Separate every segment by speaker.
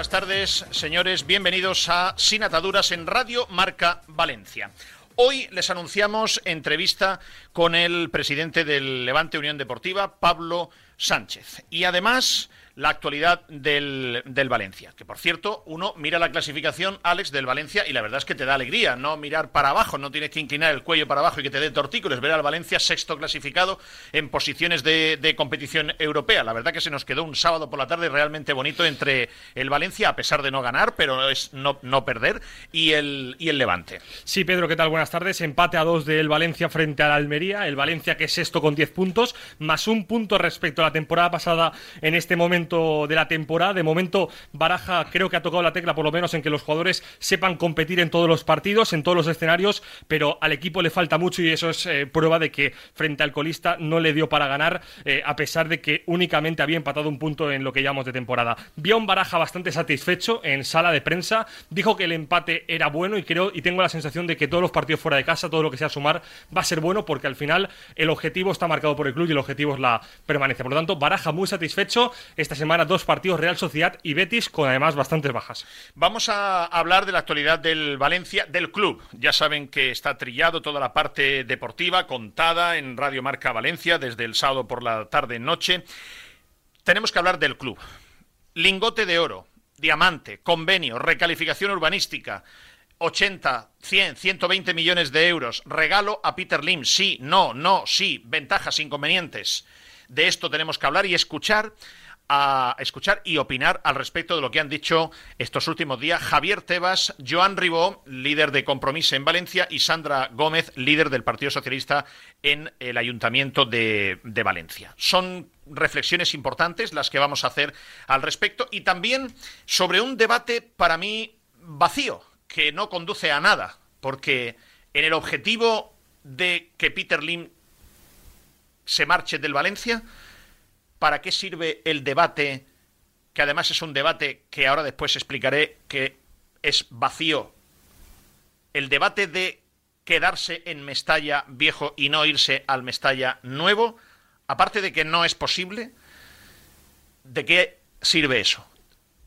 Speaker 1: Buenas tardes, señores. Bienvenidos a Sin Ataduras en Radio Marca Valencia. Hoy les anunciamos entrevista con el presidente del Levante Unión Deportiva, Pablo Sánchez. Y además la actualidad del, Valencia. Que por cierto, uno mira la clasificación, Alex, del Valencia y la verdad es que te da alegría, no mirar para abajo, no tienes que inclinar el cuello para abajo y que te dé tortícolis, ver al Valencia sexto clasificado en posiciones de, competición europea. La verdad que se nos quedó un sábado por la tarde realmente bonito entre el Valencia, a pesar de no ganar, pero es no, no perder, y el, y el Levante.
Speaker 2: Sí, Pedro, ¿qué tal? Buenas tardes. Empate a dos del Valencia frente al Almería. El Valencia que es sexto con 10 puntos, más un punto respecto a la temporada pasada en este momento de la temporada. De momento, Baraja creo que ha tocado la tecla, por lo menos, en que los jugadores sepan competir en todos los partidos, en todos los escenarios, pero al equipo le falta mucho y eso es eh, prueba de que frente al colista no le dio para ganar, eh, a pesar de que únicamente había empatado un punto en lo que llamamos de temporada. Vio un Baraja bastante satisfecho en sala de prensa, dijo que el empate era bueno y creo y tengo la sensación de que todos los partidos fuera de casa, todo lo que sea sumar, va a ser bueno porque al final el objetivo está marcado por el club y el objetivo es la permanencia. Por lo tanto, Baraja muy satisfecho. Esta semana dos partidos Real Sociedad y Betis con además bastantes bajas.
Speaker 1: Vamos a hablar de la actualidad del Valencia, del club. Ya saben que está trillado toda la parte deportiva contada en Radio Marca Valencia desde el sábado por la tarde noche. Tenemos que hablar del club. Lingote de oro, diamante, convenio, recalificación urbanística. 80, 100, 120 millones de euros. Regalo a Peter Lim. Sí, no, no, sí. Ventajas, inconvenientes. De esto tenemos que hablar y escuchar a escuchar y opinar al respecto de lo que han dicho estos últimos días Javier Tebas, Joan Ribó, líder de Compromiso en Valencia, y Sandra Gómez, líder del Partido Socialista en el Ayuntamiento de, de Valencia. Son reflexiones importantes las que vamos a hacer al respecto y también sobre un debate para mí vacío, que no conduce a nada, porque en el objetivo de que Peter Lim se marche del Valencia, ¿para qué sirve el debate? Que además es un debate que ahora después explicaré que es vacío. El debate de quedarse en Mestalla viejo y no irse al Mestalla nuevo, aparte de que no es posible, ¿de qué sirve eso?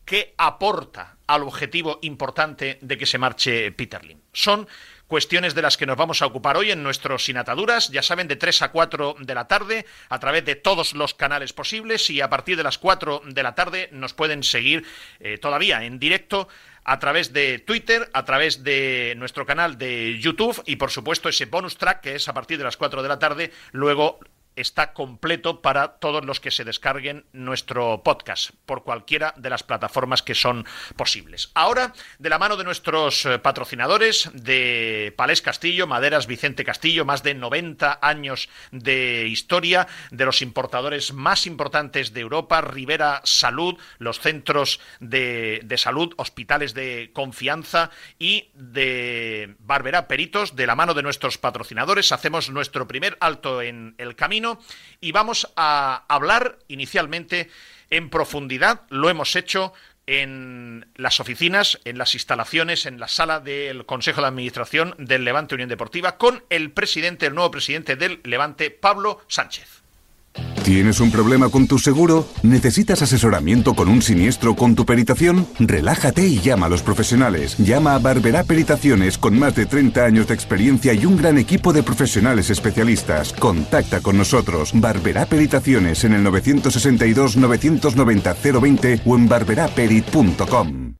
Speaker 1: ¿Qué aporta al objetivo importante de que se marche Peter Lim? Son cuestiones de las que nos vamos a ocupar hoy en nuestros Sin Ataduras, ya saben, de 3 a 4 de la tarde, a través de todos los canales posibles y a partir de las 4 de la tarde nos pueden seguir eh, todavía en directo a través de Twitter, a través de nuestro canal de YouTube y por supuesto ese bonus track que es a partir de las 4 de la tarde, luego está completo para todos los que se descarguen nuestro podcast por cualquiera de las plataformas que son posibles. Ahora, de la mano de nuestros eh, patrocinadores de Palés Castillo, Maderas Vicente Castillo, más de 90 años de historia, de los importadores más importantes de Europa, Rivera Salud, los centros de, salud, hospitales de confianza y de Barbera Peritos, de la mano de nuestros patrocinadores, hacemos nuestro primer alto en el camino y vamos a hablar inicialmente en profundidad, lo hemos hecho en las oficinas, en las instalaciones, en la sala del Consejo de Administración del Levante Unión Deportiva con el presidente, el nuevo presidente del Levante, Pablo Sánchez.
Speaker 3: ¿Tienes un problema con tu seguro? ¿Necesitas asesoramiento con un siniestro con tu peritación? Relájate y llama a los profesionales. Llama a Barberá Peritaciones con más de 30 años de experiencia y un gran equipo de profesionales especialistas. Contacta con nosotros. Barberá Peritaciones en el 962 990 020 o en barberaperit.com.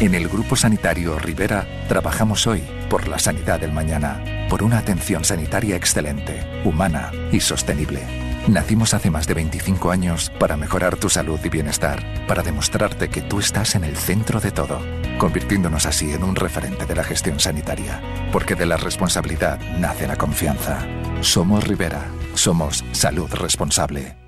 Speaker 4: En el Grupo Sanitario Rivera trabajamos hoy por la sanidad del mañana, por una atención sanitaria excelente, humana y sostenible Nacimos hace más de 25 años para mejorar tu salud y bienestar, para demostrarte que tú estás en el centro de todo, convirtiéndonos así en un referente de la gestión sanitaria. Porque de la responsabilidad nace la confianza. Somos Rivera, somos salud responsable.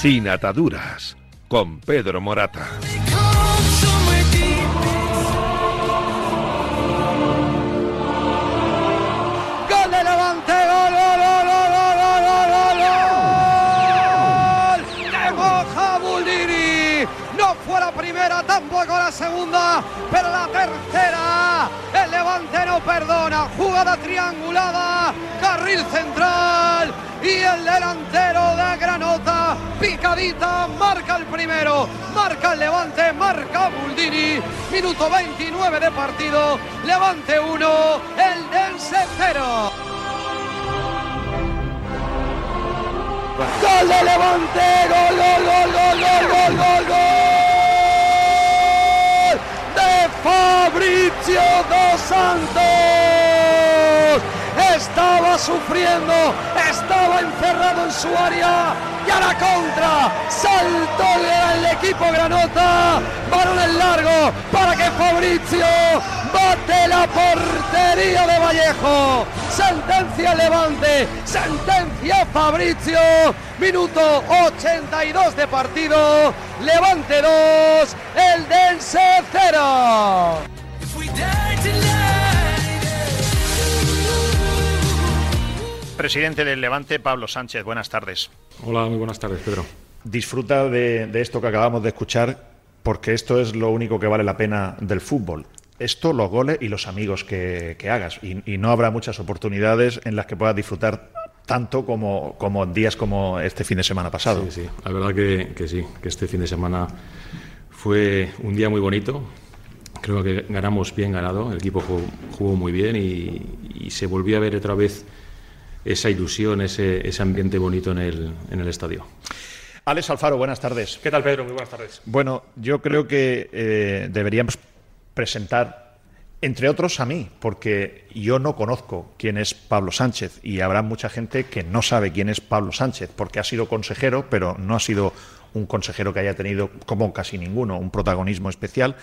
Speaker 5: Sin ataduras, con Pedro Morata.
Speaker 6: Tampoco la segunda, pero la tercera. El Levante no perdona. Jugada triangulada, carril central. Y el delantero de Granota, picadita, marca el primero, marca el Levante, marca Buldini. Minuto 29 de partido, Levante 1, el Dense 0. Gol de Levante, gol, gol, gol, gol, gol, gol, gol, gol Dos Santos. Estaba sufriendo, estaba encerrado en su área y a la contra saltó el equipo Granota. Balón en largo para que Fabrizio bate la portería de Vallejo. Sentencia Levante, sentencia Fabrizio. Minuto 82 de partido. Levante 2, el Dense 0.
Speaker 7: Presidente del Levante, Pablo Sánchez, buenas tardes.
Speaker 8: Hola, muy buenas tardes, Pedro.
Speaker 1: Disfruta de, de esto que acabamos de escuchar, porque esto es lo único que vale la pena del fútbol. Esto, los goles y los amigos que, que hagas. Y, y no habrá muchas oportunidades en las que puedas disfrutar tanto como, como en días como este fin de semana pasado.
Speaker 8: Sí, sí, la verdad que, que sí, que este fin de semana fue un día muy bonito. Creo que ganamos bien ganado, el equipo jugó, jugó muy bien y, y, se volvió a ver otra vez esa ilusión, ese, ese ambiente bonito en el, en el estadio.
Speaker 1: Alex Alfaro, buenas tardes.
Speaker 2: ¿Qué tal, Pedro? Muy buenas tardes.
Speaker 1: Bueno, yo creo que eh, deberíamos presentar, entre otros, a mí, porque yo no conozco quién es Pablo Sánchez y habrá mucha gente que no sabe quién es Pablo Sánchez, porque ha sido consejero, pero no ha sido un consejero que haya tenido, como casi ninguno, un protagonismo especial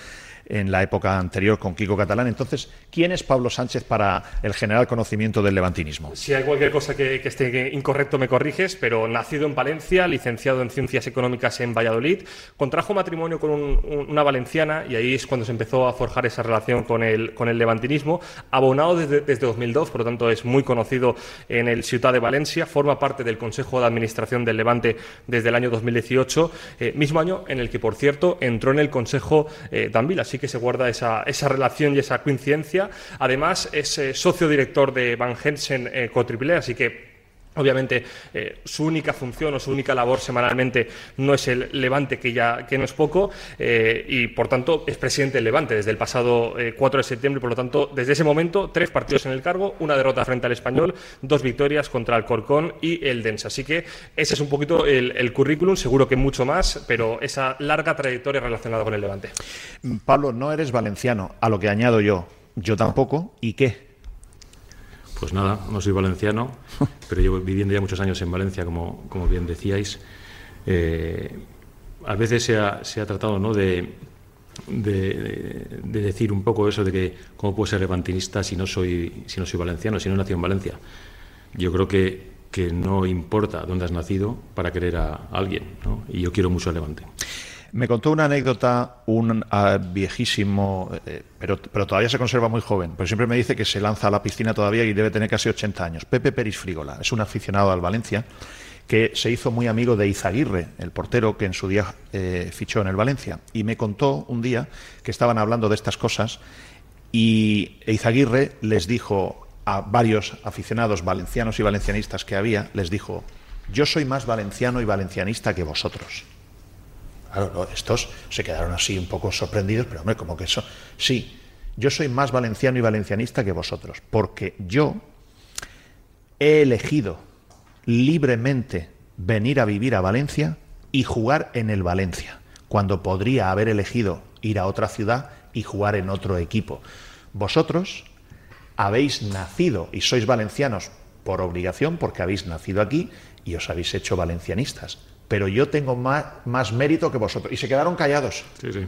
Speaker 1: en la época anterior con Kiko Catalán. Entonces, ¿quién es Pablo Sánchez para el general conocimiento del levantinismo?
Speaker 2: Si hay cualquier cosa que, que esté incorrecto me corriges, pero nacido en Valencia, licenciado en Ciencias Económicas en Valladolid, contrajo matrimonio con un, un, una valenciana y ahí es cuando se empezó a forjar esa relación con el, con el levantinismo, abonado desde, desde 2002, por lo tanto es muy conocido en el Ciudad de Valencia, forma parte del Consejo de Administración del Levante desde el año 2018, eh, mismo año en el que, por cierto, entró en el Consejo eh, Danville, así que se guarda esa, esa relación y esa coincidencia. Además, es eh, socio director de Van Hensen eh, Cotriple, así que Obviamente, eh, su única función o su única labor semanalmente no es el Levante, que ya que no es poco, eh, y por tanto es presidente del Levante desde el pasado eh, 4 de septiembre. Por lo tanto, desde ese momento, tres partidos en el cargo, una derrota frente al Español, dos victorias contra el Corcón y el Densa. Así que ese es un poquito el, el currículum, seguro que mucho más, pero esa larga trayectoria relacionada con el Levante.
Speaker 1: Pablo, no eres valenciano, a lo que añado yo. Yo tampoco. ¿Y qué?
Speaker 8: Pues nada, no soy valenciano, pero llevo viviendo ya muchos años en Valencia, como, como bien decíais. Eh, a veces se ha, se ha tratado ¿no? de, de, de, decir un poco eso de que cómo puedo ser levantinista si no soy, si no soy valenciano, si no he nacido en Valencia. Yo creo que, que no importa dónde has nacido para querer a alguien, ¿no? y yo quiero mucho al Levante.
Speaker 1: Me contó una anécdota un uh, viejísimo, eh, pero, pero, todavía se conserva muy joven, pero siempre me dice que se lanza a la piscina todavía y debe tener casi 80 años. Pepe Peris Frígola, es un aficionado al Valencia que se hizo muy amigo de Izaguirre, el portero que en su día eh, fichó en el Valencia. Y me contó un día que estaban hablando de estas cosas y Izaguirre les dijo a varios aficionados valencianos y valencianistas que había, les dijo, yo soy más valenciano y valencianista que vosotros. Claro, estos se quedaron así un poco sorprendidos, pero hombre, como que eso. Sí, yo soy más valenciano y valencianista que vosotros, porque yo he elegido libremente venir a vivir a Valencia y jugar en el Valencia, cuando podría haber elegido ir a otra ciudad y jugar en otro equipo. Vosotros habéis nacido y sois valencianos por obligación, porque habéis nacido aquí y os habéis hecho valencianistas. Pero yo tengo más, más mérito que vosotros. Y se quedaron callados.
Speaker 8: Sí, sí.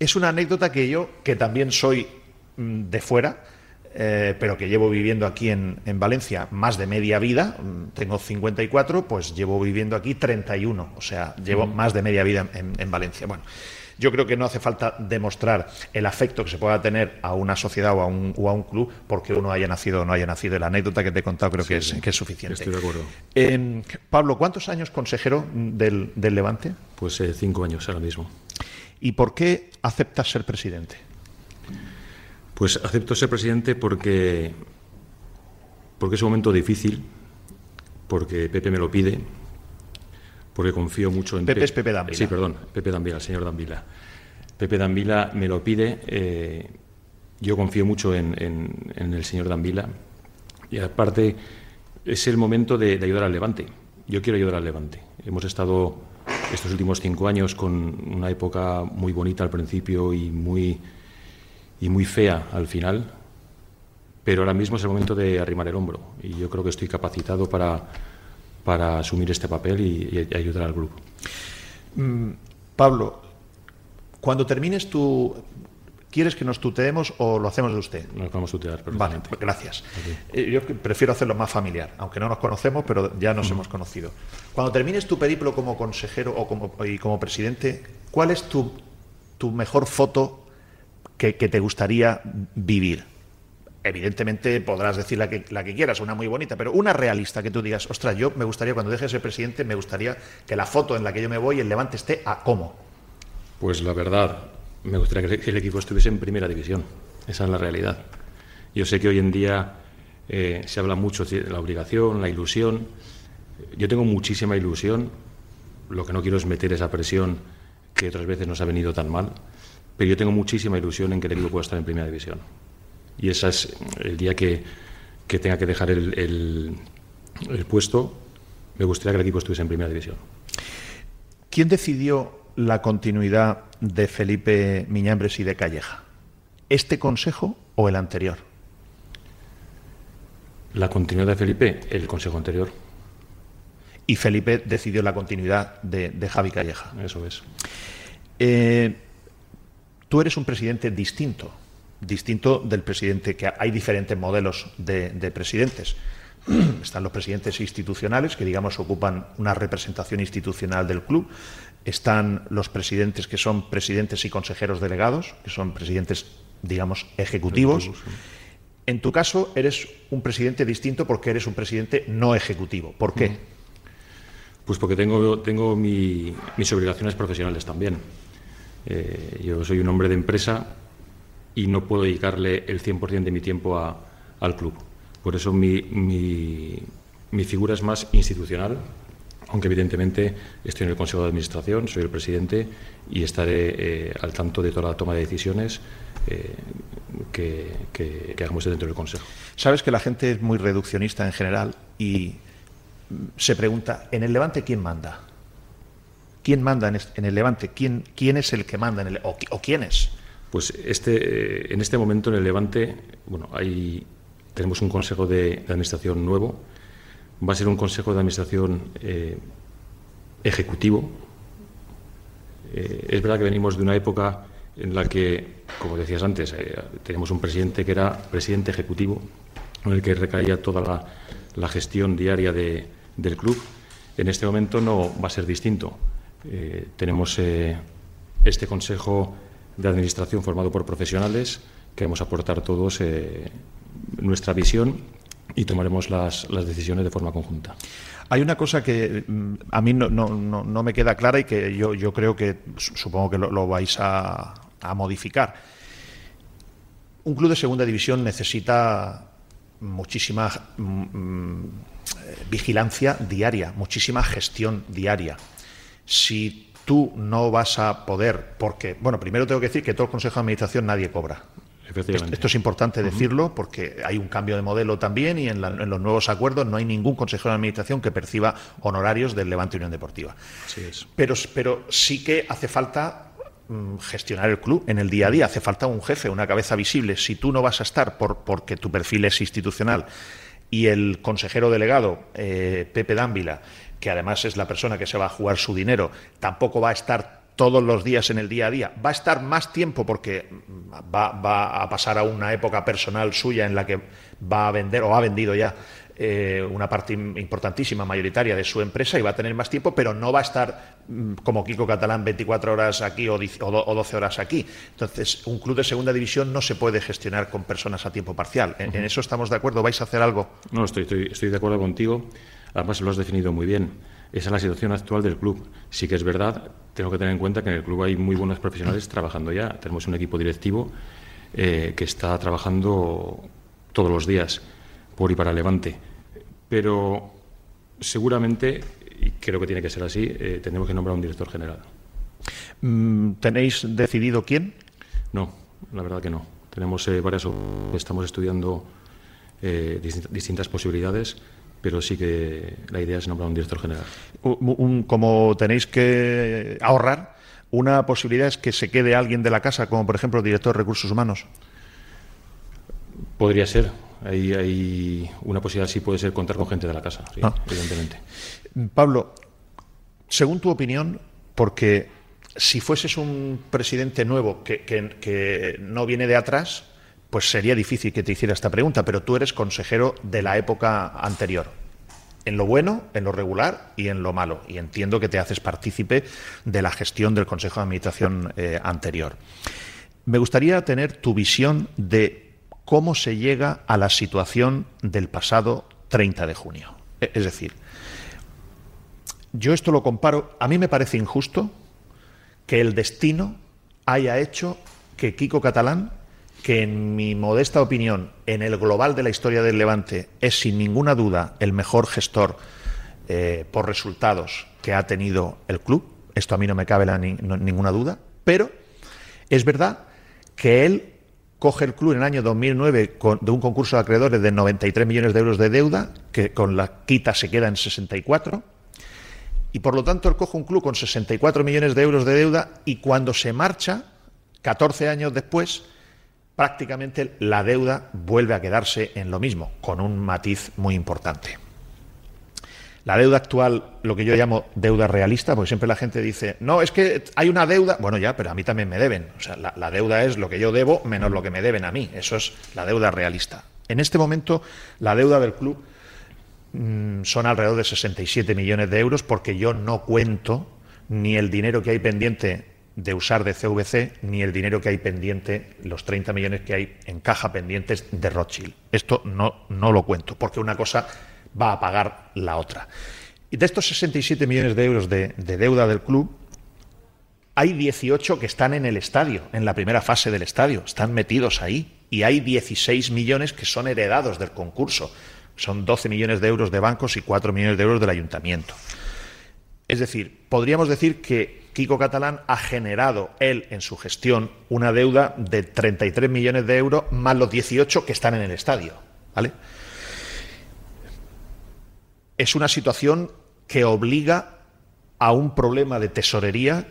Speaker 1: Es una anécdota que yo, que también soy mm, de fuera, eh, pero que llevo viviendo aquí en, en, Valencia más de media vida, mm, tengo 54, pues llevo viviendo aquí 31, o sea, llevo más de media vida en, en, Valencia. Bueno, yo creo que no hace falta demostrar el afecto que se pueda tener a una sociedad o a un, o a un club porque uno haya nacido o no haya nacido. La anécdota que te he contado creo
Speaker 8: Sí,
Speaker 1: que, es,
Speaker 8: sí.
Speaker 1: que es suficiente.
Speaker 8: Estoy de acuerdo.
Speaker 1: Eh, Pablo, ¿cuántos años consejero del, del Levante?
Speaker 8: Pues eh, cinco años ahora mismo.
Speaker 1: ¿Y por qué aceptas ser presidente?
Speaker 8: Pues acepto ser presidente porque, porque es un momento difícil, porque Pepe me lo pide, porque confío mucho en
Speaker 1: Pepe es Pepe Dávila.
Speaker 8: Sí, perdón, Pepe Dambila, el señor Dambila. Pepe Dambila me lo pide, eh, yo confío mucho en, en- en el señor Dambila y aparte es el momento de, de ayudar al Levante. Yo quiero ayudar al Levante. Hemos estado estos últimos cinco años con una época muy bonita al principio y muy, y muy fea al final, pero ahora mismo es el momento de arrimar el hombro y yo creo que estoy capacitado para, para asumir este papel y, y ayudar al grupo.
Speaker 1: Mm, Pablo, cuando termines tu... ¿Quieres que nos tuteemos o lo hacemos de usted?
Speaker 8: Nos a tutear
Speaker 1: Vale,
Speaker 8: perfectamente.
Speaker 1: gracias. Eh, Yo prefiero hacerlo más familiar, aunque no nos conocemos, pero ya nos hemos conocido. Cuando termines tu periplo como consejero o como, y como presidente, ¿cuál es tu, tu mejor foto que, que te gustaría vivir? Evidentemente podrás decir la que, la que quieras, una muy bonita, pero una realista que tú digas, ostras, yo me gustaría, cuando deje de ser presidente, me gustaría que la foto en la que yo me voy, el Levante esté a cómo.
Speaker 8: Pues la verdad, me gustaría que el equipo estuviese en primera división. Esa es la realidad. Yo sé que hoy en día eh, se habla mucho de la obligación, la ilusión. Yo tengo muchísima ilusión. Lo que no quiero es meter esa presión que otras veces nos ha venido tan mal. Pero yo tengo muchísima ilusión en que el equipo pueda estar en primera división. Y ese es el día que, que tenga que dejar el, el- el puesto. Me gustaría que el equipo estuviese en primera división.
Speaker 1: ¿Quién decidió la continuidad de Felipe Miñambres y de Calleja? ¿Este consejo o el anterior?
Speaker 8: La continuidad de Felipe, el consejo anterior.
Speaker 1: Y Felipe decidió la continuidad de, de Javi Calleja.
Speaker 8: Eso es.
Speaker 1: Eh, tú eres un presidente distinto, distinto del presidente que hay diferentes modelos de, de presidentes. Están los presidentes institucionales, que digamos ocupan una representación institucional del club. Están los presidentes que son presidentes y consejeros delegados, que son presidentes, digamos, ejecutivos.
Speaker 8: Ejecutivos,
Speaker 1: En tu caso, eres un presidente distinto porque eres un presidente no ejecutivo. ¿Por qué?
Speaker 8: Pues porque tengo, tengo mi- mis obligaciones profesionales también. Eh, yo soy un hombre de empresa y no puedo dedicarle el 100% de mi tiempo a- al club. Por eso mi, mi- figura es más institucional, aunque evidentemente estoy en el Consejo de Administración, soy el presidente y estaré eh, al tanto de toda la toma de decisiones eh, que, que- hagamos dentro del Consejo.
Speaker 1: Sabes que la gente es muy reduccionista en general y se pregunta, ¿en el Levante quién manda? ¿Quién manda en el Levante? ¿Quién, quién es el que manda en el o quién es?
Speaker 8: Pues este, eh, en este momento en el Levante, bueno, hay, tenemos un consejo de, administración nuevo. Va a ser un consejo de administración eh, ejecutivo. Eh, es verdad que venimos de una época en la que, como decías antes, eh, tenemos un presidente que era presidente ejecutivo, en el que recaía toda la, la gestión diaria de- del club. En este momento no va a ser distinto. Tenemos este consejo de administración formado por profesionales que aportar todos eh, nuestra visión y tomaremos las, las decisiones de forma conjunta.
Speaker 1: Hay una cosa que mm, a mí no, no- no- no me queda clara y que yo, yo creo que su- supongo que lo, lo vais a, a modificar. Un club de segunda división necesita muchísima mm, mm, vigilancia diaria, muchísima gestión diaria. Si tú no vas a poder, porque, bueno, primero tengo que decir que todo el Consejo de Administración nadie cobra. Esto es importante decirlo porque hay un cambio de modelo también y en, los nuevos acuerdos no hay ningún consejero de administración que perciba honorarios del Levante Unión Deportiva. Pero, pero sí que hace falta mm, gestionar el club en el día a día. Hace falta un jefe, una cabeza visible. Si tú no vas a estar por, porque tu perfil es institucional y el consejero delegado, eh, Pepe Dávila, que además es la persona que se va a jugar su dinero, tampoco va a estar todos los días en el día a día. Va a estar más tiempo porque va, a pasar a una época personal suya en la que va a vender o ha vendido ya eh, una parte importantísima, mayoritaria de su empresa y va a tener más tiempo, pero no va a estar mm, como Kiko Catalán 24 horas aquí o 12 horas aquí. Entonces, un club de segunda división no se puede gestionar con personas a tiempo parcial. ¿En, eso estamos de acuerdo? ¿Vais a hacer algo?
Speaker 8: No, estoy, estoy, estoy de acuerdo contigo. Además, lo has definido muy bien. Esa es la situación actual del club. Sí que es verdad, tengo que tener en cuenta que en el club hay muy buenos profesionales trabajando ya. Tenemos un equipo directivo eh, que está trabajando todos los días por y para Levante. Pero seguramente, y creo que tiene que ser así, eh, tendremos que nombrar un director general.
Speaker 1: Mm, ¿Tenéis decidido quién?
Speaker 8: No, la verdad que no. Tenemos eh, varias. Estamos estudiando distintas posibilidades pero sí que la idea es nombrar un director general.
Speaker 1: como tenéis que ahorrar, una posibilidad es que se quede alguien de la casa, como por ejemplo el director de recursos humanos.
Speaker 8: Podría ser. Hay, hay una posibilidad, sí puede ser contar con gente de la casa, ah. evidentemente.
Speaker 1: Pablo, según tu opinión, porque si fueses un presidente nuevo que, que no viene de atrás, pues sería difícil que te hiciera esta pregunta, pero tú eres consejero de la época anterior, en lo bueno, en lo regular y en lo malo. Y entiendo que te haces partícipe de la gestión del Consejo de Administración eh, anterior. Me gustaría tener tu visión de cómo se llega a la situación del pasado 30 de junio. E, es decir, yo esto lo comparo, a mí me parece injusto que el destino haya hecho que Kiko Catalán que en mi modesta opinión, en el global de la historia del Levante, es sin ninguna duda el mejor gestor eh, por resultados que ha tenido el club. Esto a mí no me cabe ninguna duda. Pero es verdad que él coge el club en el año 2009 de un concurso de acreedores de 93 millones de euros de deuda, que con la quita se queda en 64. Y por lo tanto él coge un club con 64 millones de euros de deuda y cuando se marcha, 14 años después, prácticamente la deuda vuelve a quedarse en lo mismo, con un matiz muy importante. La deuda actual, lo que yo llamo deuda realista, porque siempre la gente dice, no, es que hay una deuda, bueno ya, pero a mí también me deben. O sea, la, deuda es lo que yo debo menos lo que me deben a mí. Eso es la deuda realista. En este momento, la deuda del club mm, son alrededor de 67 millones de euros porque yo no cuento ni el dinero que hay pendiente de usar de CVC ni el dinero que hay pendiente, los 30 millones que hay en caja pendientes de Rothschild. Esto no, no lo cuento, porque una cosa va a pagar la otra. Y de estos 67 millones de euros de, de deuda del club, hay 18 que están en el estadio, en la primera fase del estadio, están metidos ahí. Y hay 16 millones que son heredados del concurso. Son 12 millones de euros de bancos y 4 millones de euros del ayuntamiento. Es decir, podríamos decir que Kiko Catalán ha generado él en su gestión una deuda de 33 millones de euros más los 18 que están en el estadio. ¿vale? Es una situación que obliga a un problema de tesorería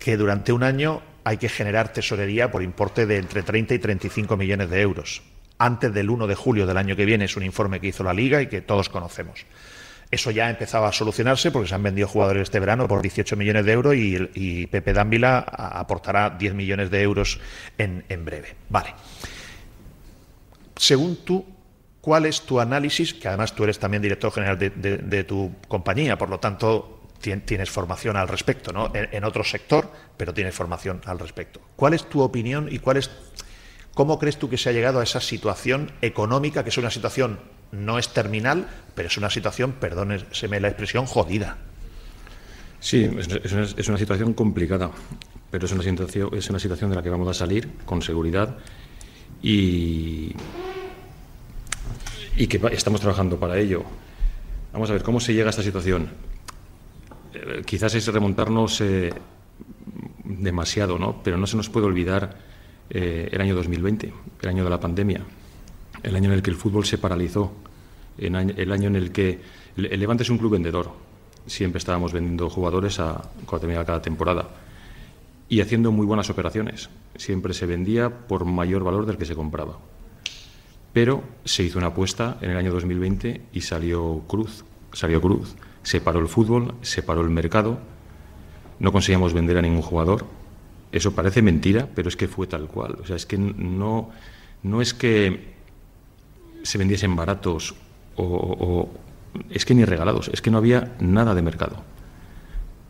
Speaker 1: que durante un año hay que generar tesorería por importe de entre 30 y 35 millones de euros. Antes del 1 de julio del año que viene es un informe que hizo la Liga y que todos conocemos. Eso ya empezaba a solucionarse porque se han vendido jugadores este verano por 18 millones de euros y, Pepe Dávila aportará 10 millones de euros en, breve. Vale. Según tú, ¿cuál es tu análisis? Que además tú eres también director general de, tu compañía, por lo tanto tienes formación al respecto, ¿no? En, otro sector, pero tienes formación al respecto. ¿Cuál es tu opinión y cuál es, cómo crees tú que se ha llegado a esa situación económica, que es una situación no es terminal, pero es una situación, perdóneseme la expresión, jodida.
Speaker 8: Sí, es una, situación complicada, pero es una, situación, es una situación de la que vamos a salir con seguridad y, y que estamos trabajando para ello. Vamos a ver, ¿cómo se llega a esta situación? Eh, quizás es remontarnos eh, demasiado, ¿no? Pero no se nos puede olvidar eh, el año 2020, el año de la pandemia, el año en el que el fútbol se paralizó, el año en el que el Levante es un club vendedor. Siempre estábamos vendiendo jugadores a, cuando terminaba cada temporada y haciendo muy buenas operaciones. Siempre se vendía por mayor valor del que se compraba. Pero se hizo una apuesta en el año 2020 y salió Cruz. Salió Cruz. Se paró el fútbol, se paró el mercado. No conseguíamos vender a ningún jugador. Eso parece mentira, pero es que fue tal cual. O sea, es que no, no es que se vendiesen baratos o, es que ni regalados, es que no había nada de mercado.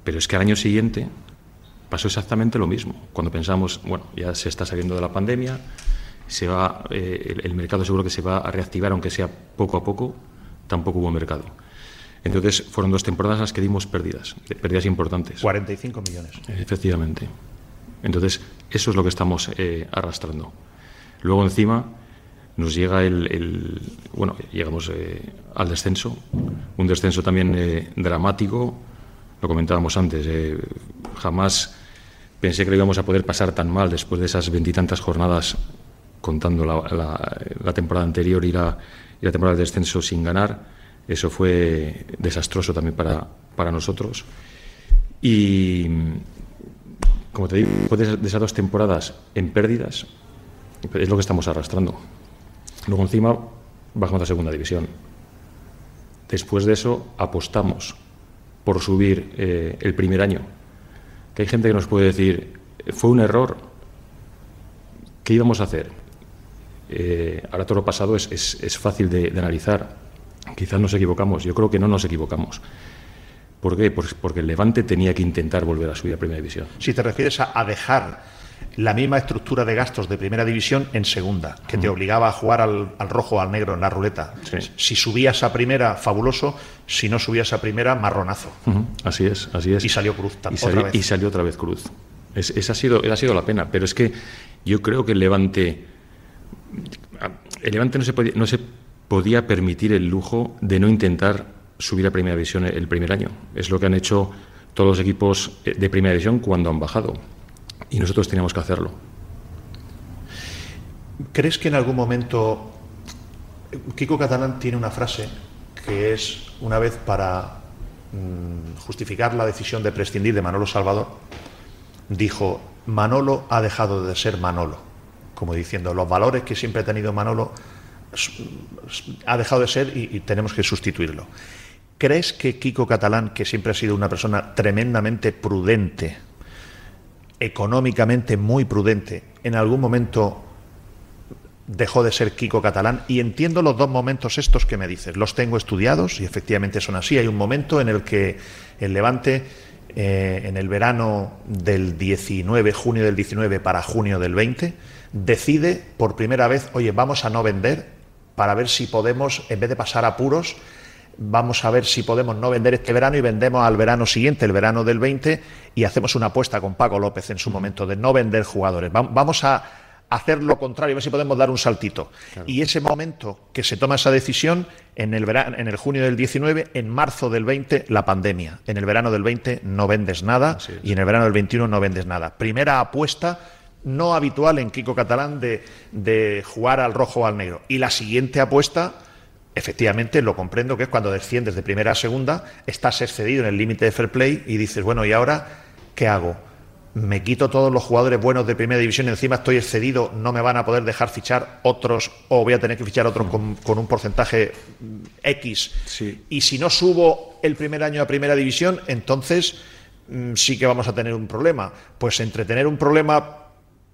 Speaker 8: Pero es que al año siguiente pasó exactamente lo mismo. Cuando pensamos, bueno, ya se está saliendo de la pandemia, se va, eh, el, mercado seguro que se va a reactivar, aunque sea poco a poco, tampoco hubo mercado. Entonces fueron dos temporadas las que dimos pérdidas, pérdidas importantes.
Speaker 1: 45 millones.
Speaker 8: Efectivamente. Entonces, eso es lo que estamos eh, arrastrando. Luego encima nos llega el, bueno, llegamos eh, al descenso, un descenso también dramático, lo comentábamos antes, jamás pensé que lo íbamos a poder pasar tan mal después de esas veintitantas jornadas contando la, temporada anterior y la, temporada de descenso sin ganar. Eso fue desastroso también para, para nosotros. Y, como te digo, después de esas dos temporadas en pérdidas, es lo que estamos arrastrando. Luego encima bajamos a segunda división. Después de eso apostamos por subir eh, el primer año. Que hay gente que nos puede decir, fue un error, ¿qué íbamos a hacer? Eh, ahora todo lo pasado es, es, fácil de, analizar. Quizás nos equivocamos. Yo creo que no nos equivocamos. ¿Por qué? Pues porque el Levante tenía que intentar volver a subir a Primera División.
Speaker 1: Si te refieres a, dejar la misma estructura de gastos de Primera División en Segunda, que te obligaba a jugar al, rojo o al negro en la ruleta. Si subías a Primera, fabuloso. Si no subías a Primera, marronazo.
Speaker 8: Así es, así es.
Speaker 1: Y salió Cruz.
Speaker 8: Y salió, otra vez. y salió otra vez Cruz. esa, ha sido, esa ha sido la pena. Pero es que yo creo que el Levante el Levante no se, podía, no se podía permitir el lujo de no intentar subir a Primera División el primer año. Es lo que han hecho todos los equipos eh, de Primera División cuando han bajado. Y nosotros teníamos que hacerlo.
Speaker 1: ¿Crees que en algún momento Kiko Catalán tiene una frase que es una vez para mm, justificar la decisión de prescindir de Manolo Salvador? Dijo, Manolo ha dejado de ser Manolo como diciendo, los valores que siempre ha tenido Manolo ha dejado de ser y, tenemos que sustituirlo. ¿Crees que Kiko Catalán, que siempre ha sido una persona tremendamente prudente, económicamente muy prudente, en algún momento dejó de ser Kiko Catalán? Y entiendo los dos momentos estos que me dices, los tengo estudiados y efectivamente son así. Hay un momento en el que el Levante, eh, en el verano del 19, junio del 19 para junio del 20, decide por primera vez, oye, vamos a no vender para ver si podemos, en vez de pasar apuros, vamos a ver si podemos no vender este verano y vendemos al verano siguiente, el verano del 20, y hacemos una apuesta con Paco López en su momento de no vender jugadores. Vamos a hacer lo contrario, a ver si podemos dar un saltito. Y ese momento que se toma esa decisión, en el, verano, en el junio del 19, en marzo del 20, la pandemia. En el verano del 20 no vendes nada y en el verano del 21 no vendes nada. Primera apuesta no habitual en Kiko Catalán de, jugar al rojo o al negro. Y la siguiente apuesta, efectivamente, lo comprendo, que es cuando desciendes de primera a segunda, estás excedido en el límite de fair play y dices, bueno, ¿y ahora qué hago? me quito todos los jugadores buenos de primera división, encima estoy excedido, no me van a poder dejar fichar otros o voy a tener que fichar otros con, un porcentaje X. Y si no subo el primer año a primera división, entonces mm, sí que vamos a tener un problema. Pues entre tener un problema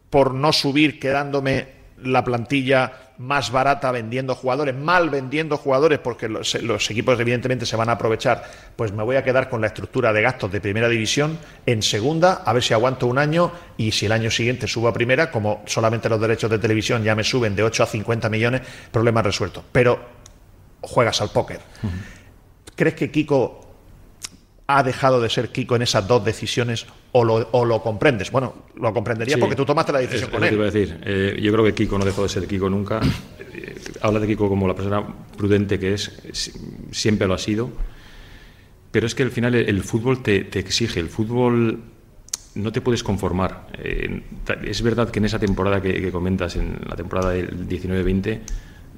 Speaker 1: por no subir quedándome la plantilla más barata vendiendo jugadores, mal vendiendo jugadores, porque los, equipos evidentemente se van a aprovechar, pues me voy a quedar con la estructura de gastos de primera división en segunda, a ver si aguanto un año y si el año siguiente subo a primera, como solamente los derechos de televisión ya me suben de 8 a 50 millones, problema resuelto. Pero juegas al póker. ¿Crees que Kiko ha dejado de ser Kiko en esas dos decisiones o lo, comprendes? Bueno, lo comprendería porque tú tomaste la decisión con él.
Speaker 8: Iba a decir. Eh, yo creo que Kiko no dejó de ser Kiko nunca. Eh, habla de Kiko como la persona prudente que es, siempre lo ha sido. Pero es que al final el, fútbol te, exige, el fútbol no te puedes conformar. Eh, es verdad que en esa temporada que, comentas, en la temporada del 19-20,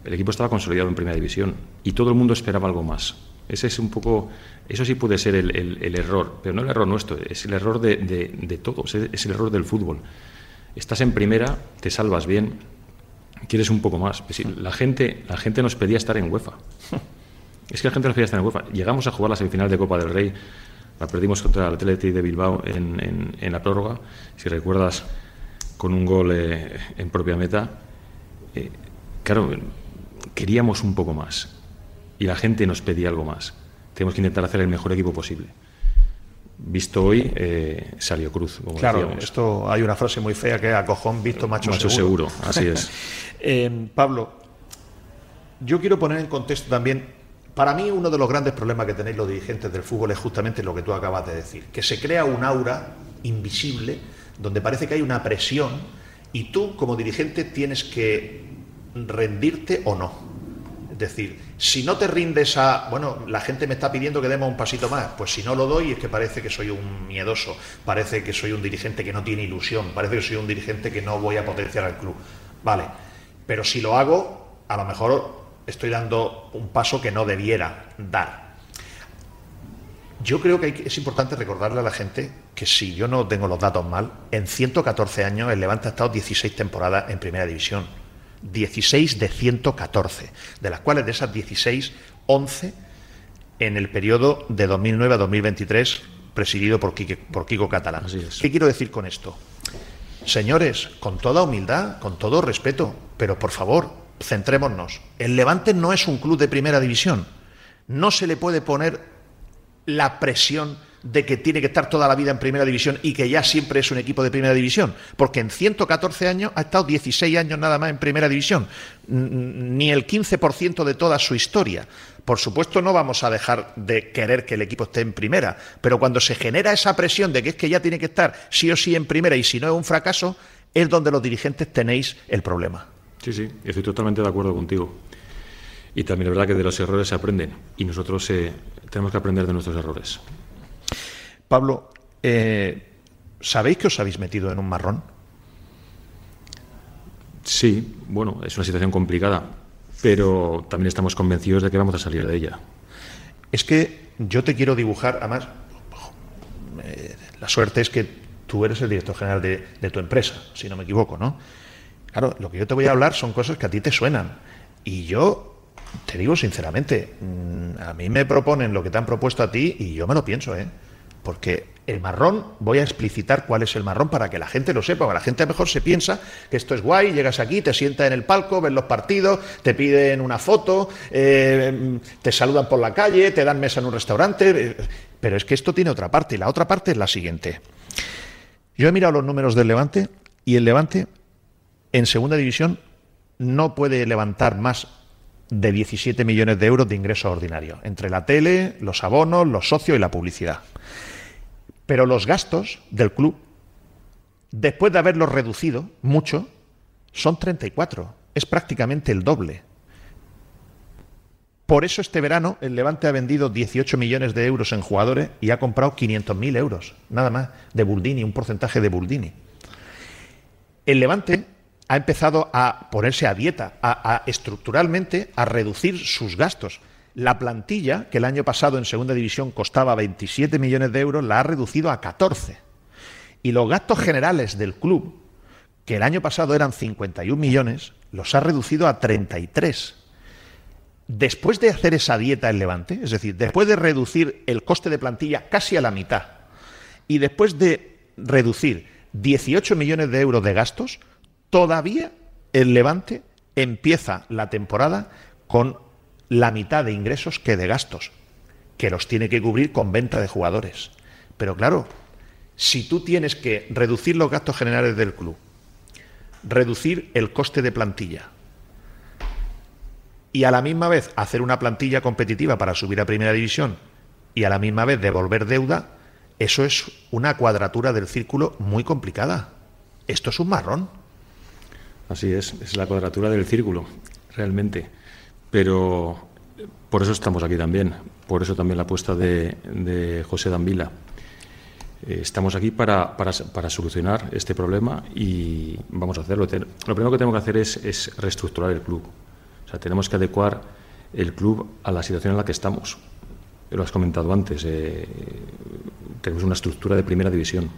Speaker 8: el equipo estaba consolidado en primera división y todo el mundo esperaba algo más. Ese es un poco, eso sí puede ser el, error, pero no el error nuestro, es el error de, de, todos, es el error del fútbol. Estás en primera, te salvas bien, quieres un poco más. La gente, la gente nos pedía estar en UEFA. Es que la gente nos pedía estar en UEFA. Llegamos a jugar la semifinal de Copa del Rey, la perdimos contra el Athletic de Bilbao en, la prórroga, si recuerdas, con un gol eh, en propia meta. Eh, claro, queríamos un poco más y la gente nos pedía algo más. Tenemos que intentar hacer el mejor equipo posible. Visto hoy, eh, salió Cruz.
Speaker 1: claro, esto hay una frase muy fea que es acojón visto macho,
Speaker 8: macho seguro. Así es.
Speaker 1: Eh, Pablo, yo quiero poner en contexto también. Para mí, uno de los grandes problemas que tenéis los dirigentes del fútbol es justamente lo que tú acabas de decir: que se crea un aura invisible donde parece que hay una presión y tú, como dirigente, tienes que rendirte o no. Es decir, si no te rindes a, bueno, la gente me está pidiendo que demos un pasito más, pues si no lo doy es que parece que soy un miedoso, parece que soy un dirigente que no tiene ilusión, parece que soy un dirigente que no voy a potenciar al club. Vale, pero si lo hago, a lo mejor estoy dando un paso que no debiera dar. Yo creo que es importante recordarle a la gente que si yo no tengo los datos mal, en 114 años el Levante ha estado 16 temporadas en Primera División 16 de 114, de las cuales de esas 16, 11 en el periodo de 2009 a 2023, presidido por, por Kiko Catalán. ¿Qué quiero decir con esto? Señores, con toda humildad, con todo respeto, pero por favor, centrémonos. El Levante no es un club de primera división. No se le puede poner la presión de que tiene que estar toda la vida en primera división y que ya siempre es un equipo de primera división, porque en 114 años ha estado 16 años nada más en primera división, ni el 15% de toda su historia. Por supuesto no vamos a dejar de querer que el equipo esté en primera, pero cuando se genera esa presión de que es que ya tiene que estar sí o sí en primera y si no es un fracaso, es donde los dirigentes tenéis el problema.
Speaker 8: Sí, sí, estoy totalmente de acuerdo contigo. Y también es verdad que de los errores se aprenden y nosotros eh, tenemos que aprender de nuestros errores.
Speaker 1: Pablo, eh, ¿sabéis que os habéis metido en un marrón?
Speaker 8: Sí, bueno, es una situación complicada, pero también estamos convencidos de que vamos a salir de ella.
Speaker 1: Es que yo te quiero dibujar, además, eh, la suerte es que tú eres el director general de, de, tu empresa, si no me equivoco, ¿no? Claro, lo que yo te voy a hablar son cosas que a ti te suenan. Y yo te digo sinceramente, mm, a mí me proponen lo que te han propuesto a ti y yo me lo pienso, ¿eh? Porque el marrón, voy a explicitar cuál es el marrón para que la gente lo sepa, porque la gente a lo mejor se piensa que esto es guay, llegas aquí, te sientas en el palco, ves los partidos, te piden una foto, eh, te saludan por la calle, te dan mesa en un restaurante, eh, pero es que esto tiene otra parte, y la otra parte es la siguiente. Yo he mirado los números del Levante y el Levante en segunda división no puede levantar más de 17 millones de euros de ingresos ordinarios, entre la tele, los abonos, los socios y la publicidad. Pero los gastos del club, después de haberlos reducido mucho, son 34. Es prácticamente el doble. Por eso este verano el Levante ha vendido 18 millones de euros en jugadores y ha comprado 500.000 euros, nada más, de Buldini, un porcentaje de Buldini. El Levante ha empezado a ponerse a dieta, a, estructuralmente a reducir sus gastos. La plantilla, que el año pasado en segunda división costaba 27 millones de euros, la ha reducido a 14. Y los gastos generales del club, que el año pasado eran 51 millones, los ha reducido a 33. Después de hacer esa dieta en Levante, es decir, después de reducir el coste de plantilla casi a la mitad, y después de reducir 18 millones de euros de gastos, todavía el Levante empieza la temporada con la mitad de ingresos que de gastos, que los tiene que cubrir con venta de jugadores. Pero claro, si tú tienes que reducir los gastos generales del club, reducir el coste de plantilla y a la misma vez hacer una plantilla competitiva para subir a primera división y a la misma vez devolver deuda, eso es una cuadratura del círculo muy complicada. Esto es un marrón.
Speaker 8: Así es, es la cuadratura del círculo, realmente. Pero por eso estamos aquí también, por eso también la apuesta de, José Danvila. Eh, estamos aquí para, para, solucionar este problema y vamos a hacerlo. Lo primero que tenemos que hacer es, es reestructurar el club. O sea, tenemos que adecuar el club a la situación en la que estamos. Lo has comentado antes, eh, tenemos una estructura de primera división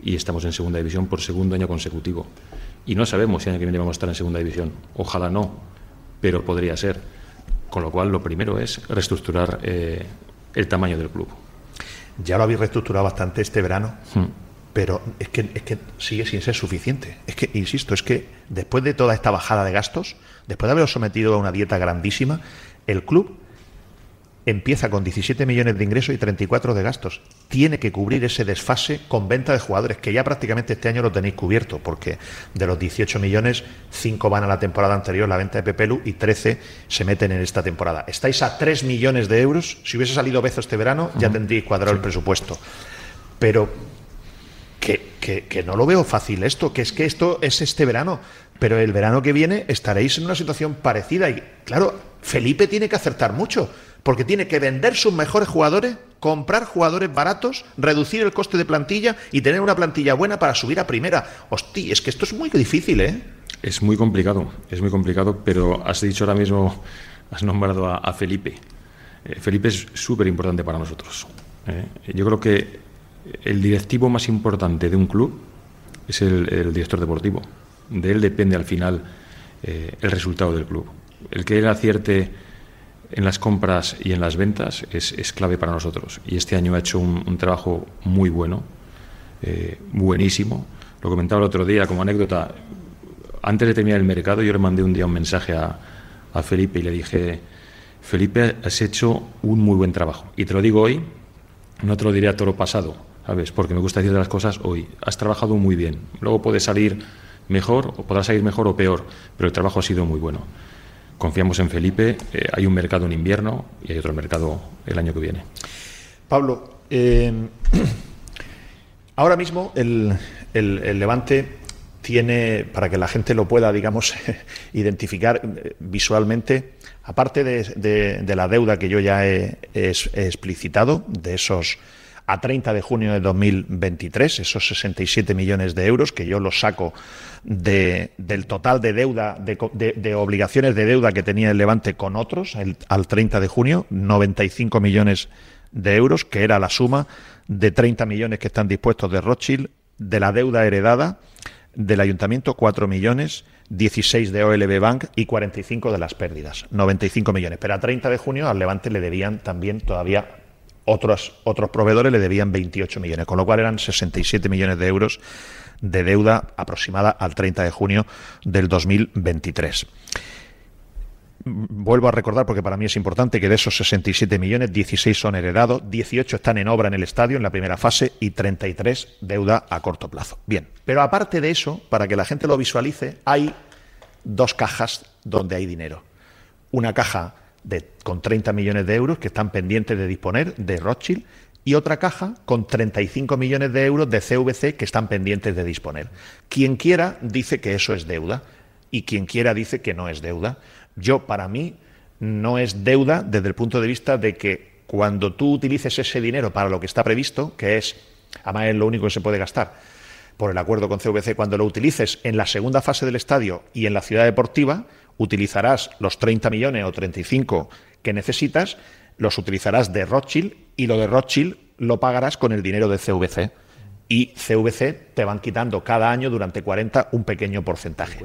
Speaker 8: y estamos en segunda división por segundo año consecutivo. Y no sabemos si el año que viene vamos a estar en segunda división. Ojalá no, pero podría ser. Con lo cual, lo primero es reestructurar eh, el tamaño del club.
Speaker 1: Ya lo habéis reestructurado bastante este verano, hmm. pero es que, es que sigue sin ser suficiente. Es que, insisto, es que después de toda esta bajada de gastos, después de haberos sometido a una dieta grandísima, el club empieza con 17 millones de ingresos y 34 de gastos. Tiene que cubrir ese desfase con venta de jugadores, que ya prácticamente este año lo tenéis cubierto, porque de los 18 millones, 5 van a la temporada anterior, la venta de Pepelu, y 13 se meten en esta temporada. Estáis a 3 millones de euros. Si hubiese salido Bezo este verano, ya tendríais cuadrado el presupuesto. Pero que, que, no lo veo fácil esto, que es que esto es este verano, pero el verano que viene estaréis en una situación parecida. Y claro, Felipe tiene que acertar mucho porque tiene que vender sus mejores jugadores, comprar jugadores baratos, reducir el coste de plantilla y tener una plantilla buena para subir a primera. Hostia, es que esto es muy difícil, ¿eh?
Speaker 8: Es muy complicado, es muy complicado, pero has dicho ahora mismo, has nombrado a, Felipe. Eh, Felipe es súper importante para nosotros. ¿eh? Yo creo que el directivo más importante de un club es el, director deportivo. De él depende al final eh, el resultado del club. El que él acierte en las compras y en las ventas es, clave para nosotros. Y este año ha hecho un, trabajo muy bueno, eh, buenísimo. Lo comentaba el otro día como anécdota. Antes de terminar el mercado, yo le mandé un día un mensaje a, Felipe y le dije: Felipe, has hecho un muy buen trabajo. Y te lo digo hoy, no te lo diré a toro pasado, ¿sabes? Porque me gusta decir las cosas hoy. Has trabajado muy bien. Luego puede salir mejor, o podrá salir mejor o peor, pero el trabajo ha sido muy bueno confiamos en Felipe. Eh, hay un mercado en invierno y hay otro mercado el año que viene.
Speaker 1: Pablo, ahora mismo el, Levante tiene, para que la gente lo pueda, digamos, identificar eh, visualmente, aparte de, la deuda que yo ya he explicitado, de esos a 30 de junio de 2023, esos 67 millones de euros, que yo los saco del total de deuda, de, obligaciones de deuda que tenía el Levante con otros al 30 de junio, 95 millones de euros, que era la suma de 30 millones que están dispuestos de Rothschild, de la deuda heredada del ayuntamiento, 4 millones, 16 de OLB Bank y 45 de las pérdidas, 95 millones. Pero a 30 de junio al Levante le debían también todavía otros, otros proveedores le debían 28 millones, con lo cual eran 67 millones de euros de deuda aproximada al 30 de junio del 2023. Vuelvo a recordar, porque para mí es importante, que de esos 67 millones, 16 son heredados, 18 están en obra en el estadio en la primera fase y 33 deuda a corto plazo. Bien, pero aparte de eso, para que la gente lo visualice, hay dos cajas donde hay dinero. Una caja con 30 millones de euros que están pendientes de disponer de Rothschild y otra caja con 35 millones de euros de CVC que están pendientes de disponer. Quien quiera dice que eso es deuda y quien quiera dice que no es deuda. Yo, para mí, no es deuda desde el punto de vista de que cuando tú utilices ese dinero para lo que está previsto, que es, además es lo único que se puede gastar, por el acuerdo con CVC, cuando lo utilices en la segunda fase del estadio y en la ciudad deportiva, utilizarás los 30 millones o 35 que necesitas, los utilizarás de Rothschild y lo de Rothschild lo pagarás con el dinero de CVC. Y CVC te van quitando cada año durante 40 un pequeño porcentaje.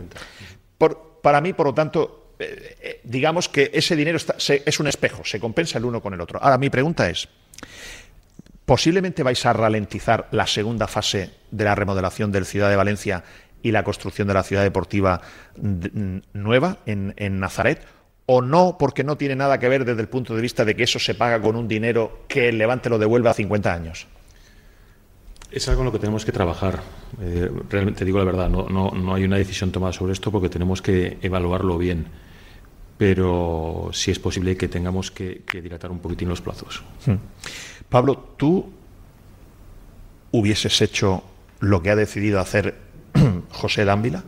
Speaker 1: para mí, por lo tanto, eh, eh, digamos que ese dinero es un espejo, se compensa el uno con el otro. Ahora, mi pregunta es, ¿posiblemente vais a ralentizar la segunda fase de la remodelación del Ciudad de Valencia y la construcción de la ciudad deportiva nueva en, Nazaret, o no porque no tiene nada que ver desde el punto de vista de que eso se paga con un dinero que el Levante lo devuelve a 50 años?
Speaker 8: Es algo en lo que tenemos que trabajar. Eh, realmente digo la verdad, no, no, no, hay una decisión tomada sobre esto porque tenemos que evaluarlo bien. pero sí es posible que tengamos que, dilatar un poquitín los plazos. Hmm.
Speaker 1: Pablo, ¿tú hubieses hecho lo que ha decidido hacer José Dávila?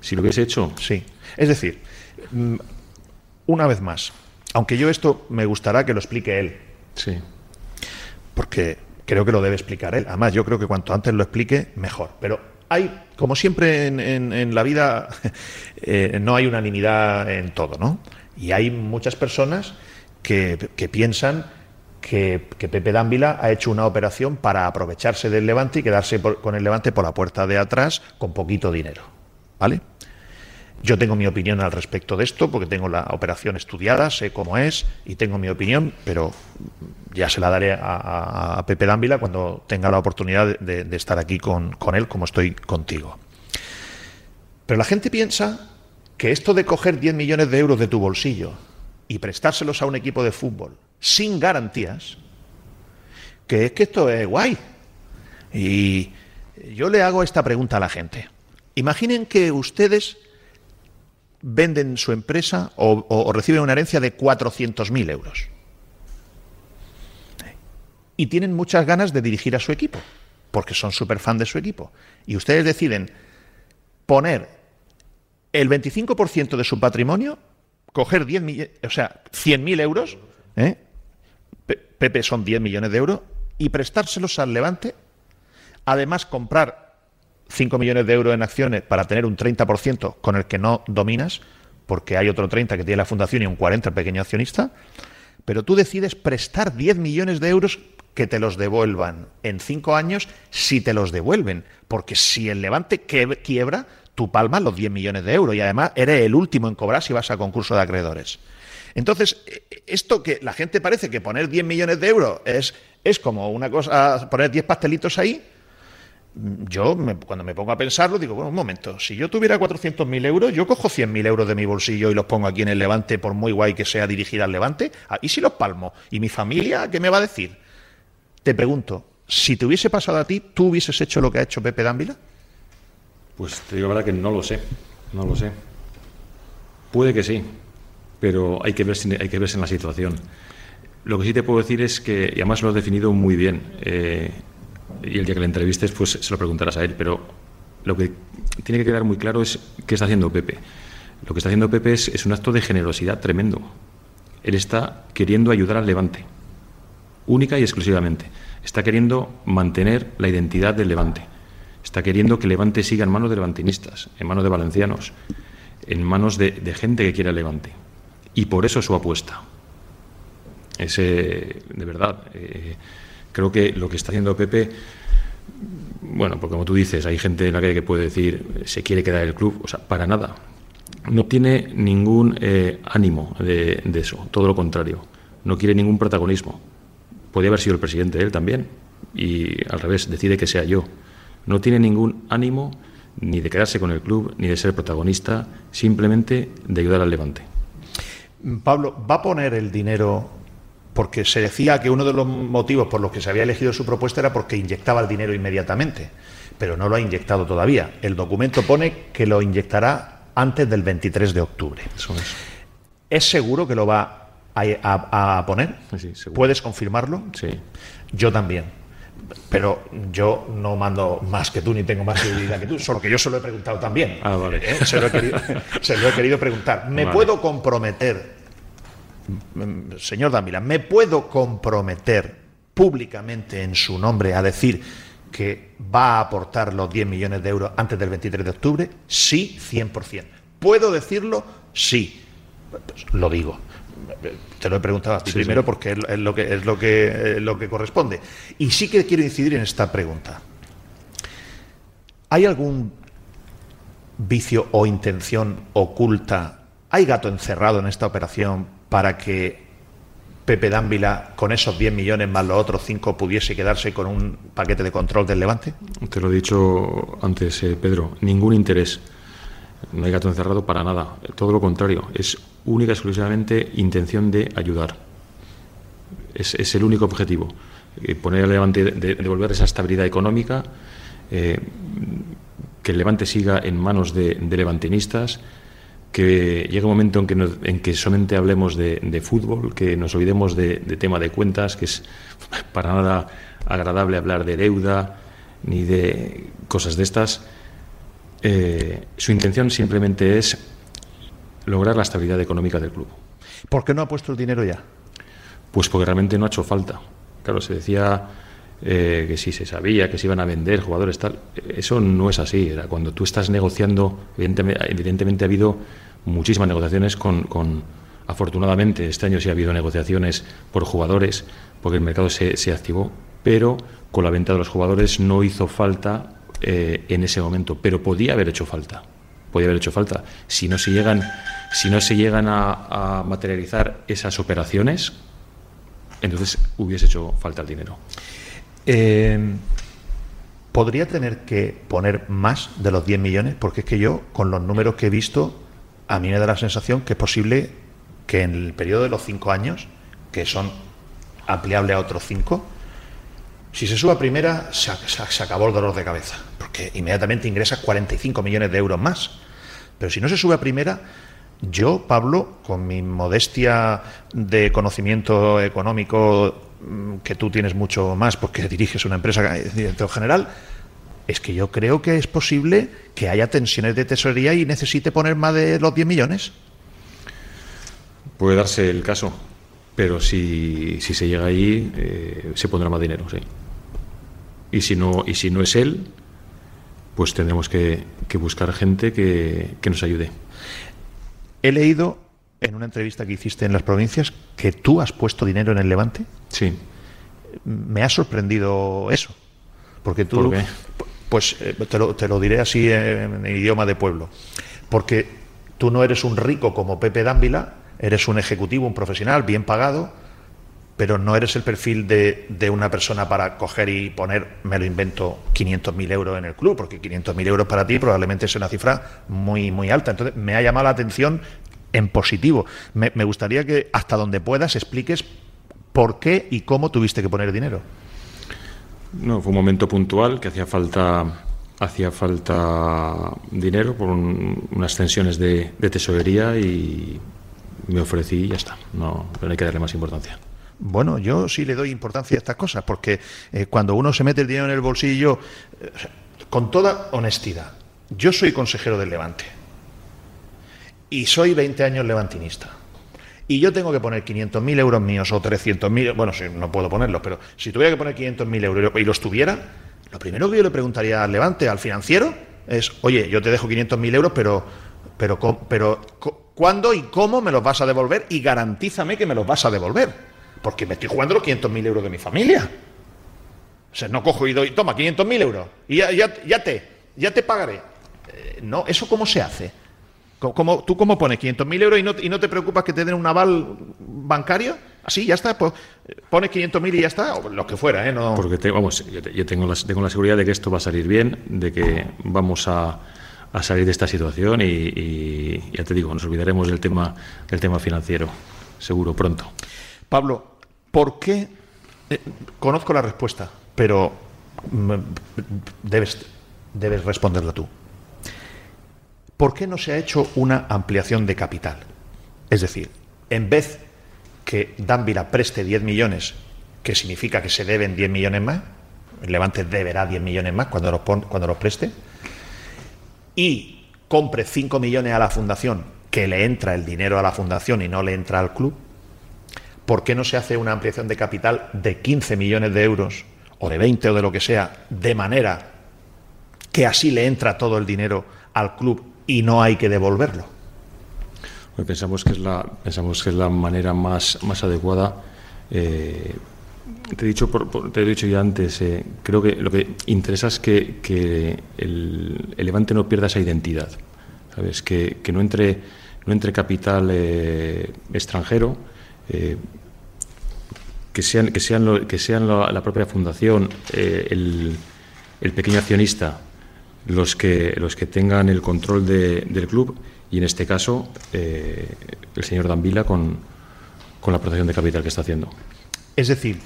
Speaker 8: Si lo hubiese hecho.
Speaker 1: Sí. Es decir, mm, una vez más, aunque yo esto me gustará que lo explique él.
Speaker 8: Sí.
Speaker 1: Porque creo que lo debe explicar él. Además, yo creo que cuanto antes lo explique, mejor. Pero hay, como siempre en, la vida, eh, no hay unanimidad en todo, ¿no? Y hay muchas personas que, piensan que, Pepe Dávila ha hecho una operación para aprovecharse del Levante y quedarse con el Levante por la puerta de atrás con poquito dinero. ¿Vale? Yo tengo mi opinión al respecto de esto, porque tengo la operación estudiada, sé cómo es y tengo mi opinión, pero ya se la daré a, Pepe Dávila cuando tenga la oportunidad de, estar aquí con, él, como estoy contigo. Pero la gente piensa que esto de coger 10 millones de euros de tu bolsillo y prestárselos a un equipo de fútbol sin garantías, que es que esto es guay. Y yo le hago esta pregunta a la gente. Imaginen que ustedes venden su empresa o, reciben una herencia de 400.000 euros. Y tienen muchas ganas de dirigir a su equipo, porque son súper fan de su equipo. Y ustedes deciden poner el 25% de su patrimonio, coger 10 o sea, 100.000 euros, ¿eh? Pepe son 10 millones de euros, y prestárselos al Levante, además comprar 5 millones de euros en acciones para tener un 30% con el que no dominas, porque hay otro 30 que tiene la fundación y un 40 el pequeño accionista, pero tú decides prestar 10 millones de euros que te los devuelvan en 5 años si te los devuelven, porque si el Levante quiebra, tú palmas los 10 millones de euros y además eres el último en cobrar si vas a concurso de acreedores. Entonces, esto que la gente parece que poner 10 millones de euros es, es como una cosa, poner 10 pastelitos ahí, yo cuando me pongo a pensarlo digo, bueno, un momento, si yo tuviera 400.000 euros, yo cojo 100.000 euros de mi bolsillo y los pongo aquí en el Levante, por muy guay que sea dirigir al Levante, ah, ¿y si los palmo? ¿Y mi familia qué me va a decir? Te pregunto, si te hubiese pasado a ti, ¿tú hubieses hecho lo que ha hecho Pepe Dávila?
Speaker 8: Pues te digo la verdad que no lo sé, no lo sé. Puede que sí, pero hay que verse, hay que verse en la situación. Lo que sí te puedo decir es que, y además lo has definido muy bien, eh, y el día que le entrevistes, pues se lo preguntarás a él. Pero lo que tiene que quedar muy claro es qué está haciendo Pepe. Lo que está haciendo Pepe es, un acto de generosidad tremendo. Él está queriendo ayudar al Levante, única y exclusivamente. Está queriendo mantener la identidad del Levante. Está queriendo que Levante siga en manos de levantinistas, en manos de valencianos, en manos de, gente que quiere el Levante. Y por eso su apuesta. Ese, de verdad. Eh, Creo que lo que está haciendo Pepe, bueno, porque como tú dices, hay gente en la calle que puede decir se quiere quedar el club, o sea, para nada. No tiene ningún eh, ánimo de, eso, todo lo contrario. No quiere ningún protagonismo. Podría haber sido el presidente él también, y al revés, decide que sea yo. No tiene ningún ánimo ni de quedarse con el club, ni de ser protagonista, simplemente de ayudar al Levante.
Speaker 1: Pablo, ¿va a poner el dinero porque se decía que uno de los motivos por los que se había elegido su propuesta era porque inyectaba el dinero inmediatamente, pero no lo ha inyectado todavía. El documento pone que lo inyectará antes del 23 de octubre. es. seguro que lo va a, poner? ¿Puedes confirmarlo?
Speaker 8: Sí.
Speaker 1: Yo también. Pero yo no mando más que tú ni tengo más seguridad que tú, solo que yo se lo he preguntado también.
Speaker 8: Ah, vale.
Speaker 1: ¿Eh? se, lo he querido, preguntar. ¿Me puedo comprometer señor Dávila, ¿me puedo comprometer públicamente en su nombre a decir que va a aportar los 10 millones de euros antes del 23 de octubre? Sí, 100%. ¿Puedo decirlo? Sí. Pues lo digo. Te lo he preguntado a ti primero porque es lo que, es lo, que, lo que corresponde. Y sí que quiero incidir en esta pregunta. ¿Hay algún vicio o intención oculta? ¿Hay gato encerrado en esta operación para que Pepe Dávila, con esos 10 millones más los otros 5, pudiese quedarse con un paquete de control del Levante?
Speaker 8: Te lo he dicho antes, eh, Pedro, ningún interés. No hay gato encerrado para nada. Todo lo contrario, es única y exclusivamente intención de ayudar. Es, el único objetivo. Eh, poner al Levante, de, devolver esa estabilidad económica, eh, que el Levante siga en manos de, de levantinistas que llegue un momento en que, en que solamente hablemos de, fútbol, que nos olvidemos de, tema de cuentas, que es para nada agradable hablar de deuda ni de cosas de estas. Eh, su intención simplemente es lograr la estabilidad económica del club.
Speaker 1: ¿Por qué no ha puesto el dinero ya?
Speaker 8: Pues porque realmente no ha hecho falta. Claro, se decía eh, que si se sabía que se iban a vender jugadores tal. Eso no es así. Era cuando tú estás negociando, evidentemente, ha habido muchísimas negociaciones con, afortunadamente este año sí ha habido negociaciones por jugadores porque el mercado se, se activó, pero con la venta de los jugadores no hizo falta eh, en ese momento, pero podía haber hecho falta. Podía haber hecho falta. Si no se llegan, si no se llegan a, a materializar esas operaciones, entonces hubiese hecho falta el dinero.
Speaker 1: Eh, ¿Podría tener que poner más de los 10 millones? Porque es que yo, con los números que he visto, a mí me da la sensación que es posible que en el periodo de los 5 años, que son ampliables a otros 5, si se sube a primera, se, acabó el dolor de cabeza, porque inmediatamente ingresas 45 millones de euros más. Pero si no se sube a primera, yo, Pablo, con mi modestia de conocimiento económico Mm, que tú tienes mucho más porque diriges una empresa de director general, es que yo creo que es posible que haya tensiones de tesorería y necesite poner más de los 10 millones.
Speaker 8: Puede darse el caso, pero si, si se llega ahí, eh, se pondrá más dinero, sí. Y si no, y si no es él, pues tendremos que, que buscar gente que, que nos ayude.
Speaker 1: He leído en una entrevista que hiciste en las provincias que tú has puesto dinero en el Levante.
Speaker 8: Sí.
Speaker 1: Me ha sorprendido eso. Porque tú. Pues eh, te, lo, te, lo, diré así en, idioma de pueblo. Porque tú no eres un rico como Pepe Dávila, eres un ejecutivo, un profesional bien pagado, pero no eres el perfil de, de una persona para coger y poner, me lo invento, 500.000 euros en el club, porque 500.000 euros para ti probablemente es una cifra muy, muy alta. Entonces, me ha llamado la atención en positivo. Me, gustaría que hasta donde puedas expliques por qué y cómo tuviste que poner dinero.
Speaker 8: No, fue un momento puntual que hacía falta hacía falta dinero por unas tensiones de, tesorería y me ofrecí y ya está. No, no hay que darle más importancia.
Speaker 1: Bueno, yo sí le doy importancia a estas cosas, porque eh, cuando uno se mete el dinero en el bolsillo, eh, con toda honestidad, yo soy consejero del Levante y soy 20 años levantinista. Y yo tengo que poner 500.000 euros míos o 300.000, bueno, si no puedo ponerlos, pero si tuviera que poner 500.000 euros y los tuviera, lo primero que yo le preguntaría al Levante, al financiero, es, oye, yo te dejo 500.000 euros, pero, pero, pero ¿cuándo y cómo me los vas a devolver? Y garantízame que me los vas a devolver, porque me estoy jugando los 500.000 euros de mi familia. O sea, no cojo y doy, toma, 500.000 euros, y ya, ya, te, ya te pagaré. Eh, no, ¿eso cómo se hace? ¿Tú cómo pones 500.000 euros y no, y no te preocupas que te den un aval bancario? Así, ya está. Pues, pones 500.000 y ya está, o lo que fuera, ¿eh? No...
Speaker 8: Porque vamos, yo, tengo, la, tengo la seguridad de que esto va a salir bien, de que vamos a, salir de esta situación y, ya te digo, nos olvidaremos del tema, del tema financiero, seguro, pronto.
Speaker 1: Pablo, ¿por qué? Eh, conozco la respuesta, pero mm, debes, debes responderla tú. ¿Por qué no se ha hecho una ampliación de capital? Es decir, en vez que Dávila preste 10 millones, que significa que se deben 10 millones más, el Levante deberá 10 millones más cuando los, cuando los preste, y compre 5 millones a la fundación, que le entra el dinero a la fundación y no le entra al club, ¿por qué no se hace una ampliación de capital de 15 millones de euros, o de 20 o de lo que sea, de manera que así le entra todo el dinero al club y no hay que devolverlo.
Speaker 8: Pues pensamos que es la pensamos que es la manera más más adecuada. Eh, te he dicho te he dicho ya antes. Eh, creo que lo que interesa es que, el, Levante no pierda esa identidad. Sabes que, no entre no entre capital eh, extranjero. que sean que sean que sean la, propia fundación el, el pequeño accionista los que, los que tengan el control del club y en este caso eh, el señor Danvila con, con la protección de capital que está haciendo.
Speaker 1: Es decir,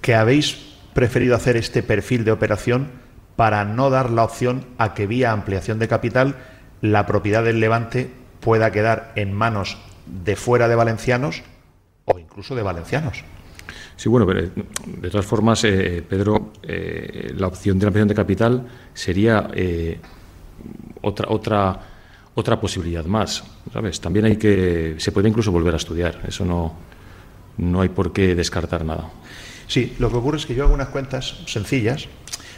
Speaker 1: que habéis preferido hacer este perfil de operación para no dar la opción a que vía ampliación de capital la propiedad del Levante pueda quedar en manos de fuera de valencianos o incluso de valencianos.
Speaker 8: Sí, bueno, pero de todas formas, eh, Pedro, eh, la opción de la ampliación de capital sería eh, otra otra otra posibilidad más, ¿sabes? También hay que se puede incluso volver a estudiar. Eso no no hay por qué descartar nada.
Speaker 1: Sí, lo que ocurre es que yo hago unas cuentas sencillas.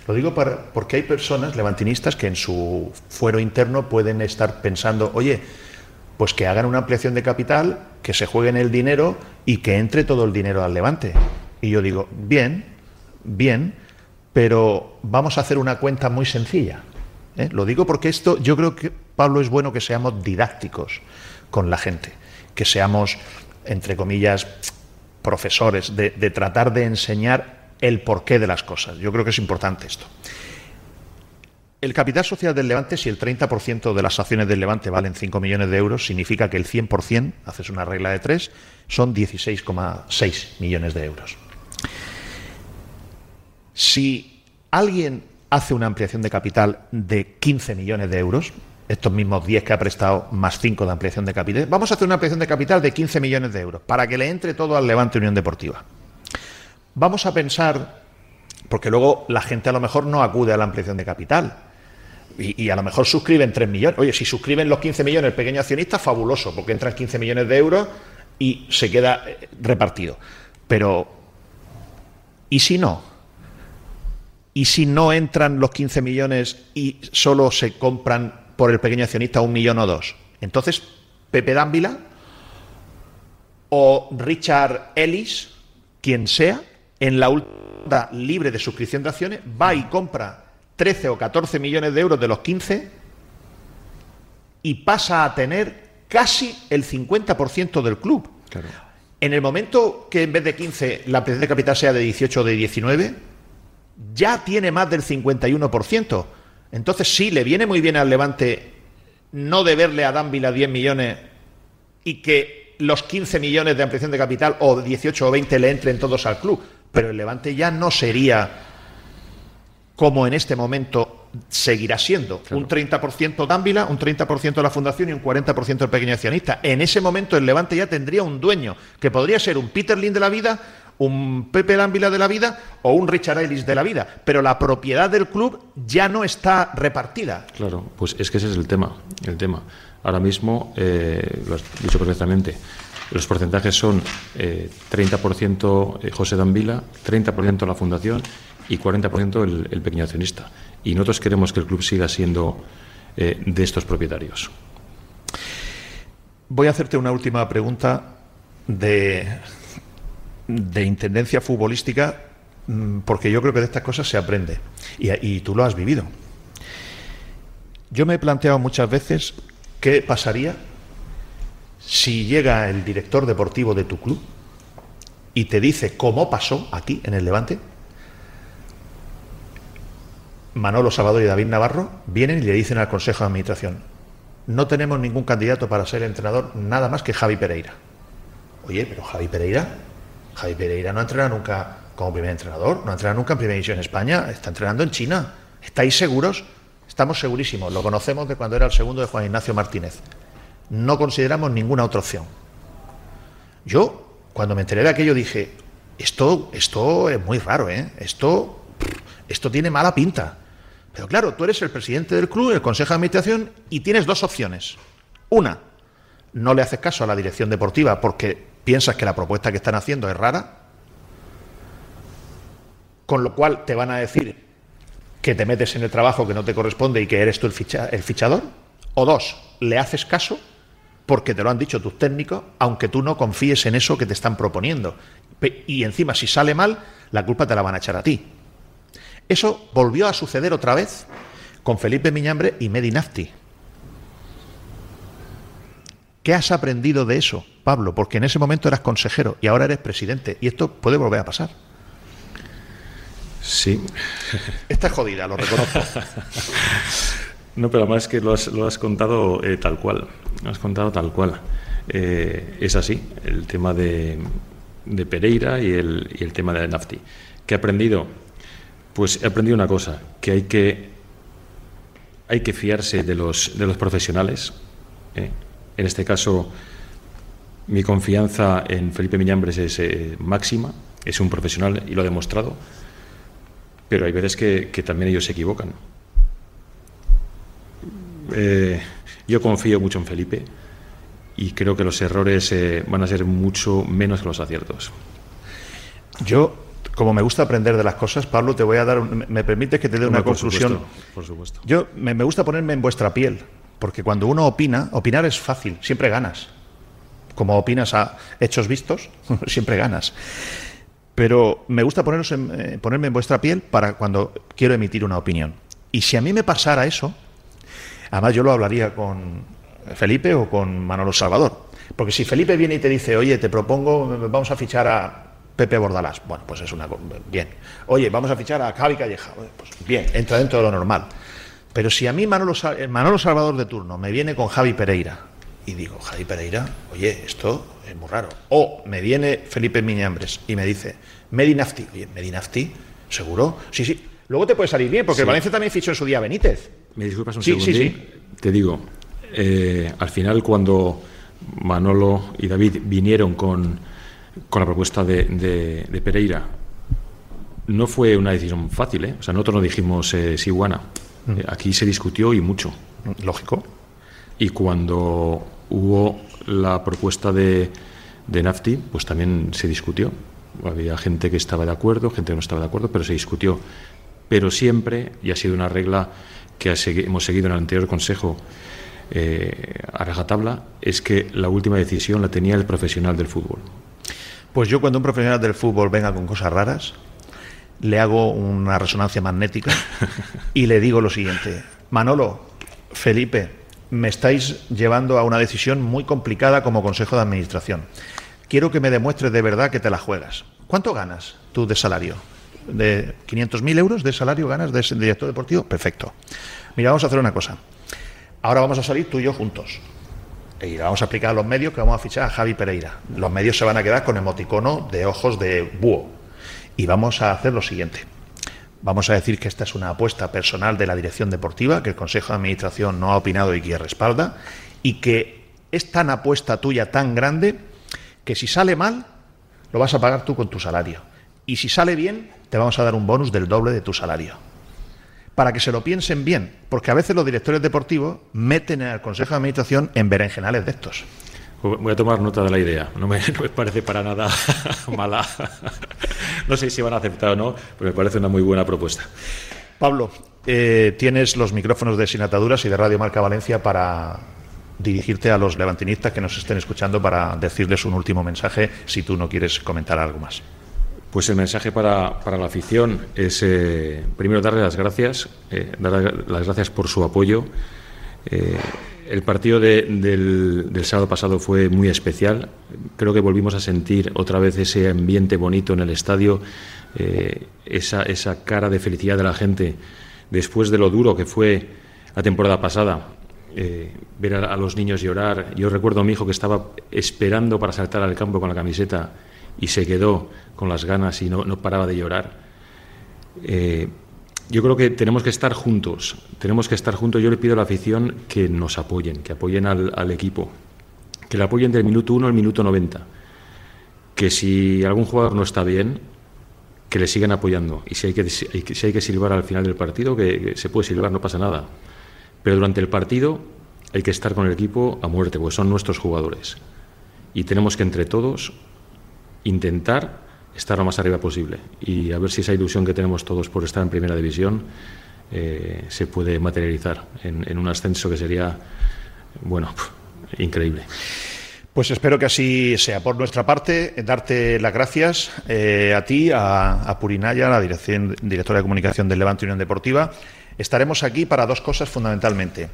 Speaker 1: Lo digo para, porque hay personas levantinistas que en su fuero interno pueden estar pensando, oye, pues que hagan una ampliación de capital, que se jueguen el dinero y que entre todo el dinero al levante. Y yo digo, bien, bien, pero vamos a hacer una cuenta muy sencilla. ¿eh? Lo digo porque esto, yo creo que, Pablo, es bueno que seamos didácticos con la gente, que seamos, entre comillas, profesores, de, de tratar de enseñar el porqué de las cosas. Yo creo que es importante esto. El capital social del Levante, si el 30% de las acciones del Levante valen 5 millones de euros, significa que el 100%, haces una regla de 3, son 16,6 millones de euros. Si alguien hace una ampliación de capital de 15 millones de euros, estos mismos 10 que ha prestado más 5 de ampliación de capital, vamos a hacer una ampliación de capital de 15 millones de euros para que le entre todo al Levante Unión Deportiva. Vamos a pensar, porque luego la gente a lo mejor no acude a la ampliación de capital, y, a lo mejor suscriben 3 millones. Oye, si suscriben los 15 millones el pequeño accionista, fabuloso, porque entran 15 millones de euros y se queda eh, repartido. Pero, ¿y si no? ¿Y si no entran los 15 millones y solo se compran por el pequeño accionista un millón o dos? Entonces, Pepe Dávila o Richard Ellis, quien sea, en la última libre de suscripción de acciones, va y compra 13 o 14 millones de euros de los 15 y pasa a tener casi el 50% del club. En el momento que en vez de 15 la ampliación de capital sea de 18 o de 19, ya tiene más del 51%. Entonces sí, le viene muy bien al Levante no deberle a Dávila 10 millones y que los 15 millones de ampliación de capital o 18 o 20 le entren todos al club. Pero el Levante ya no sería como en este momento seguirá siendo. Un 30% Dávila, un 30% la Fundación y un 40% el pequeño accionista. En ese momento el Levante ya tendría un dueño, que podría ser un Peter Lin de la vida, un Pepe Dávila de la vida o un Richard Ellis de la vida. Pero la propiedad del club ya no está repartida.
Speaker 8: Claro, pues es que ese es el tema. El tema. Ahora mismo, eh, lo has dicho perfectamente, los porcentajes son eh, 30% José Dávila, 30% la Fundación y 40% el, el pequeño accionista. Y nosotros queremos que el club siga siendo eh, de estos propietarios.
Speaker 1: Voy a hacerte una última pregunta de, de intendencia futbolística, mm, porque yo creo que de estas cosas se aprende. Y, y tú lo has vivido. Yo me he planteado muchas veces qué pasaría si llega el director deportivo de tu club y te dice cómo pasó aquí en el Levante Manolo Salvador y David Navarro vienen y le dicen al Consejo de Administración, no tenemos ningún candidato para ser entrenador nada más que Javi Pereira. Oye, pero Javi Pereira, Javi Pereira no ha entrenado nunca como primer entrenador, no ha entrenado nunca en Primera División en España, está entrenando en China. ¿Estáis seguros? Estamos segurísimos, lo conocemos de cuando era el segundo de Juan Ignacio Martínez. No consideramos ninguna otra opción. Yo, cuando me enteré de aquello, dije, esto, esto es muy raro, ¿eh? Esto, esto tiene mala pinta. Pero claro, tú eres el presidente del club, el consejo de administración, y tienes dos opciones. Una, no le haces caso a la dirección deportiva porque piensas que la propuesta que están haciendo es rara, con lo cual te van a decir que te metes en el trabajo que no te corresponde y que eres tú el, el fichador. O dos, le haces caso porque te lo han dicho tus técnicos, aunque tú no confíes en eso que te están proponiendo. Y encima, si sale mal, la culpa te la van a echar a ti. Eso volvió a suceder otra vez con Felipe Miñambre y Medi Nafti. ¿Qué has aprendido de eso, Pablo? Porque en ese momento eras consejero y ahora eres presidente. Y esto puede volver a pasar.
Speaker 8: Sí.
Speaker 1: Esta es jodida, lo reconozco.
Speaker 8: No, pero además es que lo has, lo has contado eh, tal cual. Lo has contado tal cual. Eh, es así, el tema de, de Pereira y el, y el, tema de Nafti. ¿Qué he aprendido? Pues he aprendido una cosa, que hay que, hay que fiarse de los, de los profesionales. ¿eh? En este caso, mi confianza en Felipe Miñambres es eh, máxima, es un profesional y lo ha demostrado, pero hay veces que, también ellos se equivocan. Eh, yo confío mucho en Felipe y creo que los errores van a ser mucho menos que los aciertos.
Speaker 1: Yo, como me gusta aprender de las cosas, Pablo, te voy a dar, me permites que te dé una conclusión.
Speaker 8: por supuesto.
Speaker 1: Yo me, gusta ponerme en vuestra piel, porque cuando uno opina, opinar es fácil, siempre ganas. Como opinas a hechos vistos, siempre ganas. Pero me gusta poneros eh, ponerme en vuestra piel para cuando quiero emitir una opinión. Y si a mí me pasara eso, además yo lo hablaría con Felipe o con Manolo Salvador. Porque si Felipe viene y te dice, oye, te propongo, vamos a fichar a Pepe Bordalás. Bueno, pues es una. Bien. Oye, vamos a fichar a Javi Calleja. Pues bien, entra dentro de lo normal. Pero si a mí Manolo, Manolo Salvador de turno me viene con Javi Pereira y digo, Javi Pereira, oye, esto es muy raro. O me viene Felipe Miñambres y me dice, Medinafti. Oye, Medinafti, ¿seguro? Sí, sí. Luego te puede salir bien, porque Valencia también fichó en su día Benítez.
Speaker 8: ¿Me disculpas un segundo? Sí, sí. Te digo, eh, al final cuando Manolo y David vinieron con con la propuesta de, Pereira. No fue una decisión fácil, ¿eh? O sea, nosotros no dijimos eh, sí, buena. Mm. Eh, aquí se discutió y mucho.
Speaker 1: Lógico.
Speaker 8: Y cuando hubo la propuesta de, de Nafti, pues también se discutió. Había gente que estaba de acuerdo, gente que no estaba de acuerdo, pero se discutió. Pero siempre, y ha sido una regla que hemos seguido en el anterior Consejo eh, a rajatabla, es que la última decisión la tenía el profesional del fútbol.
Speaker 1: Pues yo cuando un profesional del fútbol venga con cosas raras, le hago una resonancia magnética y le digo lo siguiente, Manolo, Felipe, me estáis llevando a una decisión muy complicada como Consejo de Administración. Quiero que me demuestres de verdad que te la juegas. ¿Cuánto ganas tú de salario? ¿De 500.000 euros de salario ganas de director deportivo? Perfecto. Mira, vamos a hacer una cosa. Ahora vamos a salir tú y yo juntos y vamos a aplicar a los medios que vamos a fichar a Javi Pereira. Los medios se van a quedar con emoticono de ojos de búho. Y vamos a hacer lo siguiente. Vamos a decir que esta es una apuesta personal de la dirección deportiva, que el Consejo de Administración no ha opinado y que respalda, y que es tan apuesta tuya tan grande que si sale mal, lo vas a pagar tú con tu salario. Y si sale bien, te vamos a dar un bonus del doble de tu salario para que se lo piensen bien, porque a veces los directores deportivos meten al Consejo de Administración en berenjenales de estos.
Speaker 8: Voy a tomar nota de la idea, no me, parece para nada mala. no sé si van a aceptar o no, pero me parece una muy buena propuesta.
Speaker 1: Pablo, eh, tienes los micrófonos de Sinataduras y de Radio Marca Valencia para dirigirte a los levantinistas que nos estén escuchando para decirles un último mensaje si tú no quieres comentar algo más.
Speaker 8: Pues el mensaje para, la afición es, eh, primero, darle las gracias, eh, dar las gracias por su apoyo. Eh, el partido del, sábado pasado fue muy especial. Creo que volvimos a sentir otra vez ese ambiente bonito en el estadio, esa, esa cara de felicidad de la gente después de lo duro que fue la temporada pasada. ver a, a los niños llorar. Yo recuerdo a mi hijo que estaba esperando para saltar al campo con la camiseta y se quedó con las ganas y no, paraba de llorar. Eh, yo creo que tenemos que estar juntos, tenemos que estar juntos. Yo le pido a la afición que nos apoyen, que apoyen al, equipo, que le apoyen del minuto 1 al minuto 90. Que si algún jugador no está bien, que le sigan apoyando. Y si hay que, si hay que silbar al final del partido, que, se puede silbar, no pasa nada. Pero durante el partido hay que estar con el equipo a muerte, porque son nuestros jugadores. Y tenemos que entre todos intentar estar lo más arriba posible y a ver si esa ilusión que tenemos todos por estar en primera división eh, se puede materializar en, un ascenso que sería, bueno, increíble.
Speaker 1: Pues espero que así sea. Por nuestra parte, darte las gracias eh, a ti, a, Purinaya, la dirección, directora de comunicación del Levante Unión Deportiva. Estaremos aquí para dos cosas fundamentalmente.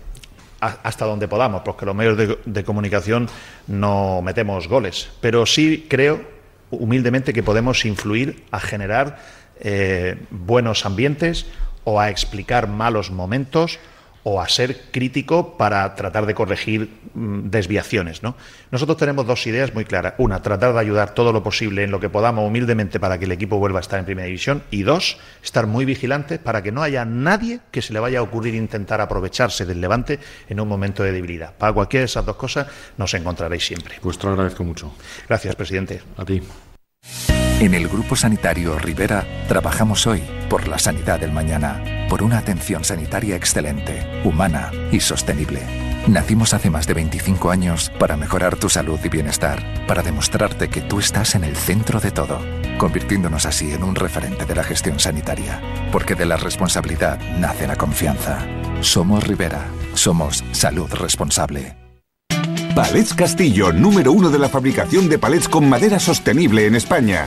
Speaker 1: hasta donde podamos, porque los medios de, de comunicación no metemos goles. Pero sí creo humildemente que podemos influir a generar eh, buenos ambientes o a explicar malos momentos
Speaker 9: o a ser crítico para tratar de corregir mm, desviaciones. ¿no? Nosotros tenemos dos ideas muy claras. Una, tratar de ayudar todo lo posible en lo que podamos humildemente para que el equipo vuelva a estar en primera división. Y dos, estar muy vigilantes para que no haya nadie que se le vaya a ocurrir intentar aprovecharse del levante en un momento de debilidad. Para cualquiera de esas dos cosas nos encontraréis siempre.
Speaker 8: Pues te lo agradezco mucho.
Speaker 9: Gracias, presidente.
Speaker 8: A ti.
Speaker 4: En el Grupo Sanitario Rivera trabajamos hoy por la sanidad del mañana, por una atención sanitaria excelente, humana y sostenible. Nacimos hace más de 25 años para mejorar tu salud y bienestar, para demostrarte que tú estás en el centro de todo, convirtiéndonos así en un referente de la gestión sanitaria, porque de la responsabilidad nace la confianza. Somos Rivera, somos salud responsable.
Speaker 3: Palets Castillo, número uno de la fabricación de palets con madera sostenible en España.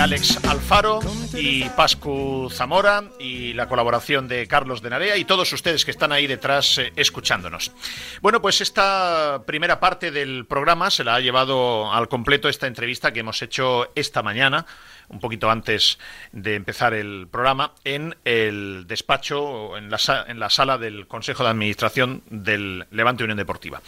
Speaker 1: Alex Alfaro y Pascu Zamora y la colaboración de Carlos de Narea y todos ustedes que están ahí detrás eh, escuchándonos. Bueno, pues esta primera parte del programa se la ha llevado al completo esta entrevista que hemos hecho esta mañana un poquito antes de empezar el programa, en el despacho, en la, en la sala del Consejo de Administración del Levante Unión Deportiva.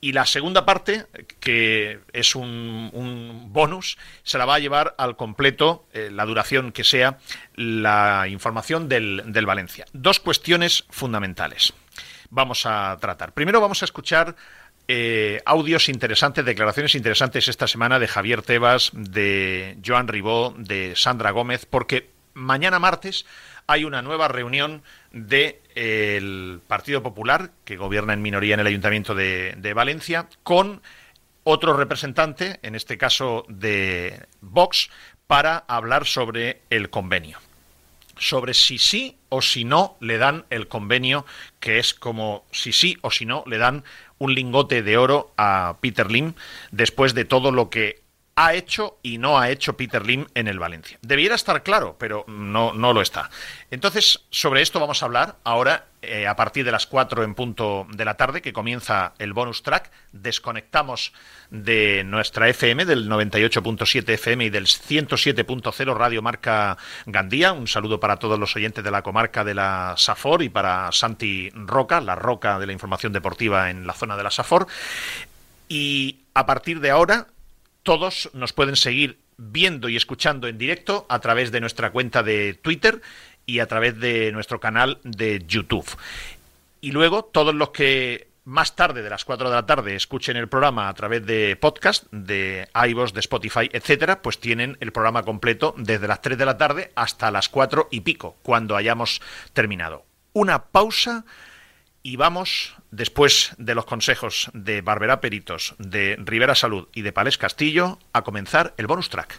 Speaker 1: Y la segunda parte, que es un, bonus, se la va a llevar al completo, eh, la duración que sea, la información del, del Valencia. Dos cuestiones fundamentales vamos a tratar. Primero vamos a escuchar eh, audios interesantes, declaraciones interesantes esta semana de Javier Tebas, de Joan Ribó, de Sandra Gómez, porque mañana martes hay una nueva reunión del Partido Popular, que gobierna en minoría en el Ayuntamiento de, de Valencia, con otro representante, en este caso de Vox, para hablar sobre el convenio. Sobre si sí o si no le dan el convenio, que es como si sí o si no le dan un lingote de oro a Peter Lim después de todo lo que ha hecho y no ha hecho Peter Lim en el Valencia. Debiera estar claro, pero no, no lo está. Entonces, sobre esto vamos a hablar ahora eh, a partir de las 4 en punto de la tarde, que comienza el bonus track. Desconectamos de nuestra FM, del 98.7 FM y del 107.0 Radio Marca Gandía. Un saludo para todos los oyentes de la comarca de la Safor y para Santi Roca, la roca de la información deportiva en la zona de la Safor. Y a partir de ahora todos nos pueden seguir viendo y escuchando en directo a través de nuestra cuenta de Twitter y a través de nuestro canal de YouTube. Y luego todos los que más tarde de las 4 de la tarde escuchen el programa a través de podcast, de iVoox, de Spotify, etcétera, pues tienen el programa completo desde las 3 de la tarde hasta las 4 y pico, cuando hayamos terminado. Una pausa y vamos, después de los consejos de Barberá Peritos, de Rivera Salud y de Palés Castillo, a comenzar el bonus track.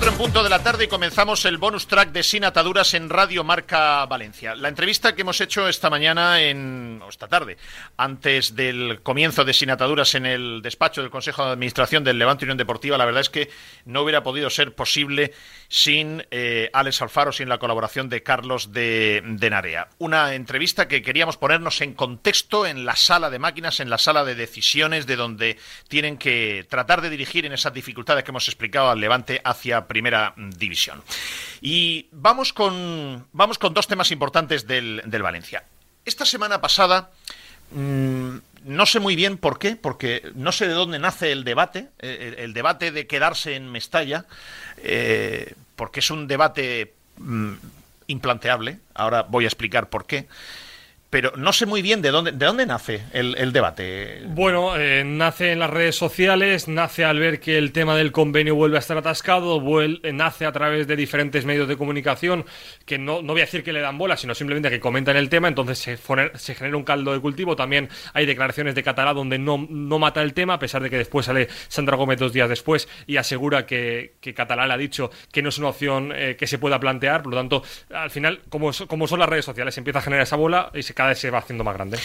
Speaker 1: 4 en punto de la tarde y comenzamos el bonus track de Sin Ataduras en Radio Marca Valencia. La entrevista que hemos hecho esta mañana, en, o esta tarde, antes del comienzo de Sin Ataduras en el despacho del Consejo de Administración del Levante Unión Deportiva, la verdad es que no hubiera podido ser posible sin eh, Alex Alfaro, sin la colaboración de Carlos de, Narea. Una entrevista que queríamos ponernos en contexto en la sala de máquinas, en la sala de decisiones, de donde tienen que tratar de dirigir en esas dificultades que hemos explicado al Levante hacia primera división. Y vamos con, vamos con dos temas importantes del, Valencia. Esta semana pasada... Mmm, no sé muy bien por qué, porque no sé de dónde nace el debate, eh, el, debate de quedarse en Mestalla, eh, porque es un debate mmm, implanteable. Ahora voy a explicar por qué pero no sé muy bien de dónde, de dónde nace el, el debate.
Speaker 2: Bueno, eh, nace en las redes sociales, nace al ver que el tema del convenio vuelve a estar atascado, vuelve, nace a través de diferentes medios de comunicación que no, no voy a decir que le dan bola, sino simplemente que comentan el tema, entonces se genera un caldo de cultivo. También hay declaraciones de Catalá donde no, no, mata el tema, a pesar de que después sale Sandra Gómez dos días después y asegura que, que Catalá le ha dicho que no es una opción eh, que se pueda plantear. Por lo tanto, al final, como, como son las redes sociales, se empieza a generar esa bola y se cada vez se va haciendo más grande.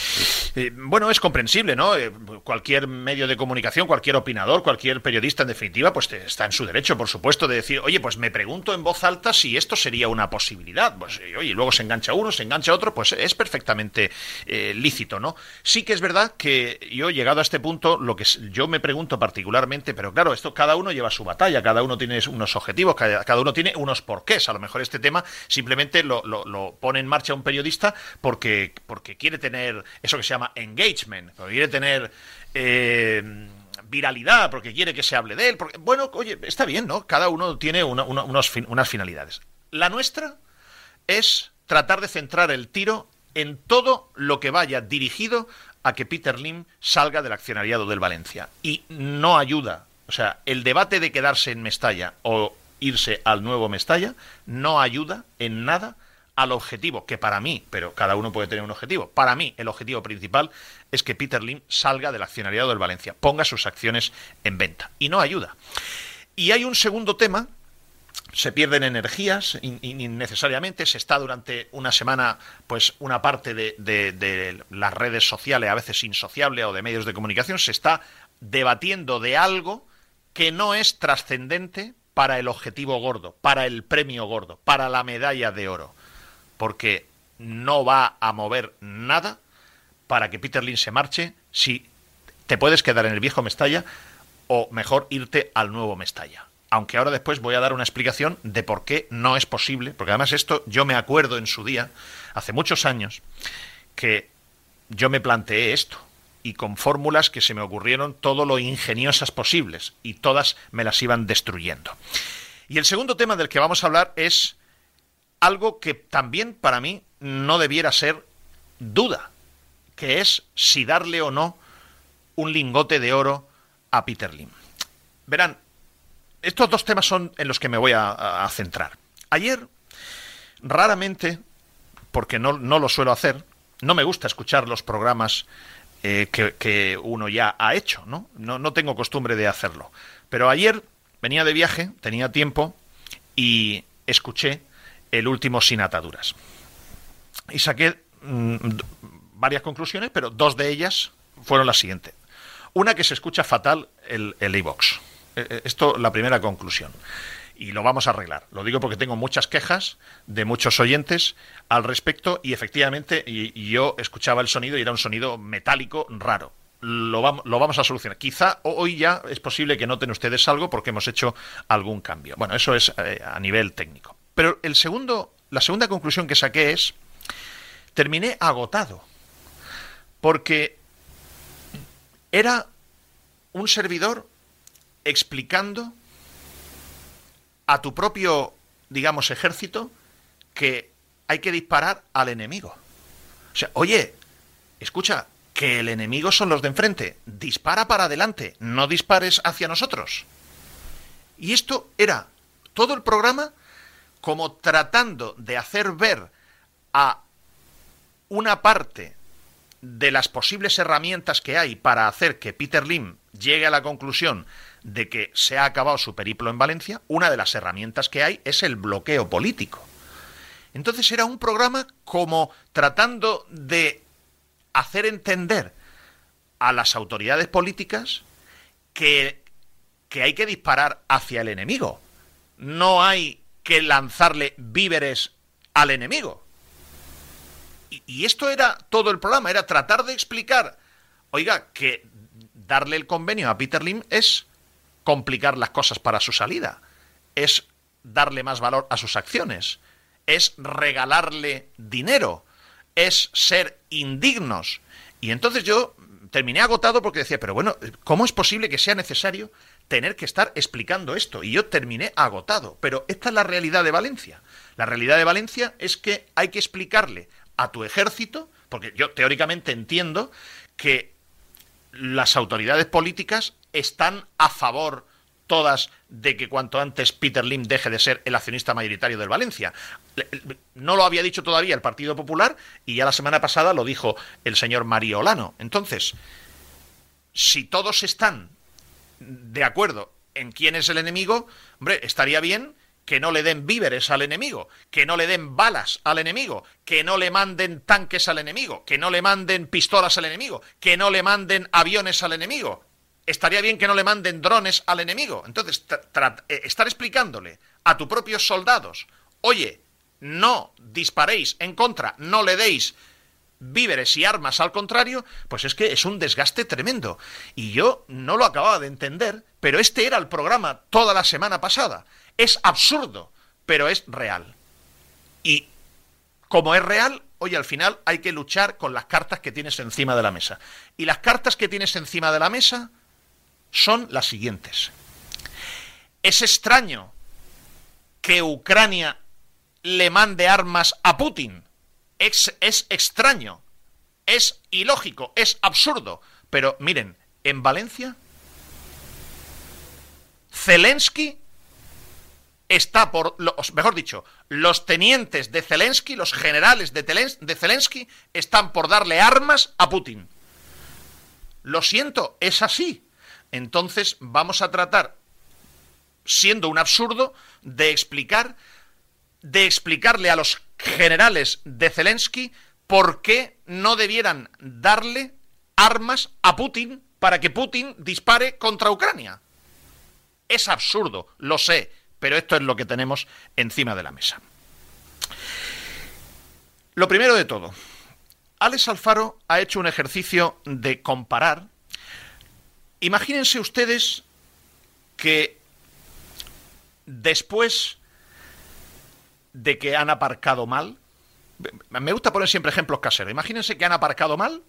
Speaker 1: Eh, bueno, es comprensible, ¿no? Eh, cualquier medio de comunicación, cualquier opinador, cualquier periodista, en definitiva, pues está en su derecho, por supuesto, de decir, oye, pues me pregunto en voz alta si esto sería una posibilidad. Pues, oye, luego se engancha uno, se engancha otro, pues es perfectamente eh, lícito, ¿no? Sí que es verdad que yo, llegado a este punto, lo que yo me pregunto particularmente, pero claro, esto cada uno lleva su batalla, cada uno tiene unos objetivos, cada, cada uno tiene unos porqués. A lo mejor este tema simplemente lo, lo pone en marcha un periodista porque, porque quiere tener eso que se llama engagement, porque quiere tener eh, viralidad, porque quiere que se hable de él. Porque, bueno, oye, está bien, ¿no? Cada uno tiene una, unos fin, unas finalidades. La nuestra es tratar de centrar el tiro en todo lo que vaya dirigido a que Peter Lim salga del accionariado del Valencia. Y no ayuda. O sea, el debate de quedarse en Mestalla o irse al nuevo Mestalla no ayuda en nada al objetivo, que para mí, pero cada uno puede tener un objetivo, para mí el objetivo principal es que Peter Lim salga del accionariado del Valencia, ponga sus acciones en venta. Y no ayuda. Y hay un segundo tema, se pierden energías innecesariamente, se está durante una semana, pues una parte de, de, de las redes sociales, a veces insociable, o de medios de comunicación, se está debatiendo de algo que no es trascendente para el objetivo gordo, para el premio gordo, para la medalla de oro porque no va a mover nada para que Peter se marche si te puedes quedar en el viejo Mestalla o mejor irte al nuevo Mestalla. Aunque ahora después voy a dar una explicación de por qué no es posible, porque además esto yo me acuerdo en su día, hace muchos años, que yo me planteé esto y con fórmulas que se me ocurrieron todo lo ingeniosas posibles y todas me las iban destruyendo. Y el segundo tema del que vamos a hablar es algo que también para mí no debiera ser duda, que es si darle o no un lingote de oro a Peter Lim. Verán, estos dos temas son en los que me voy a, centrar. Ayer, raramente, porque no, no, lo suelo hacer, no me gusta escuchar los programas eh, que, que, uno ya ha hecho, ¿no? ¿no? No tengo costumbre de hacerlo. Pero ayer venía de viaje, tenía tiempo y escuché el último sin ataduras. Y saqué mmm, varias conclusiones, pero dos de ellas fueron las siguientes. Una que se escucha fatal el iVox. El Esto, la primera conclusión. Y lo vamos a arreglar. Lo digo porque tengo muchas quejas de muchos oyentes al respecto y efectivamente y, yo escuchaba el sonido y era un sonido metálico raro. Lo vamos, lo vamos, a solucionar. Quizá hoy ya es posible que noten ustedes algo porque hemos hecho algún cambio. Bueno, eso es eh, a nivel técnico. Pero el segundo, la segunda conclusión que saqué es, terminé agotado, porque era un servidor explicando a tu propio, digamos, ejército que hay que disparar al enemigo. O sea, oye, escucha, que el enemigo son los de enfrente. Dispara para adelante, no dispares hacia nosotros. Y esto era todo el programa como tratando de hacer ver a una parte de las posibles herramientas que hay para hacer que Peter Lim llegue a la conclusión de que se ha acabado su periplo en Valencia, una de las herramientas que hay es el bloqueo político. Entonces era un programa como tratando de hacer entender a las autoridades políticas que, que hay que disparar hacia el enemigo. No hay que lanzarle víveres al enemigo. Y, esto era todo el programa, era tratar de explicar, oiga, que darle el convenio a Peter Lim es complicar las cosas para su salida, es darle más valor a sus acciones, es regalarle dinero, es ser indignos. Y entonces yo terminé agotado porque decía, pero bueno, ¿cómo es posible que sea necesario tener que estar explicando esto? Y yo terminé agotado. Pero esta es la realidad de Valencia. La realidad de Valencia es que hay que explicarle a tu ejército, porque yo teóricamente entiendo que las autoridades políticas están a favor todas de que cuanto antes Peter Lim deje de ser el accionista mayoritario del Valencia. No lo había dicho todavía el Partido Popular y ya la semana pasada lo dijo el señor Mario Olano. Entonces, si todos están de acuerdo en quién es el enemigo, hombre, estaría bien que no le den víveres al enemigo, que no le den balas al enemigo, que no le manden tanques al enemigo, que no le manden pistolas al enemigo, que no le manden aviones al enemigo, estaría bien que no le manden drones al enemigo. Entonces, eh, estar explicándole a tus propios soldados, oye, no disparéis en contra, no le deis víveres y armas al contrario, pues es que es un desgaste tremendo. Y yo no lo acababa de entender, pero este era el programa toda la semana pasada. Es absurdo, pero es real. Y como es real, oye, al final hay que luchar con las cartas que tienes encima de la mesa. Y las cartas que tienes encima de la mesa son las siguientes. Es extraño que Ucrania le mande armas a Putin. Es, es, extraño, es ilógico, es absurdo. Pero miren, en Valencia, Zelensky está por, mejor dicho, los tenientes de Zelensky, los generales de, de Zelensky, están por darle armas a Putin. Lo siento, es así entonces vamos a tratar, siendo un absurdo, de explicar, de explicarle a los generales de Zelensky por qué no debieran darle armas a Putin para que Putin dispare contra Ucrania. Es absurdo, lo sé, pero esto es lo que tenemos encima de la mesa. Lo primero de todo, Alex Alfaro ha hecho un ejercicio de comparar Imagínense ustedes que después de que han aparcado mal, me gusta poner siempre ejemplos caseros, imagínense que han aparcado mal,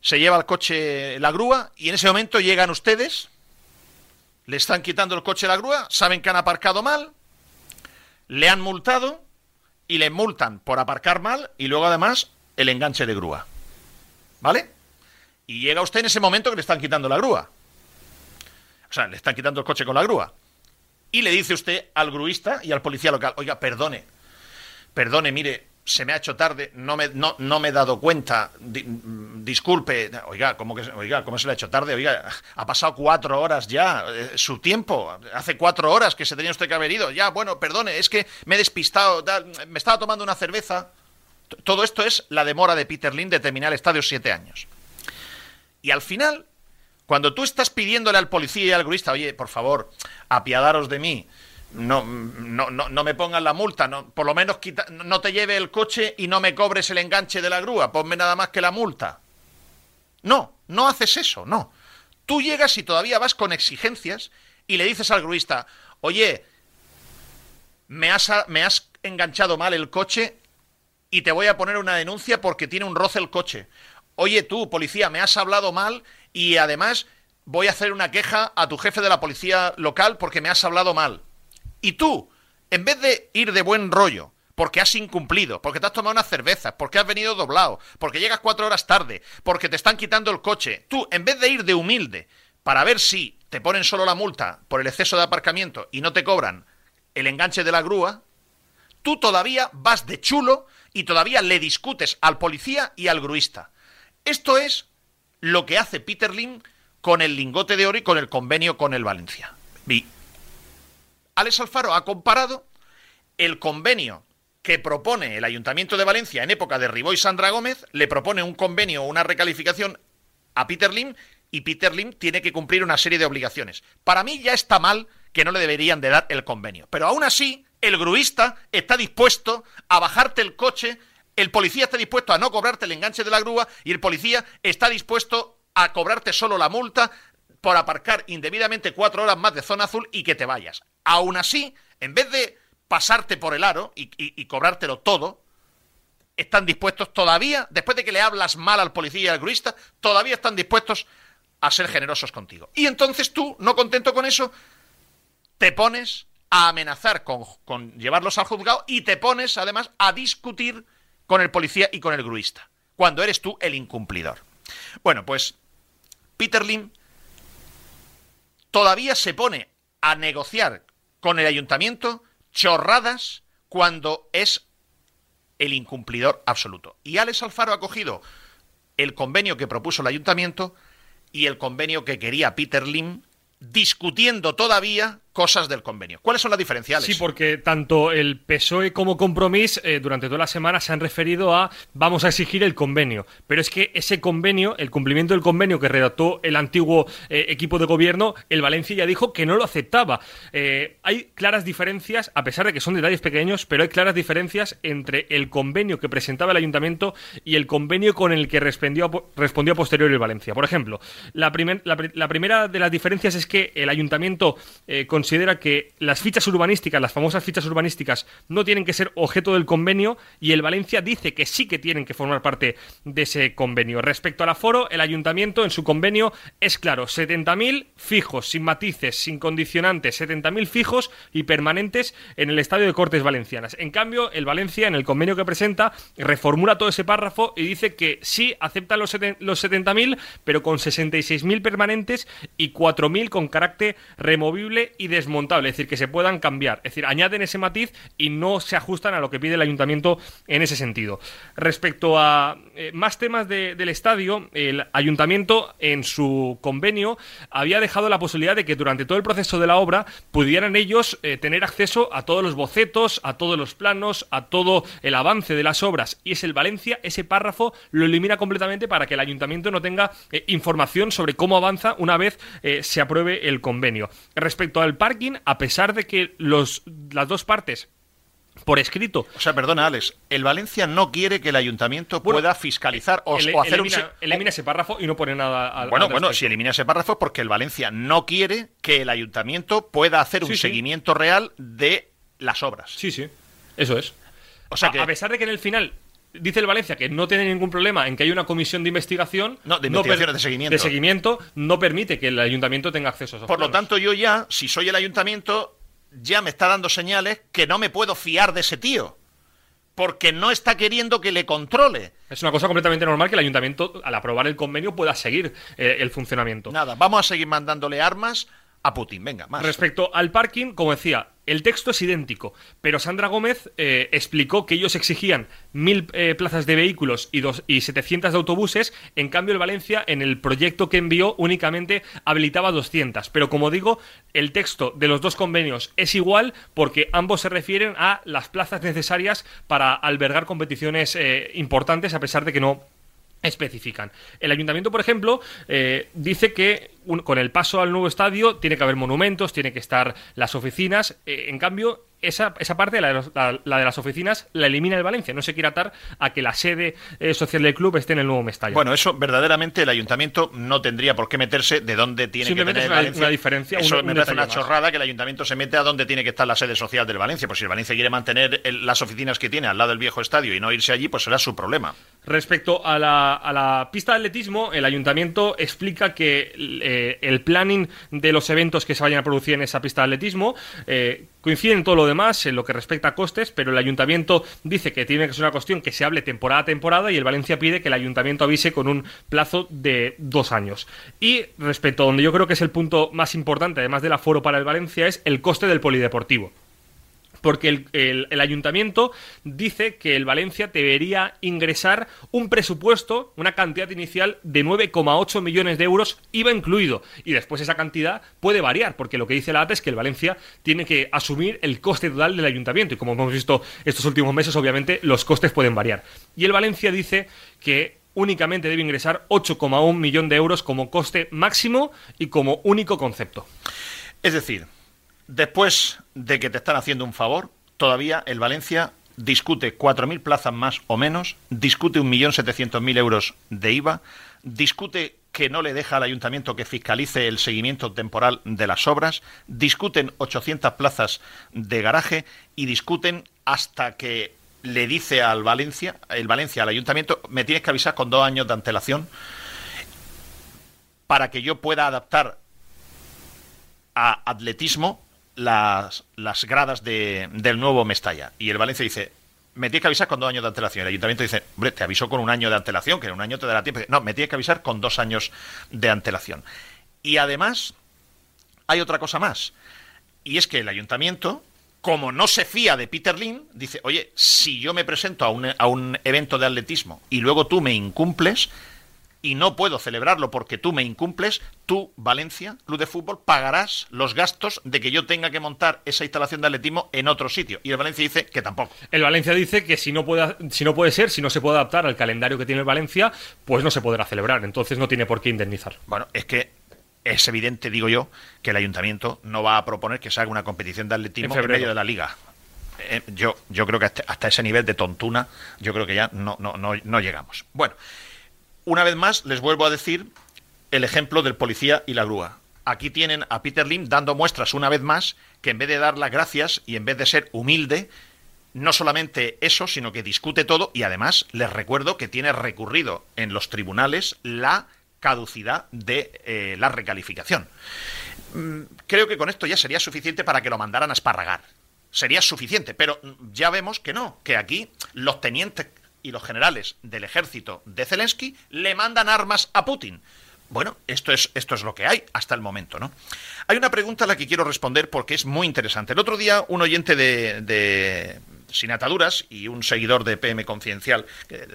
Speaker 1: se lleva el coche la grúa y en ese momento llegan ustedes, le están quitando el coche la grúa, saben que han aparcado mal, le han multado y le multan por aparcar mal y luego además el enganche de grúa. ¿Vale? Y llega usted en ese momento que le están quitando la grúa. O sea, le están quitando el coche con la grúa. Y le dice usted al gruista y al policía local, oiga, perdone, perdone, mire, se me ha hecho tarde, no me, no, no me he dado cuenta, disculpe, oiga, ¿cómo que, oiga, ¿cómo se le ha hecho tarde? Oiga, ha pasado cuatro horas ya, eh, su tiempo, hace cuatro horas que se tenía usted que haber ido, ya, bueno, perdone, es que me he despistado, me estaba tomando una cerveza. Todo esto es la demora de Peter Lynn de terminar el estadio siete años. Y al final, cuando tú estás pidiéndole al policía y al gruista, oye, por favor, apiadaros de mí, no, no, no, me pongan la multa, no, por lo menos quita, no te lleve el coche y no me cobres el enganche de la grúa, ponme nada más que la multa. No, no haces eso, no. Tú llegas y todavía vas con exigencias y le dices al gruista, oye, me has, me has enganchado mal el coche y te voy a poner una denuncia porque tiene un roce el coche oye tú, policía, me has hablado mal y además voy a hacer una queja a tu jefe de la policía local porque me has hablado mal. Y tú, en vez de ir de buen rollo, porque has incumplido, porque te has tomado unas cervezas, porque has venido doblado, porque llegas cuatro horas tarde, porque te están quitando el coche, tú, en vez de ir de humilde para ver si te ponen solo la multa por el exceso de aparcamiento y no te cobran el enganche de la grúa, tú todavía vas de chulo y todavía le discutes al policía y al gruista. Esto es lo que hace Peter Lim con el lingote de oro y con el convenio con el Valencia. Y Alex Alfaro ha comparado el convenio que propone el Ayuntamiento de Valencia en época de Ribó y Sandra Gómez, le propone un convenio o una recalificación a Peter Lim y Peter Lim tiene que cumplir una serie de obligaciones. Para mí ya está mal que no le deberían de dar el convenio. Pero aún así, el gruista está dispuesto a bajarte el coche, el policía está dispuesto a no cobrarte el enganche de la grúa y el policía está dispuesto a cobrarte solo la multa por aparcar indebidamente cuatro horas más de zona azul y que te vayas. Aún así, en vez de pasarte por el aro y, cobrártelo todo, están dispuestos todavía, después de que le hablas mal al policía y al gruista, todavía están dispuestos a ser generosos contigo. Y entonces tú, no contento con eso, te pones a amenazar con, con, llevarlos al juzgado y te pones además a discutir con el policía y con el gruista, cuando eres tú el incumplidor. Bueno, pues Peter Lim todavía se pone a negociar con el ayuntamiento chorradas cuando es el incumplidor absoluto. Y Alex Alfaro ha cogido el convenio que propuso el ayuntamiento y el convenio que quería Peter Lim discutiendo todavía cosas del convenio. ¿Cuáles son las diferenciales?
Speaker 2: Sí, porque tanto el PSOE como Compromís eh, durante toda la semana se han referido a vamos a exigir el convenio. Pero es que ese convenio, el cumplimiento del convenio que redactó el antiguo eh, equipo de gobierno, el Valencia ya dijo que no lo aceptaba. Eh, hay claras diferencias, a pesar de que son detalles pequeños, pero hay claras diferencias entre el convenio que presentaba el ayuntamiento y el convenio con el que respondió, respondió a posteriori el Valencia. Por ejemplo, la, la, primera de las diferencias es que el ayuntamiento con considera que las fichas urbanísticas, las famosas fichas urbanísticas, no tienen que ser objeto del convenio y el Valencia dice que sí que tienen que formar parte de ese convenio. Respecto al aforo, el ayuntamiento en su convenio es claro, 70.000 fijos, sin matices, sin condicionantes, 70.000 fijos y permanentes en el Estadio de Cortes Valencianas. En cambio, el Valencia, en el convenio que presenta, reformula todo ese párrafo y dice que sí aceptan los, los 70.000, pero con 66.000 permanentes y 4.000 con carácter removible y desmontable, es decir, que se puedan cambiar. Es decir, añaden ese matiz y no se ajustan a lo que pide el ayuntamiento en ese sentido. Respecto a eh, más temas del estadio, el ayuntamiento en su convenio había dejado la posibilidad de que durante todo el proceso de la obra pudieran ellos eh, tener acceso a todos los bocetos, a todos los planos, a todo el avance de las obras. Y es el Valencia, ese párrafo lo elimina completamente para que el ayuntamiento no tenga eh, información sobre cómo avanza una vez se apruebe el convenio. Respecto al parking, a pesar de que los, las dos partes por escrito.
Speaker 1: O sea, perdona, Alex, el Valencia no quiere que el ayuntamiento pueda fiscalizar o, hacer
Speaker 2: elimina, un. Elimina ese párrafo y no pone nada
Speaker 1: al. Bueno, bueno, si elimina ese párrafo es porque el Valencia no quiere que el ayuntamiento pueda hacer un seguimiento real de las obras.
Speaker 2: Sí, sí. Eso es. O sea, que... a pesar de que en el final dice el Valencia que no tiene ningún problema en que haya una comisión de investigación.
Speaker 1: No, de investigación de seguimiento.
Speaker 2: De seguimiento no permite que el ayuntamiento tenga acceso a esos
Speaker 1: Por lo tanto, yo ya, si soy el ayuntamiento, ya me está dando señales que no me puedo fiar de ese tío. Porque no está queriendo que le controle.
Speaker 2: Es una cosa completamente normal que el ayuntamiento, al aprobar el convenio, pueda seguir eh, el funcionamiento.
Speaker 1: Nada, vamos a seguir mandándole armas a Putin. Venga, más.
Speaker 2: Respecto al parking, como decía, el texto es idéntico, pero Sandra Gómez eh, explicó que ellos exigían mil eh, plazas de vehículos y, dos, y 700 de autobuses, en cambio el Valencia en el proyecto que envió únicamente habilitaba 200. Pero como digo, el texto de los dos convenios es igual porque ambos se refieren a las plazas necesarias para albergar competiciones eh, importantes a pesar de que no especifican. El ayuntamiento, por ejemplo, eh, dice que con el paso al nuevo estadio tiene que haber monumentos, tiene que estar las oficinas. Eh, en cambio, esa, esa parte, la de, la, de, las oficinas, la elimina el Valencia. No se quiere atar a que la sede eh, social del club esté en el nuevo Mestalla.
Speaker 1: Bueno, eso verdaderamente el ayuntamiento no tendría por qué meterse de dónde tiene que tener
Speaker 2: es una, una diferencia.
Speaker 1: Eso me parece una chorrada que el ayuntamiento se mete a dónde tiene que estar la sede social del Valencia. Pues si el Valencia quiere mantener las oficinas que tiene al lado del viejo estadio y no irse allí, pues será su problema.
Speaker 2: Respecto a la, a la pista de atletismo, el ayuntamiento explica que eh, el planning de los eventos que se vayan a producir en esa pista de atletismo eh, coincide en todo lo demás, en lo que respecta a costes, pero el ayuntamiento dice que tiene que ser una cuestión que se hable temporada a temporada y el Valencia pide que el ayuntamiento avise con un plazo de dos años. Y respecto a donde yo creo que es el punto más importante, además del aforo para el Valencia, es el coste del polideportivo porque el, ayuntamiento dice que el Valencia debería ingresar un presupuesto, una cantidad inicial de 9,8 millones de euros, IVA incluido, y después esa cantidad puede variar, porque lo que dice la ATA es que el Valencia tiene que asumir el coste total del ayuntamiento, y como hemos visto estos últimos meses, obviamente los costes pueden variar. Y el Valencia dice que únicamente debe ingresar 8,1 millón de euros como coste máximo y como único concepto.
Speaker 1: Es decir, después de que te están haciendo un favor, todavía el Valencia discute 4.000 plazas más o menos, discute 1.700.000 euros de IVA, discute que no le deja al ayuntamiento que fiscalice el seguimiento temporal de las obras, discuten 800 plazas de garaje y discuten hasta que le dice al Valencia, el Valencia al ayuntamiento, me tienes que avisar con dos años de antelación para que yo pueda adaptar a atletismo las, las gradas de, del nuevo Mestalla. Y el Valencia dice, me tienes que avisar con dos años de antelación. El ayuntamiento dice, hombre, te aviso con un año de antelación, que en un año te dará tiempo. No, me tienes que avisar con dos años de antelación. Y además, hay otra cosa más. Y es que el ayuntamiento como no se fía de Peter Lin, dice, oye, si yo me presento a un, a un evento de atletismo y luego tú me incumples, y no puedo celebrarlo porque tú me incumples, tú, Valencia, Club de Fútbol, pagarás los gastos de que yo tenga que montar esa instalación de atletismo en otro sitio. Y el Valencia dice que tampoco.
Speaker 2: El Valencia dice que si no puede, si no puede ser, si no se puede adaptar al calendario que tiene el Valencia, pues no se podrá celebrar. Entonces no tiene por qué indemnizar.
Speaker 1: Bueno, es que es evidente, digo yo, que el ayuntamiento no va a proponer que se haga una competición de atletismo en, medio de la liga. Eh, yo, yo creo que hasta, ese nivel de tontuna, yo creo que ya no, no, no, no llegamos. Bueno, una vez más les vuelvo a decir el ejemplo del policía y la grúa. Aquí tienen a Peter Lim dando muestras una vez más que en vez de dar las gracias y en vez de ser humilde, no solamente eso, sino que discute todo y además les recuerdo que tiene recurrido en los tribunales la caducidad de eh, la recalificación. Mm, creo que con esto ya sería suficiente para que lo mandaran a esparragar. Sería suficiente, pero ya vemos que no, que aquí los tenientes y los generales del ejército de Zelensky le mandan armas a Putin. Bueno, esto es, esto es lo que hay hasta el momento, ¿no? Hay una pregunta a la que quiero responder porque es muy interesante. El otro día un oyente de sin ataduras y un seguidor de PM Confidencial,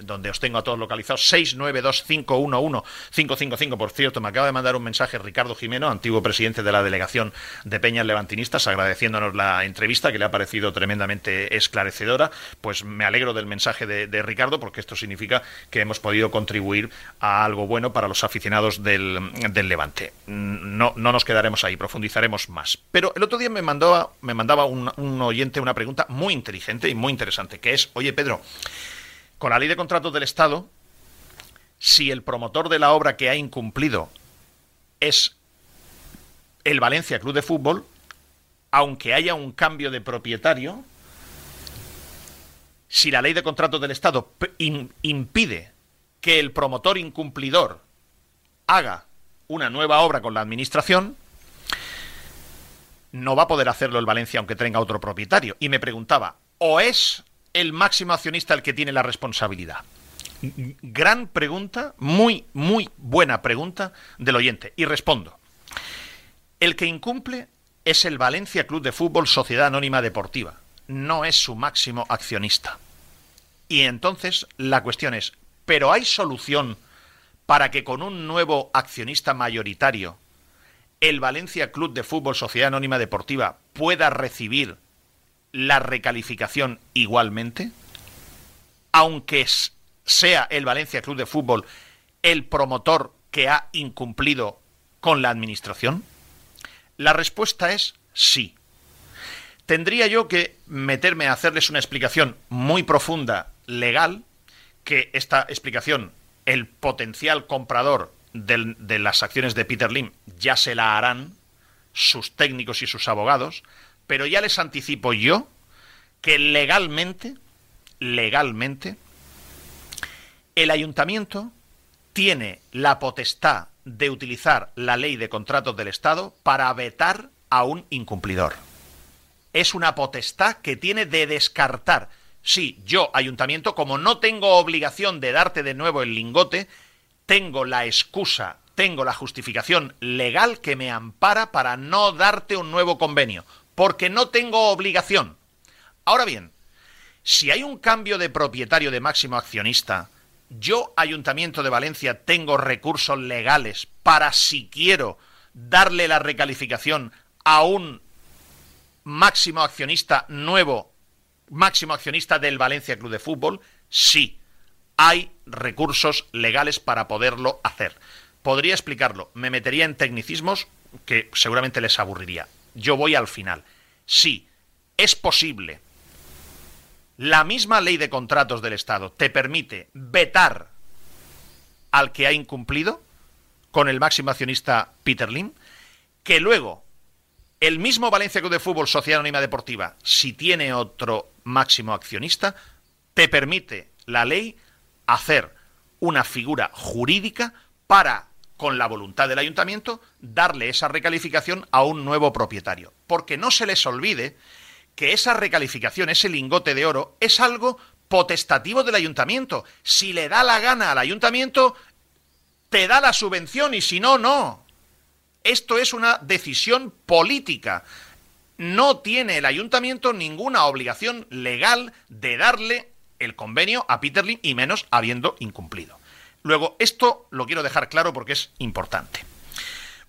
Speaker 1: donde os tengo a todos localizados, 692511555. Por cierto, me acaba de mandar un mensaje Ricardo Jimeno, antiguo presidente de la delegación de Peñas Levantinistas, agradeciéndonos la entrevista que le ha parecido tremendamente esclarecedora. Pues me alegro del mensaje de, Ricardo porque esto significa que hemos podido contribuir a algo bueno para los aficionados del, Levante. No, no nos quedaremos ahí, profundizaremos más. Pero el otro día me mandaba, me mandaba un oyente una pregunta muy inteligente y muy interesante, que es, oye Pedro, con la ley de contratos del Estado, si el promotor de la obra que ha incumplido es el Valencia Club de Fútbol, aunque haya un cambio de propietario, si la ley de contratos del Estado impide que el promotor incumplidor haga una nueva obra con la Administración, no va a poder hacerlo el Valencia aunque tenga otro propietario. Y me preguntaba, o es el máximo accionista el que tiene la responsabilidad? Gran pregunta, muy, muy buena pregunta del oyente. Y respondo. El que incumple es el Valencia Club de Fútbol Sociedad Anónima Deportiva. No es su máximo accionista. Y entonces la cuestión es, ¿pero hay solución para que con un nuevo accionista mayoritario el Valencia Club de Fútbol Sociedad Anónima Deportiva pueda recibir la recalificación igualmente? Aunque sea el Valencia Club de Fútbol el promotor que ha incumplido con la administración? La respuesta es sí. Tendría yo que meterme a hacerles una explicación muy profunda legal, que esta explicación el potencial comprador de las acciones de Peter Lim ya se la harán sus técnicos y sus abogados, pero ya les anticipo yo que legalmente, legalmente, el ayuntamiento tiene la potestad de utilizar la ley de contratos del Estado para vetar a un incumplidor. Es una potestad que tiene de descartar. Sí, yo, ayuntamiento, como no tengo obligación de darte de nuevo el lingote, tengo la excusa, tengo la justificación legal que me ampara para no darte un nuevo convenio porque no tengo obligación. Ahora bien, si hay un cambio de propietario de máximo accionista, yo, Ayuntamiento de Valencia, tengo recursos legales para, si quiero, darle la recalificación a un máximo accionista nuevo, máximo accionista del Valencia Club de Fútbol, sí, hay recursos legales para poderlo hacer. Podría explicarlo, me metería en tecnicismos que seguramente les aburriría. Yo voy al final. Sí, es posible la misma ley de contratos del Estado te permite vetar al que ha incumplido con el máximo accionista Peter Lim, que luego el mismo Valencia Club de Fútbol Sociedad Anónima Deportiva, si tiene otro máximo accionista, te permite la ley hacer una figura jurídica para, con la voluntad del ayuntamiento, darle esa recalificación a un nuevo propietario. Porque no se les olvide que esa recalificación, ese lingote de oro, es algo potestativo del ayuntamiento. Si le da la gana al ayuntamiento, te da la subvención y si no, no. Esto es una decisión política. No tiene el ayuntamiento ninguna obligación legal de darle el convenio a Peter Lim y menos habiendo incumplido. Luego, esto lo quiero dejar claro porque es importante.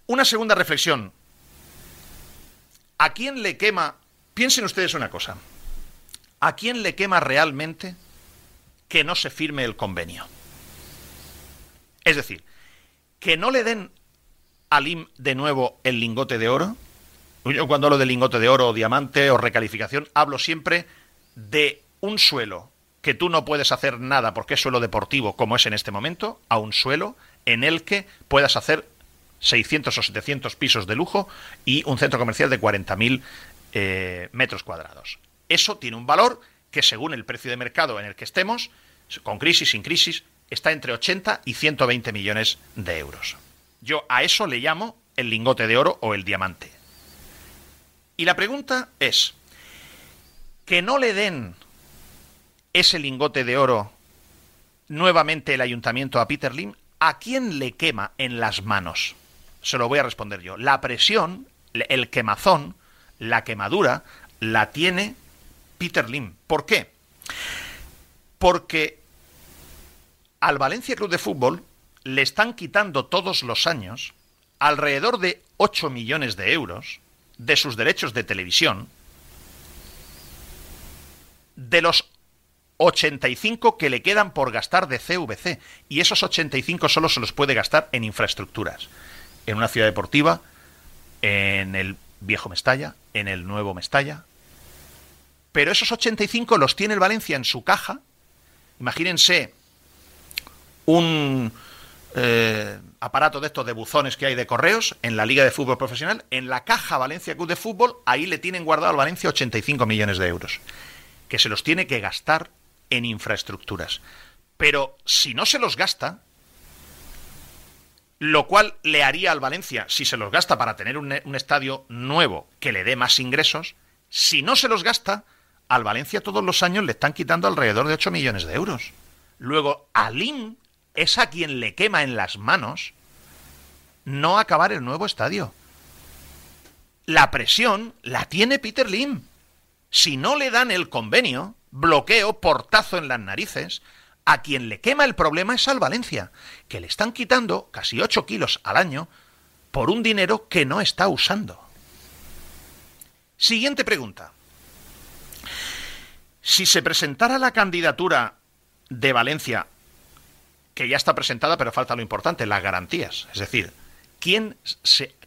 Speaker 1: Una segunda reflexión. ¿A quién le quema Piensen ustedes una cosa. ¿A quién le quema realmente que no se firme el convenio? Es decir, que no le den al IM de nuevo el lingote de oro. Yo cuando hablo de lingote de oro o diamante o recalificación, hablo siempre de un suelo que tú no puedes hacer nada porque es suelo deportivo como es en este momento, a un suelo en el que puedas hacer 600 o 700 pisos de lujo y un centro comercial de 40.000 eh, metros cuadrados. Eso tiene un valor que según el precio de mercado en el que estemos, con crisis, sin crisis, está entre 80 y 120 millones de euros. Yo a eso le llamo el lingote de oro o el diamante. Y la pregunta es, que no le den ese lingote de oro nuevamente el ayuntamiento a Peter Lim, ¿a quién le quema en las manos? Se lo voy a responder yo. La presión, el quemazón, la quemadura la tiene Peter Lim. ¿Por qué? Porque al Valencia Club de Fútbol le están quitando todos los años alrededor de 8 millones de euros de sus derechos de televisión, de los 85 que le quedan por gastar de CVC, y esos 85 solo se los puede gastar en infraestructuras, en una ciudad deportiva, en el viejo Mestalla, en el nuevo Mestalla. Pero esos 85 los tiene el Valencia en su caja. Imagínense un eh, aparato de estos de buzones que hay de correos en la Liga de Fútbol Profesional. En la caja Valencia Club de Fútbol, ahí le tienen guardado al Valencia 85 millones de euros. Que se los tiene que gastar en infraestructuras. Pero si no se los gasta, lo cual le haría al Valencia, si se los gasta para tener un, estadio nuevo que le dé más ingresos, si no se los gasta, al Valencia todos los años le están quitando alrededor de 8 millones de euros. Luego, a Lim es a quien le quema en las manos no acabar el nuevo estadio. La presión la tiene Peter Lim. Si no le dan el convenio, bloqueo, portazo en las narices, a quien le quema el problema es al Valencia, que le están quitando casi 8 kilos al año por un dinero que no está usando. Siguiente pregunta. Si se presentara la candidatura de Valencia, que ya está presentada, pero falta lo importante, las garantías. Es decir, ¿quién,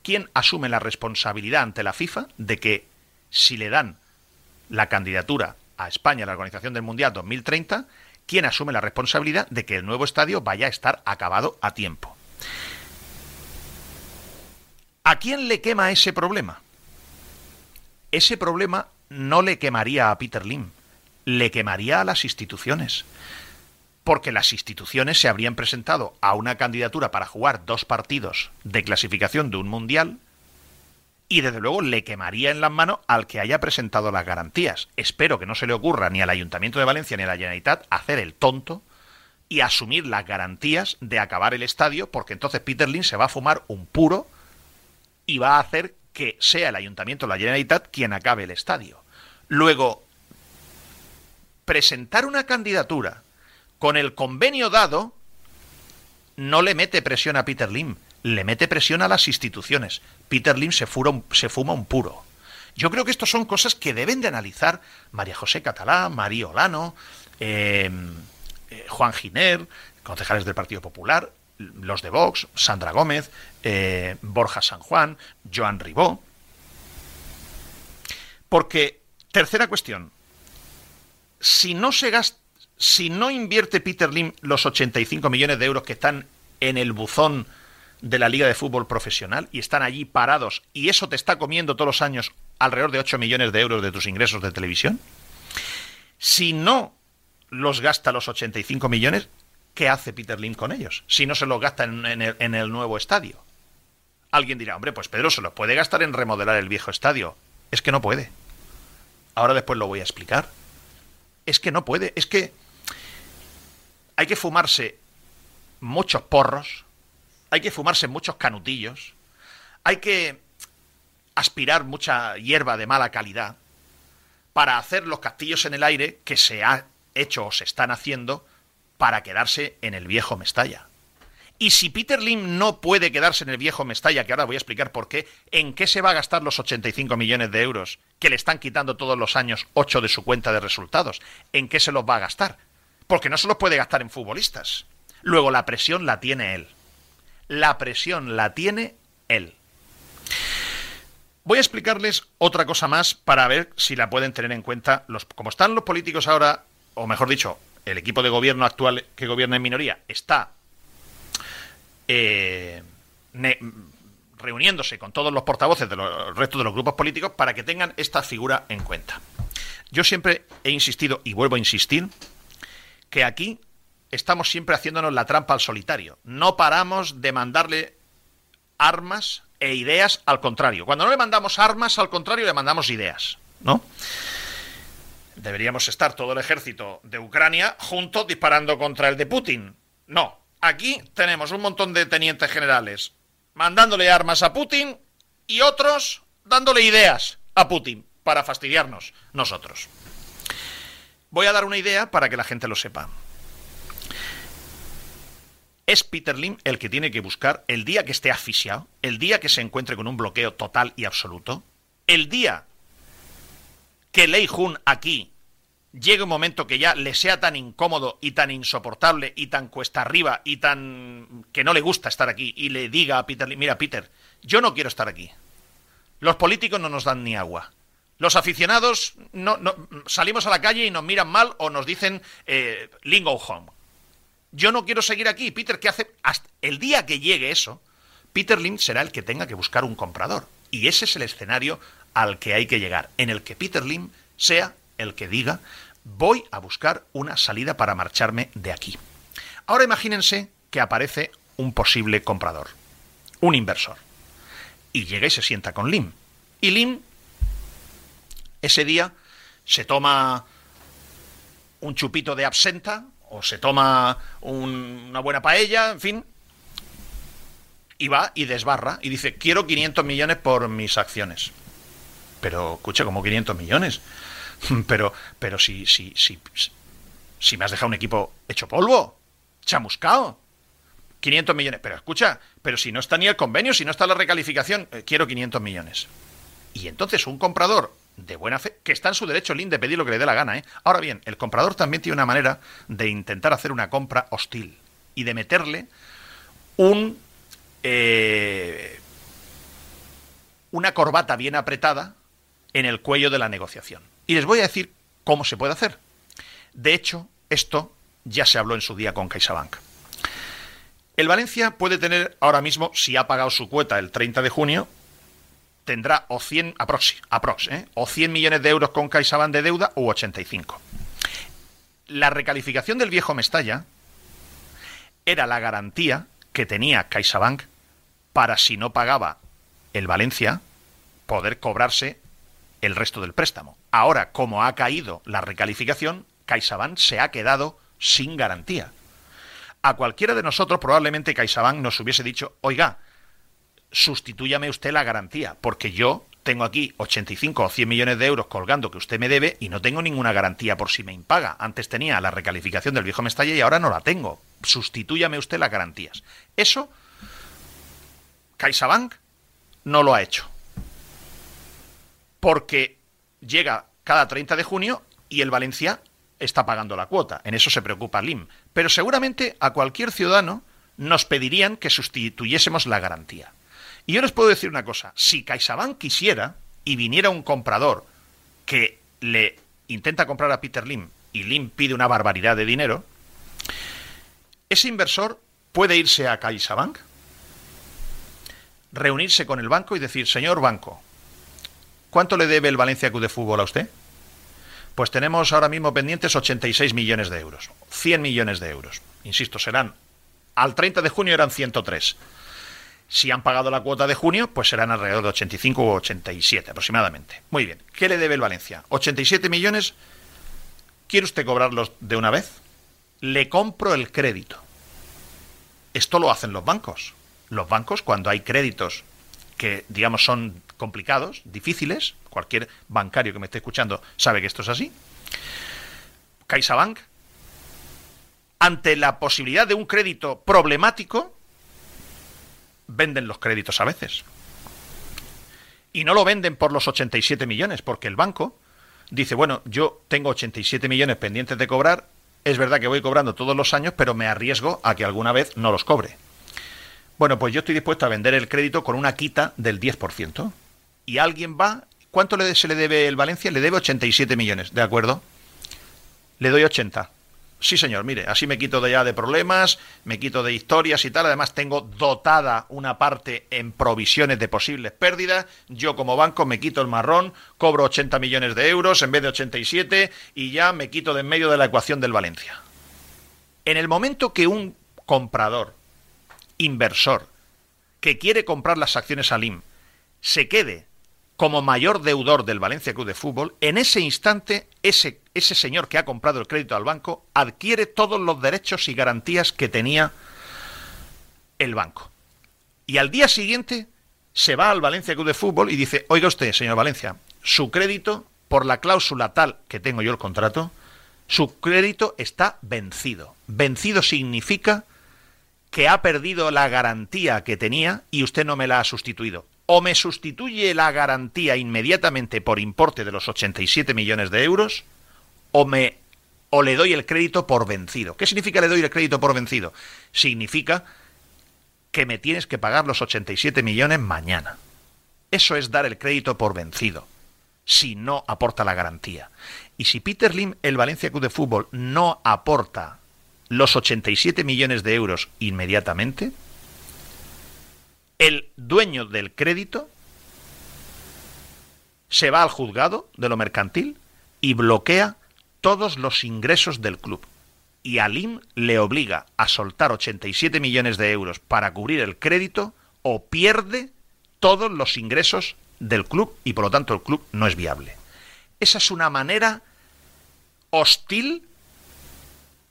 Speaker 1: ¿quién asume la responsabilidad ante la FIFA de que si le dan la candidatura a España la Organización del Mundial 2030, ¿Quién asume la responsabilidad de que el nuevo estadio vaya a estar acabado a tiempo. ¿A quién le quema ese problema? Ese problema no le quemaría a Peter Lim, le quemaría a las instituciones. Porque las instituciones se habrían presentado a una candidatura para jugar dos partidos de clasificación de un mundial y desde luego le quemaría en las manos al que haya presentado las garantías. Espero que no se le ocurra ni al Ayuntamiento de Valencia ni a la Generalitat hacer el tonto y asumir las garantías de acabar el estadio, porque entonces Peter Lynn se va a fumar un puro y va a hacer que sea el Ayuntamiento de la Generalitat quien acabe el estadio. Luego, presentar una candidatura con el convenio dado no le mete presión a Peter Lim, le mete presión a las instituciones. Peter Lim se, se fuma un puro. Yo creo que estas son cosas que deben de analizar María José Catalá, María Olano, em, eh, Juan Giner, concejales del Partido Popular, los de Vox, Sandra Gómez, eh, Borja San Juan, Joan Ribó. Porque, tercera cuestión, si no se gasta, si no invierte Peter Lim los 85 millones de euros que están en el buzón de la Liga de Fútbol Profesional y están allí parados y eso te está comiendo todos los años alrededor de 8 millones de euros de tus ingresos de televisión? Si no los gasta los 85 millones, ¿qué hace Peter Lim con ellos? Si no se los gasta en, el, en el nuevo estadio. Alguien dirá, hombre, pues Pedro se los puede gastar en remodelar el viejo estadio. Es que no puede. Ahora después lo voy a explicar. Es que no puede. Es que hay que fumarse muchos porros, hay que fumarse muchos canutillos, hay que aspirar mucha hierba de mala calidad para hacer los castillos en el aire que se ha hecho o se están haciendo para quedarse en el viejo Mestalla. Y si Peter Lim no puede quedarse en el viejo Mestalla, que ahora voy a explicar por qué, ¿en qué se va a gastar los 85 millones de euros que le están quitando todos los años 8 de su cuenta de resultados? ¿En qué se los va a gastar? Porque no se los puede gastar en futbolistas. Luego la presión la tiene él. La presión la tiene él. Voy a explicarles otra cosa más para ver si la pueden tener en cuenta. Los, como están los políticos ahora, o mejor dicho, el equipo de gobierno actual que gobierna en minoría está eh, reuniéndose con todos los portavoces de los restos de los grupos políticos para que tengan esta figura en cuenta. Yo siempre he insistido y vuelvo a insistir que aquí estamos siempre haciéndonos la trampa al solitario. No paramos de mandarle armas e ideas al contrario. Cuando no le mandamos armas, al contrario, le mandamos ideas, ¿no? Deberíamos estar todo el ejército de Ucrania juntos disparando contra el de Putin. No, aquí tenemos un montón de tenientes generales mandándole armas a Putin y otros dándole ideas a Putin para fastidiarnos nosotros. Voy a dar una idea para que la gente lo sepa. Es Peter Lim el que tiene que buscar el día que esté asfixiado, el día que se encuentre con un bloqueo total y absoluto, el día que Lei Jun aquí llegue un momento que ya le sea tan incómodo y tan insoportable y tan cuesta arriba y tan que no le gusta estar aquí y le diga a Peter Lim, mira Peter, yo no quiero estar aquí. Los políticos no nos dan ni agua. Los aficionados no, salimos a la calle y nos miran mal o nos dicen eh, lingo home yo no quiero seguir aquí. Peter, ¿qué hace? El día que llegue eso, Peter Lim será el que tenga que buscar un comprador. Y ese es el escenario al que hay que llegar, en el que Peter Lim sea el que diga, voy a buscar una salida para marcharme de aquí. Ahora imagínense que aparece un posible comprador, un inversor, y llega y se sienta con Lim. Y Lim, ese día, se toma un chupito de absenta, o se toma una buena paella, en fin, y va y desbarra y dice, quiero 500 millones por mis acciones. Pero, escucha, como 500 millones? pero, pero si, si, si, si me has dejado un equipo hecho polvo, chamuscao. 500 millones. Pero escucha, pero si no está ni el convenio, si no está la recalificación, eh, quiero 500 millones. Y entonces un comprador de buena fe, que está en su derecho Lin de pedir lo que le dé la gana. ¿eh? Ahora bien, el comprador también tiene una manera de intentar hacer una compra hostil y de meterle un eh, una corbata bien apretada en el cuello de la negociación. Y les voy a decir cómo se puede hacer. De hecho, esto ya se habló en su día con CaixaBank. El Valencia puede tener ahora mismo, si ha pagado su cuota el 30 de junio, tendrá o 100, aprox, ¿eh? o 100 millones de euros con CaixaBank de deuda u 85. La recalificación del viejo Mestalla era la garantía que tenía CaixaBank para si no pagaba el Valencia poder cobrarse el resto del préstamo. Ahora, como ha caído la recalificación, CaixaBank se ha quedado sin garantía. A cualquiera de nosotros probablemente CaixaBank nos hubiese dicho, oiga, sustitúyame usted la garantía, porque yo tengo aquí 85 o 100 millones de euros colgando que usted me debe y no tengo ninguna garantía por si me impaga. Antes tenía la recalificación del viejo Mestalla y ahora no la tengo. Sustitúyame usted las garantías. Eso, CaixaBank no lo ha hecho. Porque llega cada 30 de junio y el Valencia está pagando la cuota. En eso se preocupa LIM. Pero seguramente a cualquier ciudadano nos pedirían que sustituyésemos la garantía. Y yo les puedo decir una cosa, si CaixaBank quisiera y viniera un comprador que le intenta comprar a Peter Lim y Lim pide una barbaridad de dinero, ese inversor puede irse a CaixaBank, reunirse con el banco y decir, señor banco, ¿cuánto le debe el Valencia Club de Fútbol a usted? Pues tenemos ahora mismo pendientes 86 millones de euros, 100 millones de euros. Insisto, serán, al 30 de junio eran 103. Si han pagado la cuota de junio, pues serán alrededor de 85 o 87 aproximadamente. Muy bien. ¿Qué le debe el Valencia? 87 millones. ¿Quiere usted cobrarlos de una vez? Le compro el crédito. Esto lo hacen los bancos. Los bancos, cuando hay créditos que, digamos, son complicados, difíciles, cualquier bancario que me esté escuchando sabe que esto es así. CaixaBank, ante la posibilidad de un crédito problemático, venden los créditos a veces. Y no lo venden por los 87 millones, porque el banco dice, bueno, yo tengo 87 millones pendientes de cobrar, es verdad que voy cobrando todos los años, pero me arriesgo a que alguna vez no los cobre. Bueno, pues yo estoy dispuesto a vender el crédito con una quita del 10%. Y alguien va, ¿cuánto se le debe el Valencia? Le debe 87 millones, ¿de acuerdo? Le doy 80. Sí, señor, mire, así me quito de ya de problemas, me quito de historias y tal. Además, tengo dotada una parte en provisiones de posibles pérdidas. Yo, como banco, me quito el marrón, cobro 80 millones de euros en vez de 87 y ya me quito de en medio de la ecuación del Valencia. En el momento que un comprador, inversor, que quiere comprar las acciones Alim, se quede como mayor deudor del Valencia Club de Fútbol, en ese instante ese, ese señor que ha comprado el crédito al banco adquiere todos los derechos y garantías que tenía el banco. Y al día siguiente se va al Valencia Club de Fútbol y dice, oiga usted, señor Valencia, su crédito, por la cláusula tal que tengo yo el contrato, su crédito está vencido. Vencido significa que ha perdido la garantía que tenía y usted no me la ha sustituido o me sustituye la garantía inmediatamente por importe de los 87 millones de euros, o me o le doy el crédito por vencido. ¿Qué significa le doy el crédito por vencido? Significa que me tienes que pagar los 87 millones mañana. Eso es dar el crédito por vencido, si no aporta la garantía. Y si Peter Lim, el Valencia Club de Fútbol, no aporta los 87 millones de euros inmediatamente, el dueño del crédito se va al juzgado de lo mercantil y bloquea todos los ingresos del club. Y Alim le obliga a soltar 87 millones de euros para cubrir el crédito o pierde todos los ingresos del club y por lo tanto el club no es viable. Esa es una manera hostil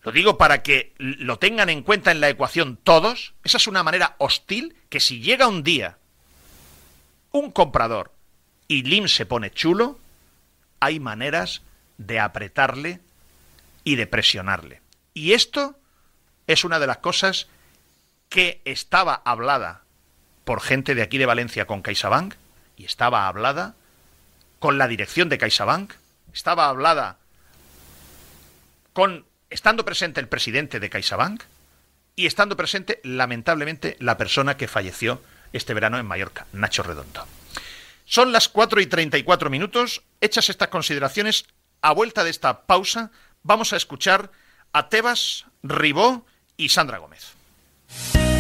Speaker 1: lo digo para que lo tengan en cuenta en la ecuación todos. Esa es una manera hostil que si llega un día un comprador y Lim se pone chulo, hay maneras de apretarle y de presionarle. Y esto es una de las cosas que estaba hablada por gente de aquí de Valencia con CaixaBank y estaba hablada con la dirección de CaixaBank, estaba hablada con estando presente el presidente de CaixaBank y estando presente, lamentablemente, la persona que falleció este verano en Mallorca, Nacho Redondo. Son las 4 y 34 minutos. Hechas estas consideraciones, a vuelta de esta pausa, vamos a escuchar a Tebas, Ribó y Sandra Gómez.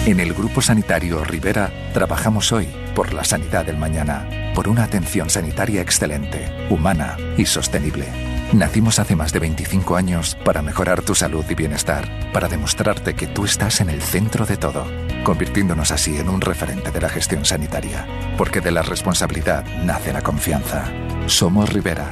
Speaker 4: En el Grupo Sanitario Rivera trabajamos hoy por la sanidad del mañana, por una atención sanitaria excelente, humana y sostenible. Nacimos hace más de 25 años para mejorar tu salud y bienestar, para demostrarte que tú estás en el centro de todo, convirtiéndonos así en un referente de la gestión sanitaria, porque de la responsabilidad nace la confianza. Somos Rivera,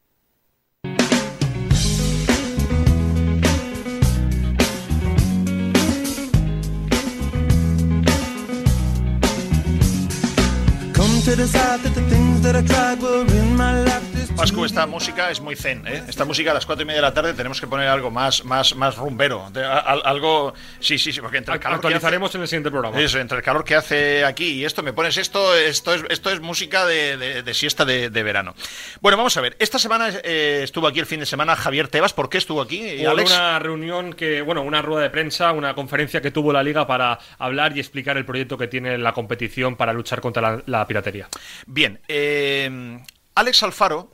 Speaker 10: set aside that the things that I tried were in my life
Speaker 1: Pascu, esta música es muy zen, ¿eh? Esta música a las cuatro y media de la tarde tenemos que poner algo más, más, más rumbero. de- a- al- algo. Sí, sí, sí, porque entre el calor. que
Speaker 2: Actualizaremos
Speaker 1: hace-
Speaker 2: en el siguiente programa.
Speaker 1: Eso, entre el calor que hace aquí y esto, me pones esto, esto es, esto es música de, de- de siesta de, de verano. Bueno, vamos a ver. Esta semana eh, estuvo aquí el fin de semana Javier Tebas. ¿Por qué estuvo aquí,
Speaker 2: Hubo
Speaker 1: Alex?
Speaker 2: una reunión que, bueno, una rueda de prensa, una conferencia que tuvo la liga para hablar y explicar el proyecto que tiene la competición para luchar contra la, la piratería.
Speaker 1: Bien, eh, Alex Alfaro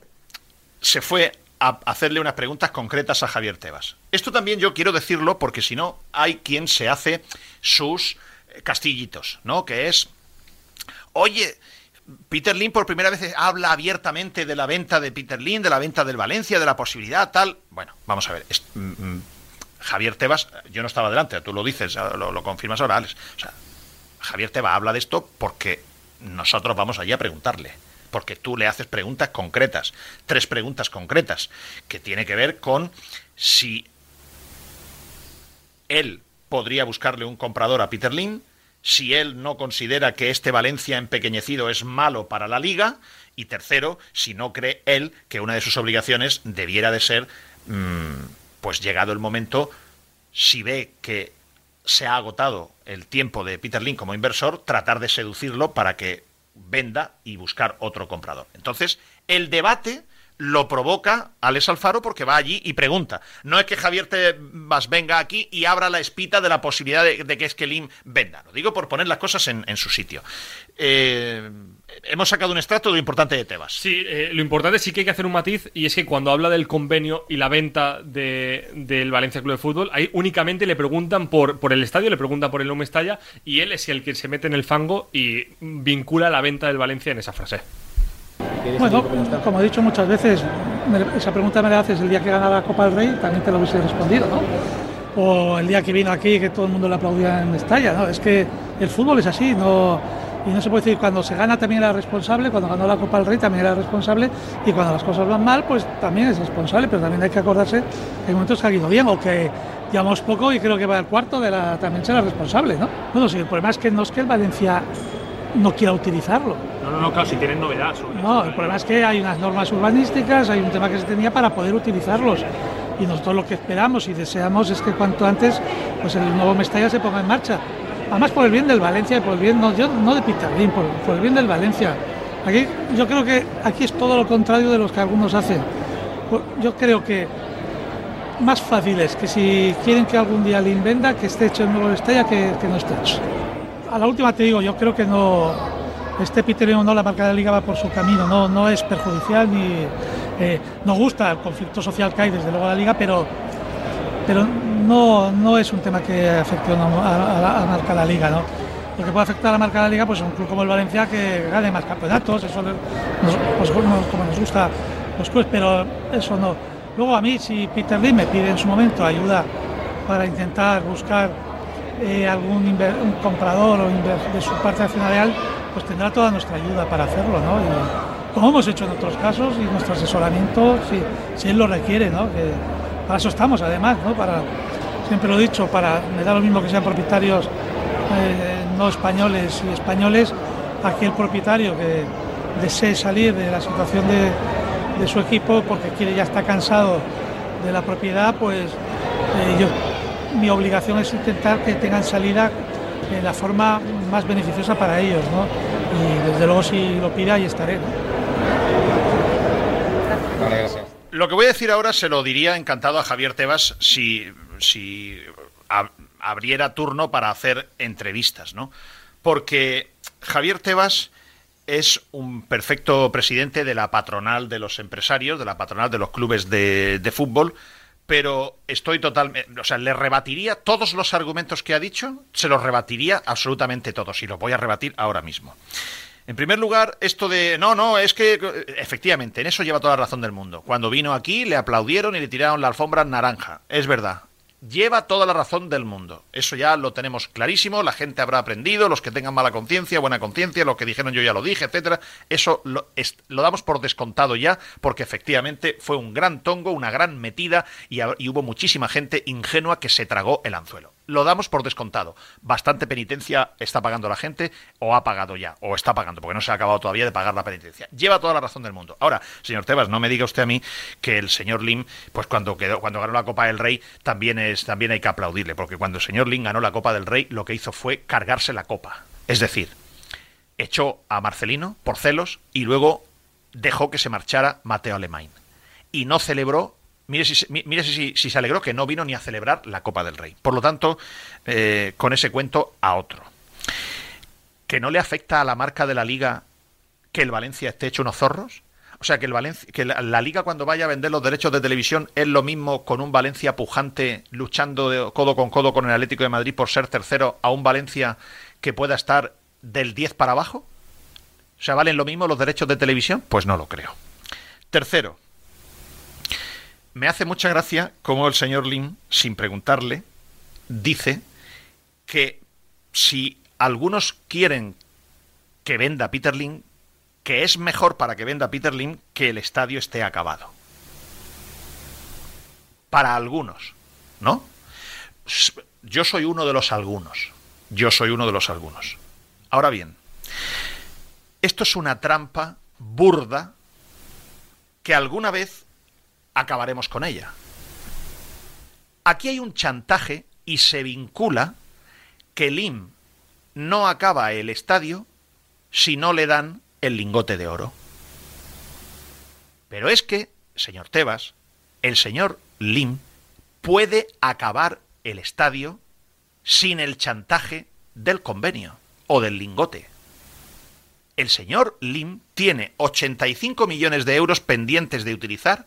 Speaker 1: se fue a hacerle unas preguntas concretas a Javier Tebas. Esto también yo quiero decirlo porque si no hay quien se hace sus eh, castillitos, ¿no? Que es, oye, Peter Lin por primera vez habla abiertamente de la venta de Peter Lin, de la venta del Valencia, de la posibilidad tal. Bueno, vamos a ver. mm, mm, Javier Tebas, yo no estaba delante, tú lo dices, lo, lo confirmas ahora, Alex. O sea, Javier Tebas habla de esto porque nosotros vamos allí a preguntarle. Porque tú le haces preguntas concretas, tres preguntas concretas, que tiene que ver con si él podría buscarle un comprador a Peter Lin, si él no considera que este Valencia empequeñecido es malo para la liga, y tercero, si no cree él que una de sus obligaciones debiera de ser, mm, pues llegado el momento, si ve que se ha agotado el tiempo de Peter Lin como inversor, tratar de seducirlo para que venda y buscar otro comprador. Entonces, el debate lo provoca Alex Alfaro porque va allí y pregunta. No es que Javier Tebas venga aquí y abra la espita de la posibilidad de, de que Esquelín venda. Lo digo por poner las cosas en, en su sitio. Eh, hemos sacado un extracto de lo importante de Tebas.
Speaker 2: Sí, eh, lo importante sí que hay que hacer un matiz y es que cuando habla del convenio y la venta de- del Valencia Club de Fútbol, ahí únicamente le preguntan por, por el estadio, le preguntan por el Nuevo Mestalla y él es el que se mete en el fango y vincula la venta del Valencia en esa frase.
Speaker 11: Bueno, como he dicho muchas veces, me- esa pregunta me la haces el día que gana la Copa del Rey, también te lo hubiese respondido, ¿no? O el día que vino aquí que todo el mundo le aplaudía en Mestalla, ¿no? Es que el fútbol es así, no y no se puede decir cuando se gana también era responsable, cuando ganó la Copa del Rey también era responsable y cuando las cosas van mal, pues también es responsable, pero también hay que acordarse hay momentos que ha ido bien o que llevamos poco y creo que va el cuarto de la también será responsable, ¿no? Bueno, sí, el problema es que no es que el Valencia no quiera utilizarlo.
Speaker 2: No, no, no, claro, si tienen novedad sobre
Speaker 11: No, el problema es que hay unas normas urbanísticas, hay un tema que se tenía para poder utilizarlos. Y nosotros lo que esperamos y deseamos es que cuanto antes pues el nuevo Mestalla se ponga en marcha. Además por el bien del Valencia y por el bien, no, yo, no de Lim, por, por el bien del Valencia. Aquí, yo creo que aquí es todo lo contrario de lo que algunos hacen. Pues Yo creo que más fácil es que si quieren que algún día Lim venda, que esté hecho el nuevo Mestalla que, que no esté hecho. A la última te digo, yo creo que no, este Peter o no, la marca de la liga va por su camino, no, no es perjudicial ni eh, nos gusta el conflicto social que hay desde luego a la liga, pero pero no, no es un tema que afecte a, a- a marca la liga, ¿no? Lo que puede afectar a la marca de la liga, pues un club como el Valencia que gane más campeonatos, eso nos, pues, como como nos gusta los clubes, pero eso no. Luego a mí, si Peter Lim me pide en su momento ayuda para intentar buscar eh, algún comprador o de su parte accionarial, pues tendrá toda nuestra ayuda para hacerlo, ¿no? Y como hemos hecho en otros casos y nuestro asesoramiento, si, si él lo requiere, ¿no? Para eso estamos, además, ¿no? Para, siempre lo he dicho, para, me da lo mismo que sean propietarios eh, no españoles y españoles, aquel propietario que desee salir de la situación de, de su equipo porque quiere ya está cansado de la propiedad, pues eh, yo, mi obligación es intentar que tengan salida de la forma más beneficiosa para ellos, ¿no? y desde luego si lo pida ahí estaré.
Speaker 1: Lo que voy a decir ahora se lo diría encantado a Javier Tebas si, si abriera turno para hacer entrevistas, ¿no? Porque Javier Tebas es un perfecto presidente de la patronal de los empresarios, de la patronal de los clubes de, de fútbol, pero estoy totalmente, o sea, le rebatiría todos los argumentos que ha dicho, se los rebatiría absolutamente todos y los voy a rebatir ahora mismo. En primer lugar, esto de, no, no, es que efectivamente, en eso lleva toda la razón del mundo. Cuando vino aquí, le aplaudieron y le tiraron la alfombra naranja. Es verdad, lleva toda la razón del mundo. Eso ya lo tenemos clarísimo, la gente habrá aprendido, los que tengan mala conciencia, buena conciencia, los que dijeron yo ya lo dije, etcétera. Eso lo, damos por descontado ya, porque efectivamente fue un gran tongo, una gran metida y hubo muchísima gente ingenua que se tragó el anzuelo lo damos por descontado. Bastante penitencia está pagando la gente, o ha pagado ya, o está pagando, porque no se ha acabado todavía de pagar la penitencia. Lleva toda la razón del mundo. Ahora, señor Tebas, no me diga usted a mí que el señor Lim, pues cuando quedó, cuando ganó la Copa del Rey, también es, también hay que aplaudirle, porque cuando el señor Lim ganó la Copa del Rey, lo que hizo fue cargarse la copa. Es decir, echó a Marcelino por celos y luego dejó que se marchara Mateo Alemán. Y no celebró Mire, si, si, se alegró que no vino ni a celebrar la Copa del Rey. Por lo tanto, eh, con ese cuento a otro. ¿Que no le afecta a la marca de la liga que el Valencia esté hecho unos zorros? O sea, que, el Valencia, que la, liga cuando vaya a vender los derechos de televisión es lo mismo con un Valencia pujante luchando codo con codo con el Atlético de Madrid por ser tercero a un Valencia que pueda estar del 10 para abajo. O sea, ¿valen lo mismo los derechos de televisión? Pues no lo creo. Tercero, me hace mucha gracia cómo el señor Lin, sin preguntarle, dice que si algunos quieren que venda Peter Lin, que es mejor para que venda Peter Lin que el estadio esté acabado. Para algunos, ¿no? Yo soy uno de los algunos. Yo soy uno de los algunos. Ahora bien, esto es una trampa burda que alguna vez acabaremos con ella. Aquí hay un chantaje y se vincula que Lim no acaba el estadio si no le dan el lingote de oro. Pero es que, señor Tebas, el señor Lim puede acabar el estadio sin el chantaje del convenio o del lingote. El señor Lim tiene 85 millones de euros pendientes de utilizar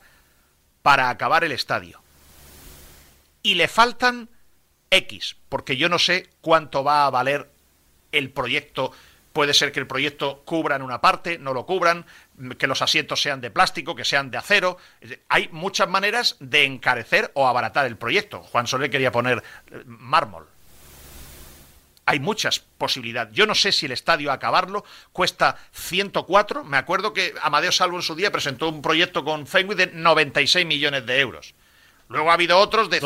Speaker 1: para acabar el estadio. Y le faltan X, porque yo no sé cuánto va a valer el proyecto. Puede ser que el proyecto cubra en una parte, no lo cubran, que los asientos sean de plástico, que sean de acero. Hay muchas maneras de encarecer o abaratar el proyecto. Juan Soler quería poner eh, mármol hay muchas posibilidades. Yo no sé si el estadio acabarlo cuesta 104. Me acuerdo que Amadeo Salvo en su día presentó un proyecto con Fenway de 96 millones de euros. Luego ha habido otros de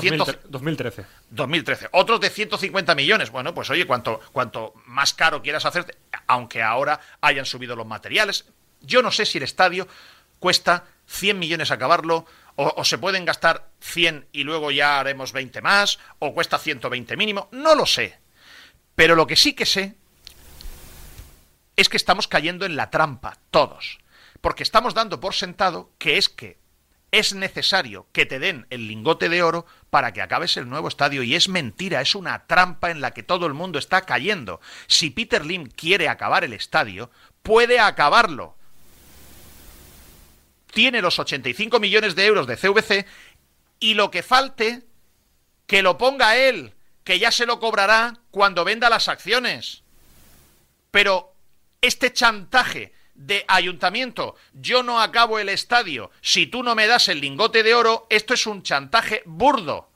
Speaker 2: 2013.
Speaker 1: 2013. Otros de 150 millones. Bueno, pues oye, cuanto, cuanto más caro quieras hacerte, aunque ahora hayan subido los materiales, yo no sé si el estadio cuesta 100 millones acabarlo, o, o, se pueden gastar 100 y luego ya haremos 20 más, o cuesta 120 mínimo, no lo sé. Pero lo que sí que sé es que estamos cayendo en la trampa, todos. Porque estamos dando por sentado que es que es necesario que te den el lingote de oro para que acabes el nuevo estadio. Y es mentira, es una trampa en la que todo el mundo está cayendo. Si Peter Lim quiere acabar el estadio, puede acabarlo. Tiene los 85 millones de euros de CVC y lo que falte, que lo ponga él que ya se lo cobrará cuando venda las acciones. Pero este chantaje de ayuntamiento, yo no acabo el estadio si tú no me das el lingote de oro, esto es un chantaje burdo.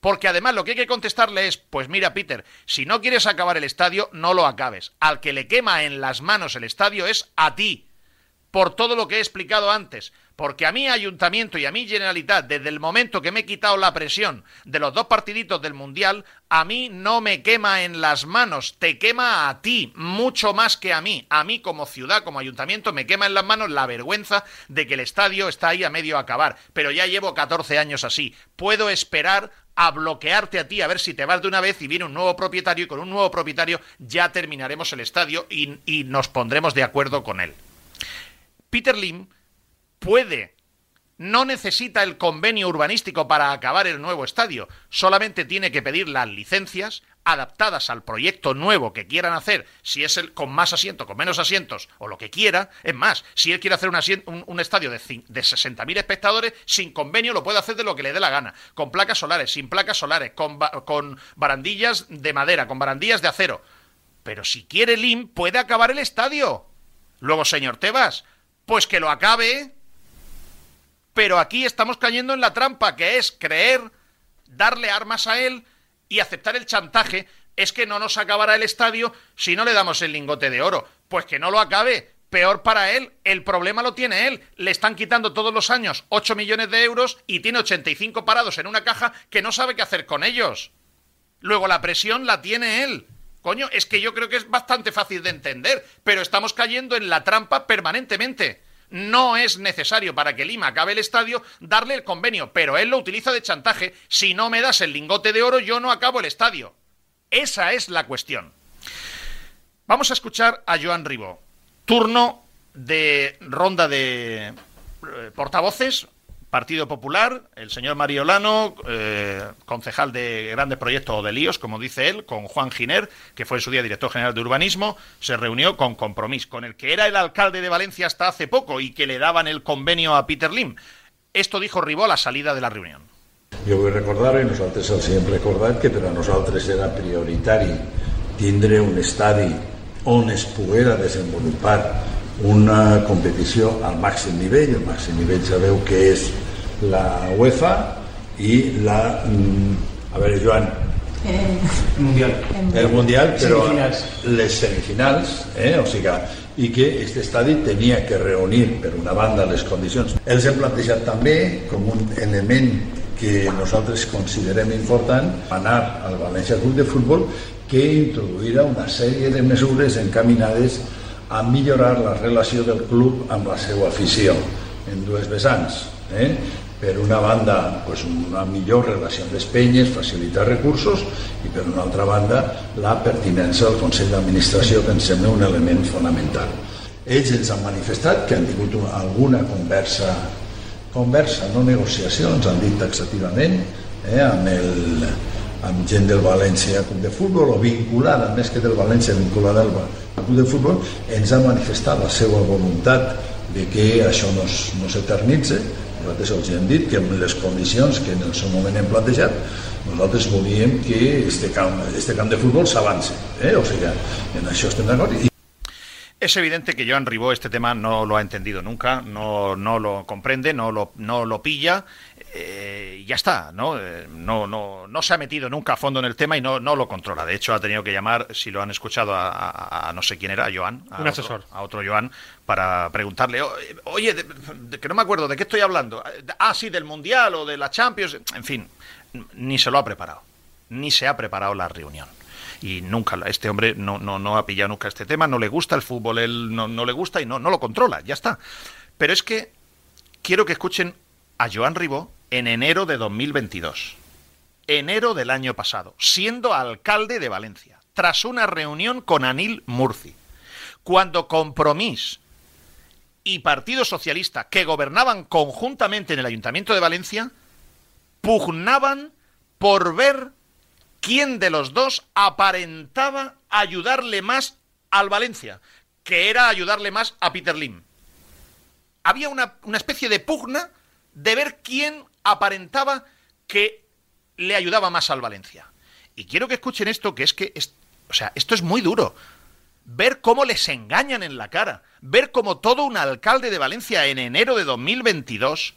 Speaker 1: Porque además lo que hay que contestarle es, pues mira Peter, si no quieres acabar el estadio, no lo acabes. Al que le quema en las manos el estadio es a ti por todo lo que he explicado antes. Porque a mí Ayuntamiento y a mí Generalitat, desde el momento que me he quitado la presión de los dos partiditos del Mundial, a mí no me quema en las manos, te quema a ti, mucho más que a mí. A mí como ciudad, como ayuntamiento, me quema en las manos la vergüenza de que el estadio está ahí a medio acabar. Pero ya llevo 14 años así. Puedo esperar a bloquearte a ti, a ver si te vas de una vez y viene un nuevo propietario y con un nuevo propietario ya terminaremos el estadio y, y nos pondremos de acuerdo con él. Peter Lim puede, no necesita el convenio urbanístico para acabar el nuevo estadio, solamente tiene que pedir las licencias adaptadas al proyecto nuevo que quieran hacer, si es el con más asientos, con menos asientos o lo que quiera. Es más, si él quiere hacer un, estadio de, de 60.000 espectadores, sin convenio lo puede hacer de lo que le dé la gana, con placas solares, sin placas solares, con barandillas de madera, con barandillas de acero. Pero si quiere LIM, puede acabar el estadio. Luego, señor Tebas, pues que lo acabe pero aquí estamos cayendo en la trampa, que es creer, darle armas a él y aceptar el chantaje. Es que no nos acabará el estadio si no le damos el lingote de oro. Pues que no lo acabe. Peor para él, el problema lo tiene él. Le están quitando todos los años 8 millones de euros y tiene 85 parados en una caja que no sabe qué hacer con ellos. Luego la presión la tiene él. Coño, es que yo creo que es bastante fácil de entender, pero estamos cayendo en la trampa permanentemente. No es necesario para que Lima acabe el estadio darle el convenio, pero él lo utiliza de chantaje. Si no me das el lingote de oro, yo no acabo el estadio. Esa es la cuestión. Vamos a escuchar a Joan Ribó. Turno de ronda de eh, portavoces Partido Popular, el señor Mariolano, eh, concejal de grandes proyectos o de líos, como dice él, con Juan Giner, que fue en su día director general de urbanismo, se reunió con Compromís, con el que era el alcalde de Valencia hasta hace poco y que le daban el convenio a Peter Lim. Esto dijo Ribó a la salida de la reunión.
Speaker 12: Jo vull recordar, i nosaltres els hem que per a nosaltres era prioritari tindre un estadi on es poguera desenvolupar una competició al màxim nivell, el màxim nivell sabeu que és la UEFA i la... Mm, a veure, Joan,
Speaker 13: el Mundial.
Speaker 12: El Mundial, però semifinals. les semifinals, eh? o sigui, i que aquest estadi tenia que reunir, per una banda, les condicions. Els hem plantejat també com un element que nosaltres considerem important anar al València Club de Futbol que introduirà una sèrie de mesures encaminades a millorar la relació del club amb la seva afició en dues vessants. Eh? Per una banda, pues, una millor relació amb les penyes, facilitar recursos, i per una altra banda, la pertinença al Consell d'Administració, que em sembla un element fonamental. Ells ens han manifestat que han tingut una, alguna conversa, conversa, no negociació, ens han dit taxativament, eh, amb, el, amb gent del València Club de Futbol, o vinculada, més que del València, vinculada al, Club de Futbol ens ha manifestat la seva voluntat de que això no, no s'eternitze nosaltres els hem dit que amb les condicions que en el seu moment hem plantejat nosaltres volíem que este camp, este camp de futbol s'avance eh? o sigui, en això estem d'acord
Speaker 1: Es evidente que Joan Ribó este tema no lo ha entendido nunca, no, no lo comprende, no lo, no lo pilla eh, ya está, ¿no? Eh, ¿no? no, no, se ha metido nunca a fondo en el tema y no, no lo controla. De hecho, ha tenido que llamar, si lo han escuchado, a, no sé quién era, a Joan, a
Speaker 2: un
Speaker 1: asesor, a otro Joan, para preguntarle, oye, que no me acuerdo, ¿de qué estoy hablando? Ah, sí, del Mundial o de la Champions, en fin, ni se lo ha preparado, ni se ha preparado la reunión y nunca este hombre no, no, no ha pillado nunca este tema, no le gusta el fútbol, él no, no le gusta y no, no lo controla, ya está. Pero es que quiero que escuchen a Joan Ribó en enero de 2022, enero del año pasado, siendo alcalde de Valencia, tras una reunión con Anil Murci, cuando Compromís y Partido Socialista, que gobernaban conjuntamente en el Ayuntamiento de Valencia, pugnaban por ver quién de los dos aparentaba ayudarle más al Valencia, que era ayudarle más a Peter Lim. Había una, una especie de pugna de ver quién aparentaba que le ayudaba más al Valencia. Y quiero que escuchen esto, que es que, o sea, esto es muy duro. Ver cómo les engañan en la cara, ver cómo todo un alcalde de Valencia en enero de 2022,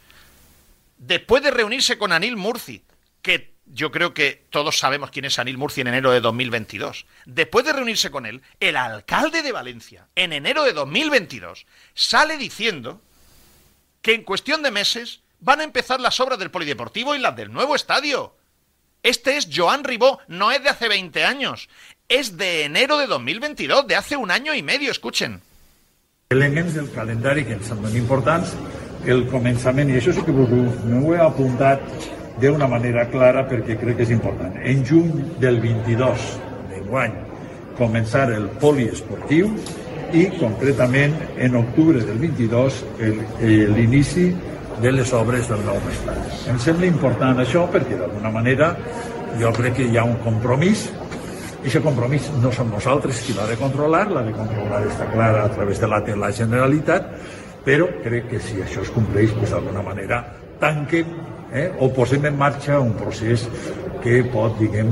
Speaker 1: después de reunirse con Anil Murci, que yo creo que todos sabemos quién es Anil Murci en enero de 2022. Después de reunirse con él, el alcalde de Valencia, en enero de 2022, sale diciendo que en cuestión de meses van a empezar las obras del polideportivo y las del nuevo estadio. Este es Joan Ribó, no es de hace 20 años, es de enero de 2022, de hace un año y medio, escuchen.
Speaker 14: Elements del calendari que ens semblen importants, el començament, i això sí que me ho he apuntat d'una manera clara perquè crec que és important. En juny del 22 d'enguany començar el poliesportiu i concretament en octubre del 22 l'inici de les obres del nou estadi. Em sembla important això perquè d'alguna manera jo crec que hi ha un compromís i aquest compromís no som nosaltres qui l'ha de controlar, l'ha de controlar està clara a través de la, de la Generalitat, però crec que si això es compleix, pues, d'alguna manera tanquen eh, o posem en marxa un procés que pot, diguem,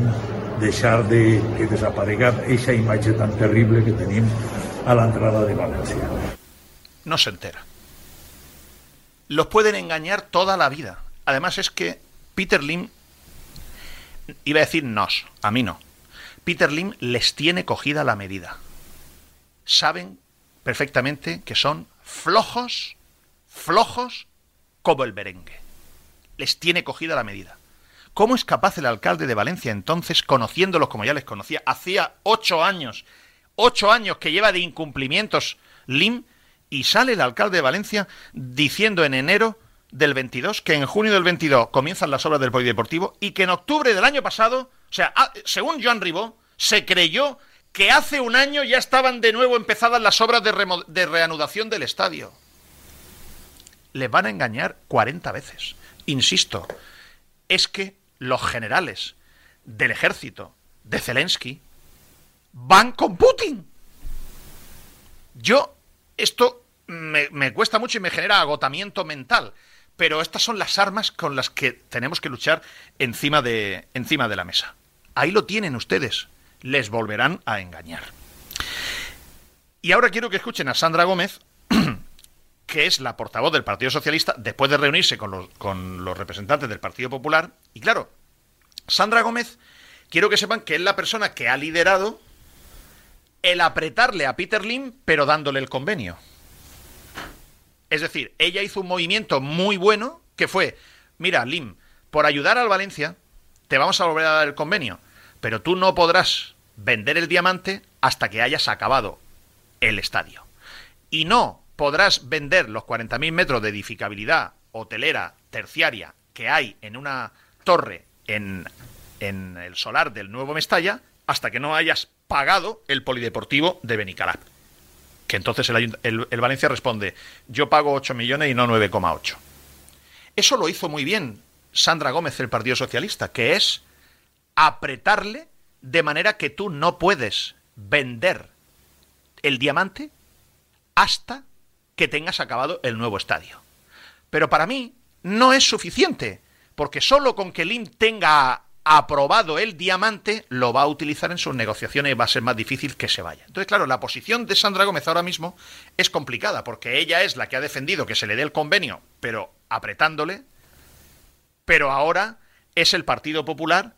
Speaker 14: deixar de que desaparega aquesta imatge tan terrible que tenim a l'entrada de València.
Speaker 1: No se entera. Los pueden engañar toda la vida. Además es que Peter Lim, iba a decir nos, a mí no. Peter Lim les tiene cogida la medida. Saben perfectamente que son flojos, flojos como el merengue. Les tiene cogida la medida. ¿Cómo es capaz el alcalde de Valencia entonces, conociéndolos como ya les conocía, hacía ocho años, ocho años que lleva de incumplimientos Lim, y sale el alcalde de Valencia diciendo en enero del 22 que en junio del 22 comienzan las obras del polideportivo y que en octubre del año pasado, o sea, ah, según Joan Ribó, se creyó que hace un año ya estaban de nuevo empezadas las obras de, de reanudación del estadio. Les van a engañar 40 veces. Insisto, es que los generales del ejército de Zelensky van con Putin. Yo esto me, cuesta mucho y me genera agotamiento mental. Pero estas son las armas con las que tenemos que luchar encima de, encima de la mesa. Ahí lo tienen ustedes. Les volverán a engañar. Y ahora quiero que escuchen a Sandra Gómez, que es la portavoz del Partido Socialista, después de reunirse con los, con los representantes del Partido Popular. Y claro, Sandra Gómez, quiero que sepan que es la persona que ha liderado el apretarle a Peter Lim, pero dándole el convenio. Es decir, ella hizo un movimiento muy bueno que fue, mira, Lim, por ayudar al Valencia, te vamos a volver a dar el convenio, pero tú no podrás vender el diamante hasta que hayas acabado el estadio. Y no podrás vender los 40.000 metros de edificabilidad hotelera terciaria que hay en una torre en, en el solar del nuevo Mestalla hasta que no hayas pagado el polideportivo de Benicalap. Que entonces el, el, Valencia responde, yo pago 8 millones y no 9,8. Eso lo hizo muy bien Sandra Gómez del Partido Socialista, que es apretarle de manera que tú no puedes vender el diamante hasta que tengas acabado el nuevo estadio. Pero para mí no es suficiente, porque solo con que LIM tenga aprobado el diamante, lo va a utilizar en sus negociaciones y va a ser más difícil que se vaya. Entonces, claro, la posición de Sandra Gómez ahora mismo es complicada, porque ella es la que ha defendido que se le dé el convenio, pero apretándole, pero ahora es el Partido Popular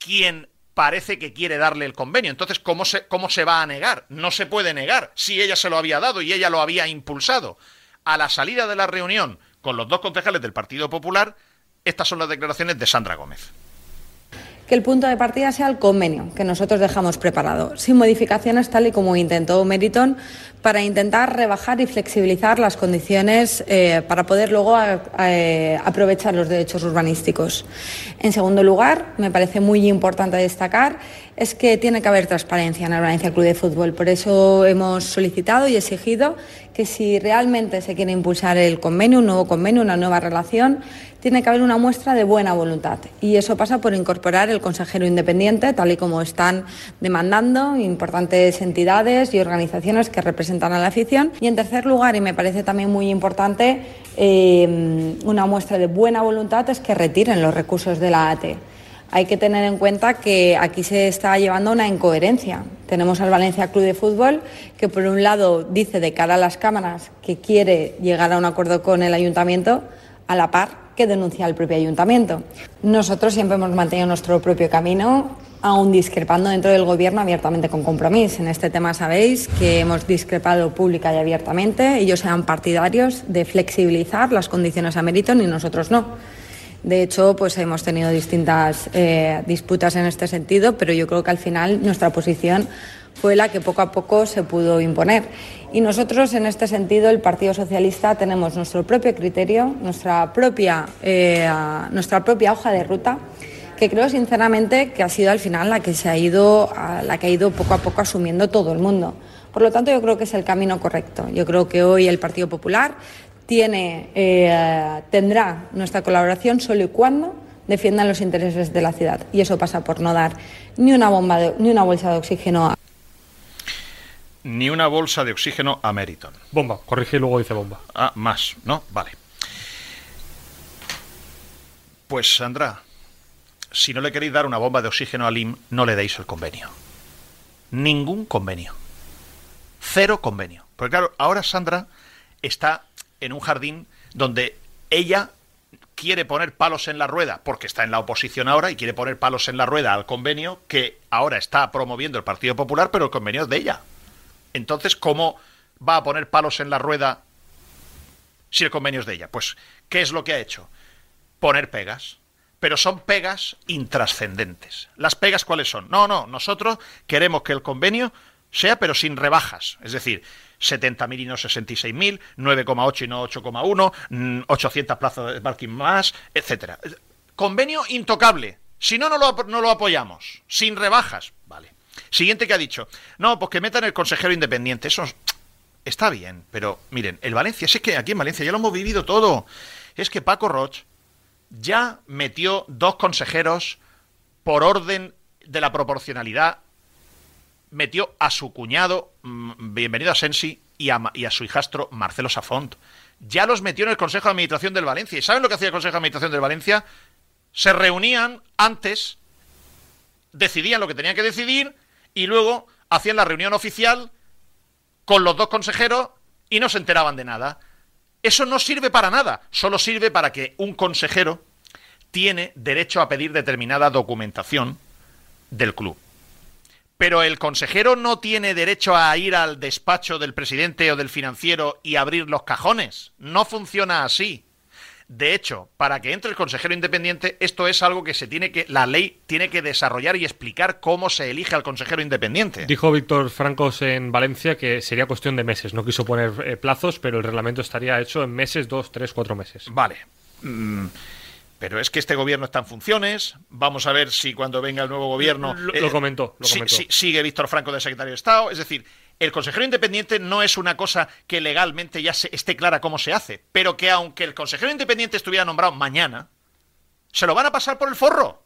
Speaker 1: quien parece que quiere darle el convenio. Entonces, ¿cómo se, ¿cómo se va a negar? No se puede negar si ella se lo había dado y ella lo había impulsado. A la salida de la reunión con los dos concejales del Partido Popular, estas son las declaraciones de Sandra Gómez
Speaker 15: que el punto de partida sea el convenio que nosotros dejamos preparado, sin modificaciones tal y como intentó Meriton, para intentar rebajar y flexibilizar las condiciones eh, para poder luego a, aprovechar los derechos urbanísticos. En segundo lugar, me parece muy importante destacar es que tiene que haber transparencia en el Valencia Club de Fútbol. Por eso hemos solicitado y exigido que si realmente se quiere impulsar el convenio, un nuevo convenio, una nueva relación, tiene que haber una muestra de buena voluntad. Y eso pasa por incorporar el consejero independiente, tal y como están demandando importantes entidades y organizaciones que representan a la afición. Y en tercer lugar, y me parece también muy importante, eh, una muestra de buena voluntad es que retiren los recursos de la ATE hay que tener en cuenta que aquí se está llevando una incoherencia. Tenemos al Valencia Club de Fútbol que por un lado dice de cara a las cámaras que quiere llegar a un acuerdo con el ayuntamiento a la par que denuncia el propio ayuntamiento. Nosotros siempre hemos mantenido nuestro propio camino, aún discrepando dentro del Gobierno abiertamente con compromiso. En este tema sabéis que hemos discrepado pública y abiertamente. Ellos eran partidarios de flexibilizar las condiciones a mérito y nosotros no. De hecho, pues hemos tenido distintas eh, disputas en este sentido, pero yo creo que al final nuestra posición fue la que poco a poco se pudo imponer. Y nosotros, en este sentido, el Partido Socialista tenemos nuestro propio criterio, nuestra propia, eh, nuestra propia hoja de ruta que creo sinceramente que ha sido al final la que se ha ido, la que ha ido poco a poco asumiendo todo el mundo. Por lo tanto, yo creo que es el camino correcto. Yo creo que hoy el Partido Popular tiene, eh, tendrá nuestra colaboración solo y cuando defiendan los intereses de la ciudad. Y eso pasa por no dar ni una bomba ni una bolsa de oxígeno a
Speaker 1: ni una bolsa de oxígeno a Meriton.
Speaker 2: Bomba, corrige y luego dice bomba.
Speaker 1: Ah, más, ¿no? Vale. Pues Sandra, si no le queréis dar una bomba de oxígeno a Lim, no le deis el convenio. Ningún convenio. Cero convenio. Porque claro, ahora Sandra está en un jardín donde ella quiere poner palos en la rueda, porque está en la oposición ahora y quiere poner palos en la rueda al convenio que ahora está promoviendo el Partido Popular, pero el convenio es de ella. Entonces, ¿cómo va a poner palos en la rueda si el convenio es de ella? Pues, ¿qué es lo que ha hecho? Poner pegas pero son pegas intrascendentes. ¿Las pegas cuáles son? No, no, nosotros queremos que el convenio sea pero sin rebajas, es decir, 70.000 y no 66.000, 9,8 y no 8,1, 800 mm, plazas de parking más, etcétera. Convenio intocable. Si no, no lo, no lo apoyamos. Sin rebajas. Vale. Siguiente que ha dicho. No, pues que metan el consejero independiente. Eso está bien, pero miren, el Valencia, es que aquí en Valencia ya lo hemos vivido todo. Es que Paco Roch ya metió dos consejeros por orden de la proporcionalidad. Metió a su cuñado, mm, bienvenido a Sensi, y a, y a su hijastro Marcelo Safont. Ya los metió en el Consejo de Administración del Valencia. ¿Y saben lo que hacía el Consejo de Administración del Valencia? Se reunían antes, decidían lo que tenían que decidir y luego hacían la reunión oficial con los dos consejeros y no se enteraban de nada. Eso no sirve para nada, solo sirve para que un consejero tiene derecho a pedir determinada documentación del club. Pero el consejero no tiene derecho a ir al despacho del presidente o del financiero y abrir los cajones. No funciona así. De hecho, para que entre el consejero independiente, esto es algo que se tiene que, la ley tiene que desarrollar y explicar cómo se elige al consejero independiente.
Speaker 2: Dijo Víctor Francos en Valencia que sería cuestión de meses. No quiso poner eh, plazos, pero el reglamento estaría hecho en meses, dos, tres, cuatro meses.
Speaker 1: Vale. Mm, pero es que este gobierno está en funciones. Vamos a ver si cuando venga el nuevo gobierno.
Speaker 2: Lo, eh, comentó.
Speaker 1: sigue Víctor Franco de secretario de Estado. Es decir, el consejero independiente no es una cosa que legalmente ya se, esté clara cómo se hace, pero que aunque el consejero independiente estuviera nombrado mañana, se lo van a pasar por el forro.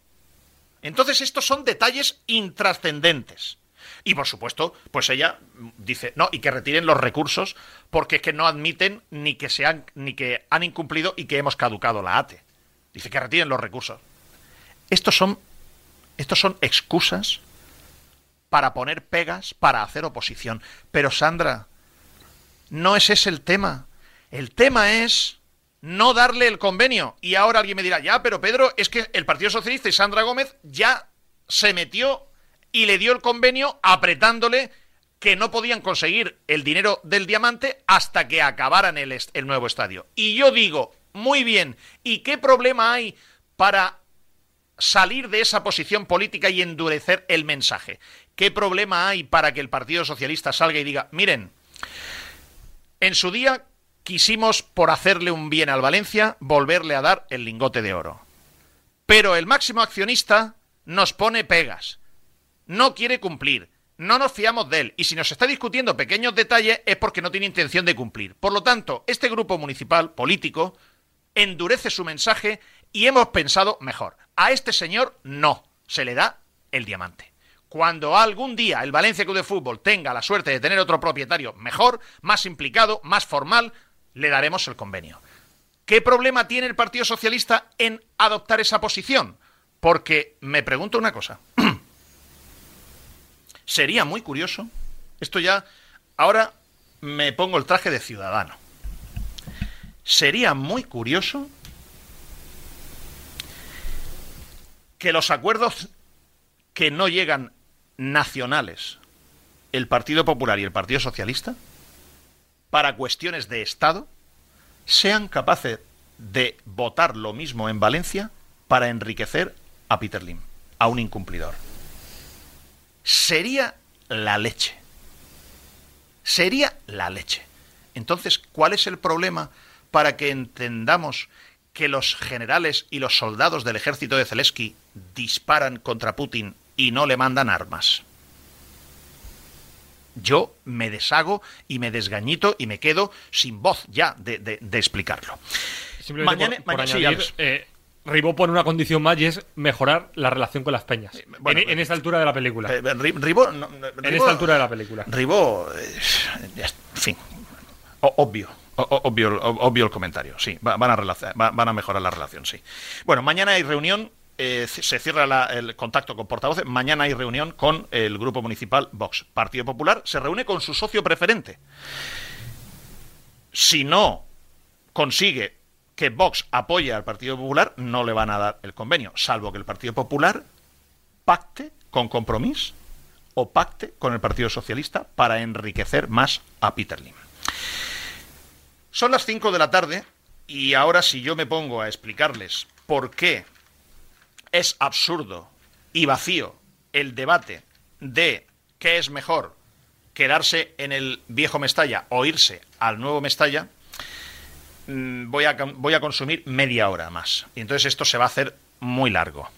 Speaker 1: Entonces estos son detalles intrascendentes. Y por supuesto, pues ella dice, no, y que retiren los recursos porque es que no admiten ni que sean ni que han incumplido y que hemos caducado la ATE. Dice que retiren los recursos. Estos son estos son excusas para poner pegas, para hacer oposición. Pero Sandra, no es ese el tema. El tema es no darle el convenio. Y ahora alguien me dirá, ya, pero Pedro, es que el Partido Socialista y Sandra Gómez ya se metió y le dio el convenio apretándole que no podían conseguir el dinero del diamante hasta que acabaran el, el nuevo estadio. Y yo digo, muy bien, ¿y qué problema hay para salir de esa posición política y endurecer el mensaje? ¿Qué problema hay para que el Partido Socialista salga y diga, miren, en su día quisimos, por hacerle un bien al Valencia, volverle a dar el lingote de oro. Pero el máximo accionista nos pone pegas, no quiere cumplir, no nos fiamos de él y si nos está discutiendo pequeños detalles es porque no tiene intención de cumplir. Por lo tanto, este grupo municipal político endurece su mensaje y hemos pensado mejor. A este señor no, se le da el diamante cuando algún día el Valencia Club de Fútbol tenga la suerte de tener otro propietario mejor, más implicado, más formal, le daremos el convenio. ¿Qué problema tiene el Partido Socialista en adoptar esa posición? Porque me pregunto una cosa. Sería muy curioso, esto ya, ahora me pongo el traje de ciudadano. Sería muy curioso que los acuerdos que no llegan nacionales, el Partido Popular y el Partido Socialista, para cuestiones de Estado, sean capaces de votar lo mismo en Valencia para enriquecer a Peter Lim, a un incumplidor. Sería la leche. Sería la leche. Entonces, ¿cuál es el problema para que entendamos que los generales y los soldados del ejército de Zelensky disparan contra Putin y no le mandan armas? Yo me deshago y me desgañito y me quedo sin voz ya de, explicarlo.
Speaker 2: mañana, por, mañana eh, Ribó pone una condición más y es mejorar la relación con las peñas. Eh, en, esta altura de la película.
Speaker 1: Eh, Ribó, en
Speaker 2: esta altura de la película.
Speaker 1: Ribó, en fin, obvio. obvio, obvio el comentario, sí. Van a, van a mejorar la relación, sí. Bueno, mañana hay reunión eh, se cierra el contacto con portavoces. Mañana hay reunión con el grupo municipal Vox. Partido Popular se reúne con su socio preferente. Si no consigue que Vox apoye al Partido Popular, no le van a dar el convenio, salvo que el Partido Popular pacte con compromiso o pacte con el Partido Socialista para enriquecer más a Peter Lim. Son las 5 de la tarde y ahora si yo me pongo a explicarles por qué es absurdo y vacío el debate de qué es mejor quedarse en el viejo Mestalla o irse al nuevo Mestalla, mm, voy a, voy a consumir media hora más. Y entonces esto se va a hacer muy largo.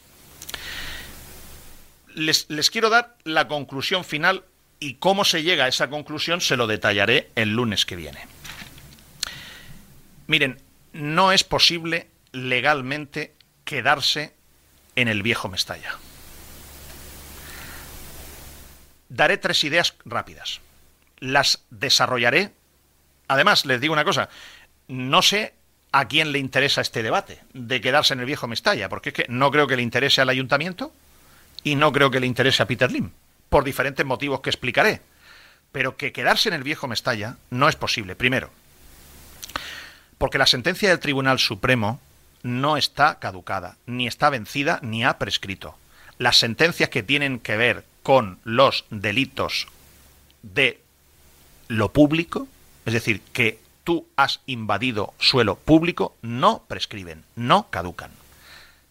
Speaker 1: Les, les, quiero dar la conclusión final y cómo se llega a esa conclusión se lo detallaré el lunes que viene. Miren, no es posible legalmente quedarse en el viejo Mestalla. Daré tres ideas rápidas. Las desarrollaré. Además, les digo una cosa, no sé a quién le interesa este debate de quedarse en el viejo Mestalla, porque es que no creo que le interese al ayuntamiento y no creo que le interese a Peter Lim, por diferentes motivos que explicaré. Pero que quedarse en el viejo Mestalla no es posible. Primero, porque la sentencia del Tribunal Supremo no está caducada, ni está vencida, ni ha prescrito. Las sentencias que tienen que ver con los delitos de lo público, es decir, que tú has invadido suelo público, no prescriben, no caducan.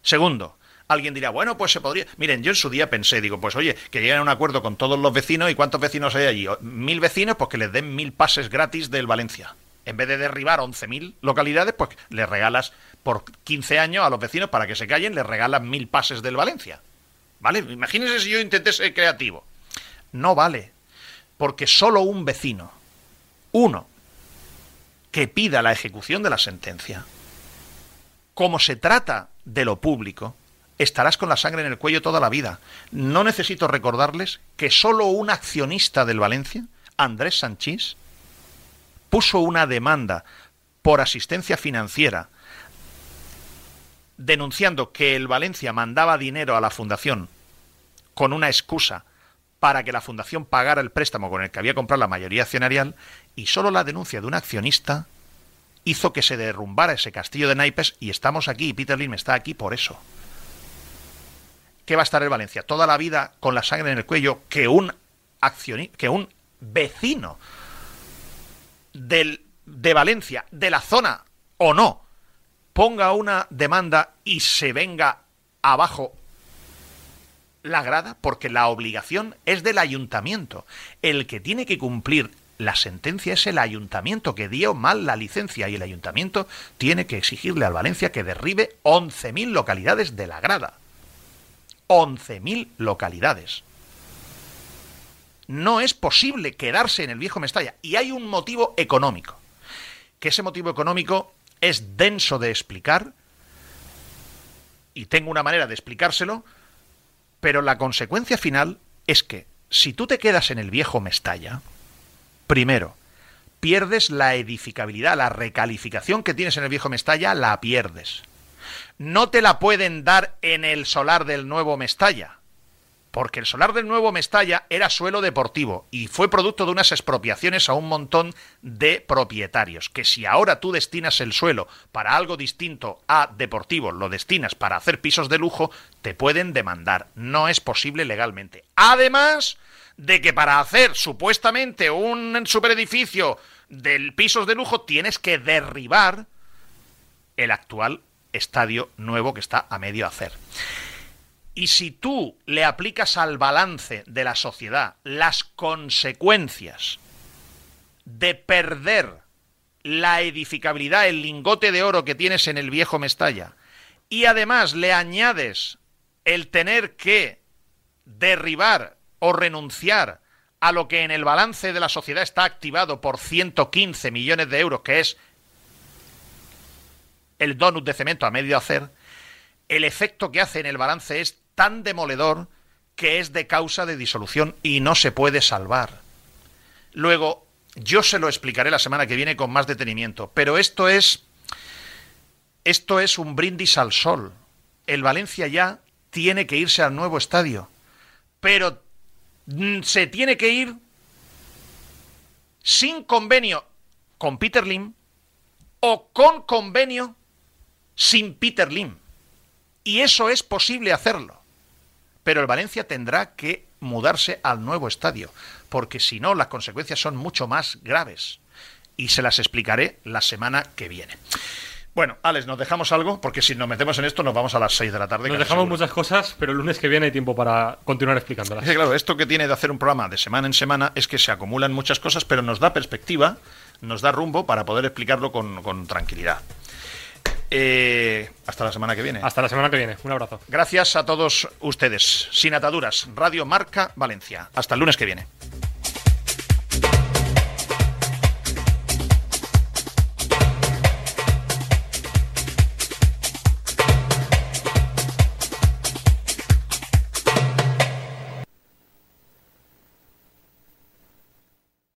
Speaker 1: Segundo, alguien dirá, bueno, pues se podría. Miren, yo en su día pensé, digo, pues oye, que lleguen a un acuerdo con todos los vecinos y cuántos vecinos hay allí. Mil vecinos, pues que les den mil pases gratis del Valencia. En vez de derribar 11.000 localidades, pues les regalas por 15 años a los vecinos para que se callen, les regalan mil pases del Valencia. ¿Vale? Imagínense si yo intenté ser creativo. No vale. Porque solo un vecino, uno, que pida la ejecución de la sentencia, como se trata de lo público, estarás con la sangre en el cuello toda la vida. No necesito recordarles que solo un accionista del Valencia, Andrés Sanchís, puso una demanda por asistencia financiera denunciando que el Valencia mandaba dinero a la fundación con una excusa para que la fundación pagara el préstamo con el que había comprado la mayoría accionarial y solo la denuncia de un accionista hizo que se derrumbara ese castillo de naipes y estamos aquí y Peter Lim está aquí por eso. ¿Qué va a estar el Valencia? Toda la vida con la sangre en el cuello que un que un vecino del, de Valencia, de la zona o no, ponga una demanda y se venga abajo la grada, porque la obligación es del ayuntamiento. El que tiene que cumplir la sentencia es el ayuntamiento que dio mal la licencia y el ayuntamiento tiene que exigirle al Valencia que derribe 11.000 localidades de la grada. 11.000 localidades no es posible quedarse en el viejo Mestalla. Y hay un motivo económico. Que ese motivo económico es denso de explicar. Y tengo una manera de explicárselo. Pero la consecuencia final es que si tú te quedas en el viejo Mestalla, primero, pierdes la edificabilidad, la recalificación que tienes en el viejo Mestalla, la pierdes. No te la pueden dar en el solar del nuevo Mestalla porque el solar del Nuevo Mestalla era suelo deportivo y fue producto de unas expropiaciones a un montón de propietarios, que si ahora tú destinas el suelo para algo distinto a deportivo, lo destinas para hacer pisos de lujo, te pueden demandar. No es posible legalmente. Además de que para hacer supuestamente un superedificio del pisos de lujo tienes que derribar el actual estadio nuevo que está a medio hacer. Y si tú le aplicas al balance de la sociedad las consecuencias de perder la edificabilidad, el lingote de oro que tienes en el viejo Mestalla, y además le añades el tener que derribar o renunciar a lo que en el balance de la sociedad está activado por 115 millones de euros, que es el donut de cemento a medio hacer, el efecto que hace en el balance es tan demoledor que es de causa de disolución y no se puede salvar. Luego, yo se lo explicaré la semana que viene con más detenimiento, pero esto es esto es un brindis al sol. El Valencia ya tiene que irse al nuevo estadio, pero mm, se tiene que ir sin convenio con Peter Lim o con convenio sin Peter Lim. Y eso es posible hacerlo pero el Valencia tendrá que mudarse al nuevo estadio, porque si no las consecuencias son mucho más graves. Y se las explicaré la semana que viene. Bueno, Alex, ¿nos dejamos algo? Porque si nos metemos en esto nos vamos a las 6 de la tarde.
Speaker 2: Nos dejamos muchas cosas, pero el lunes que viene hay tiempo para continuar explicándolas.
Speaker 1: claro, esto que tiene de hacer un programa de semana en semana es que se acumulan muchas cosas, pero nos da perspectiva, nos da rumbo para poder explicarlo con, con tranquilidad. Eh, hasta la semana que viene.
Speaker 2: Hasta la semana que viene. Un abrazo.
Speaker 1: Gracias a todos ustedes. Sin ataduras. Radio Marca Valencia. Hasta el lunes que viene.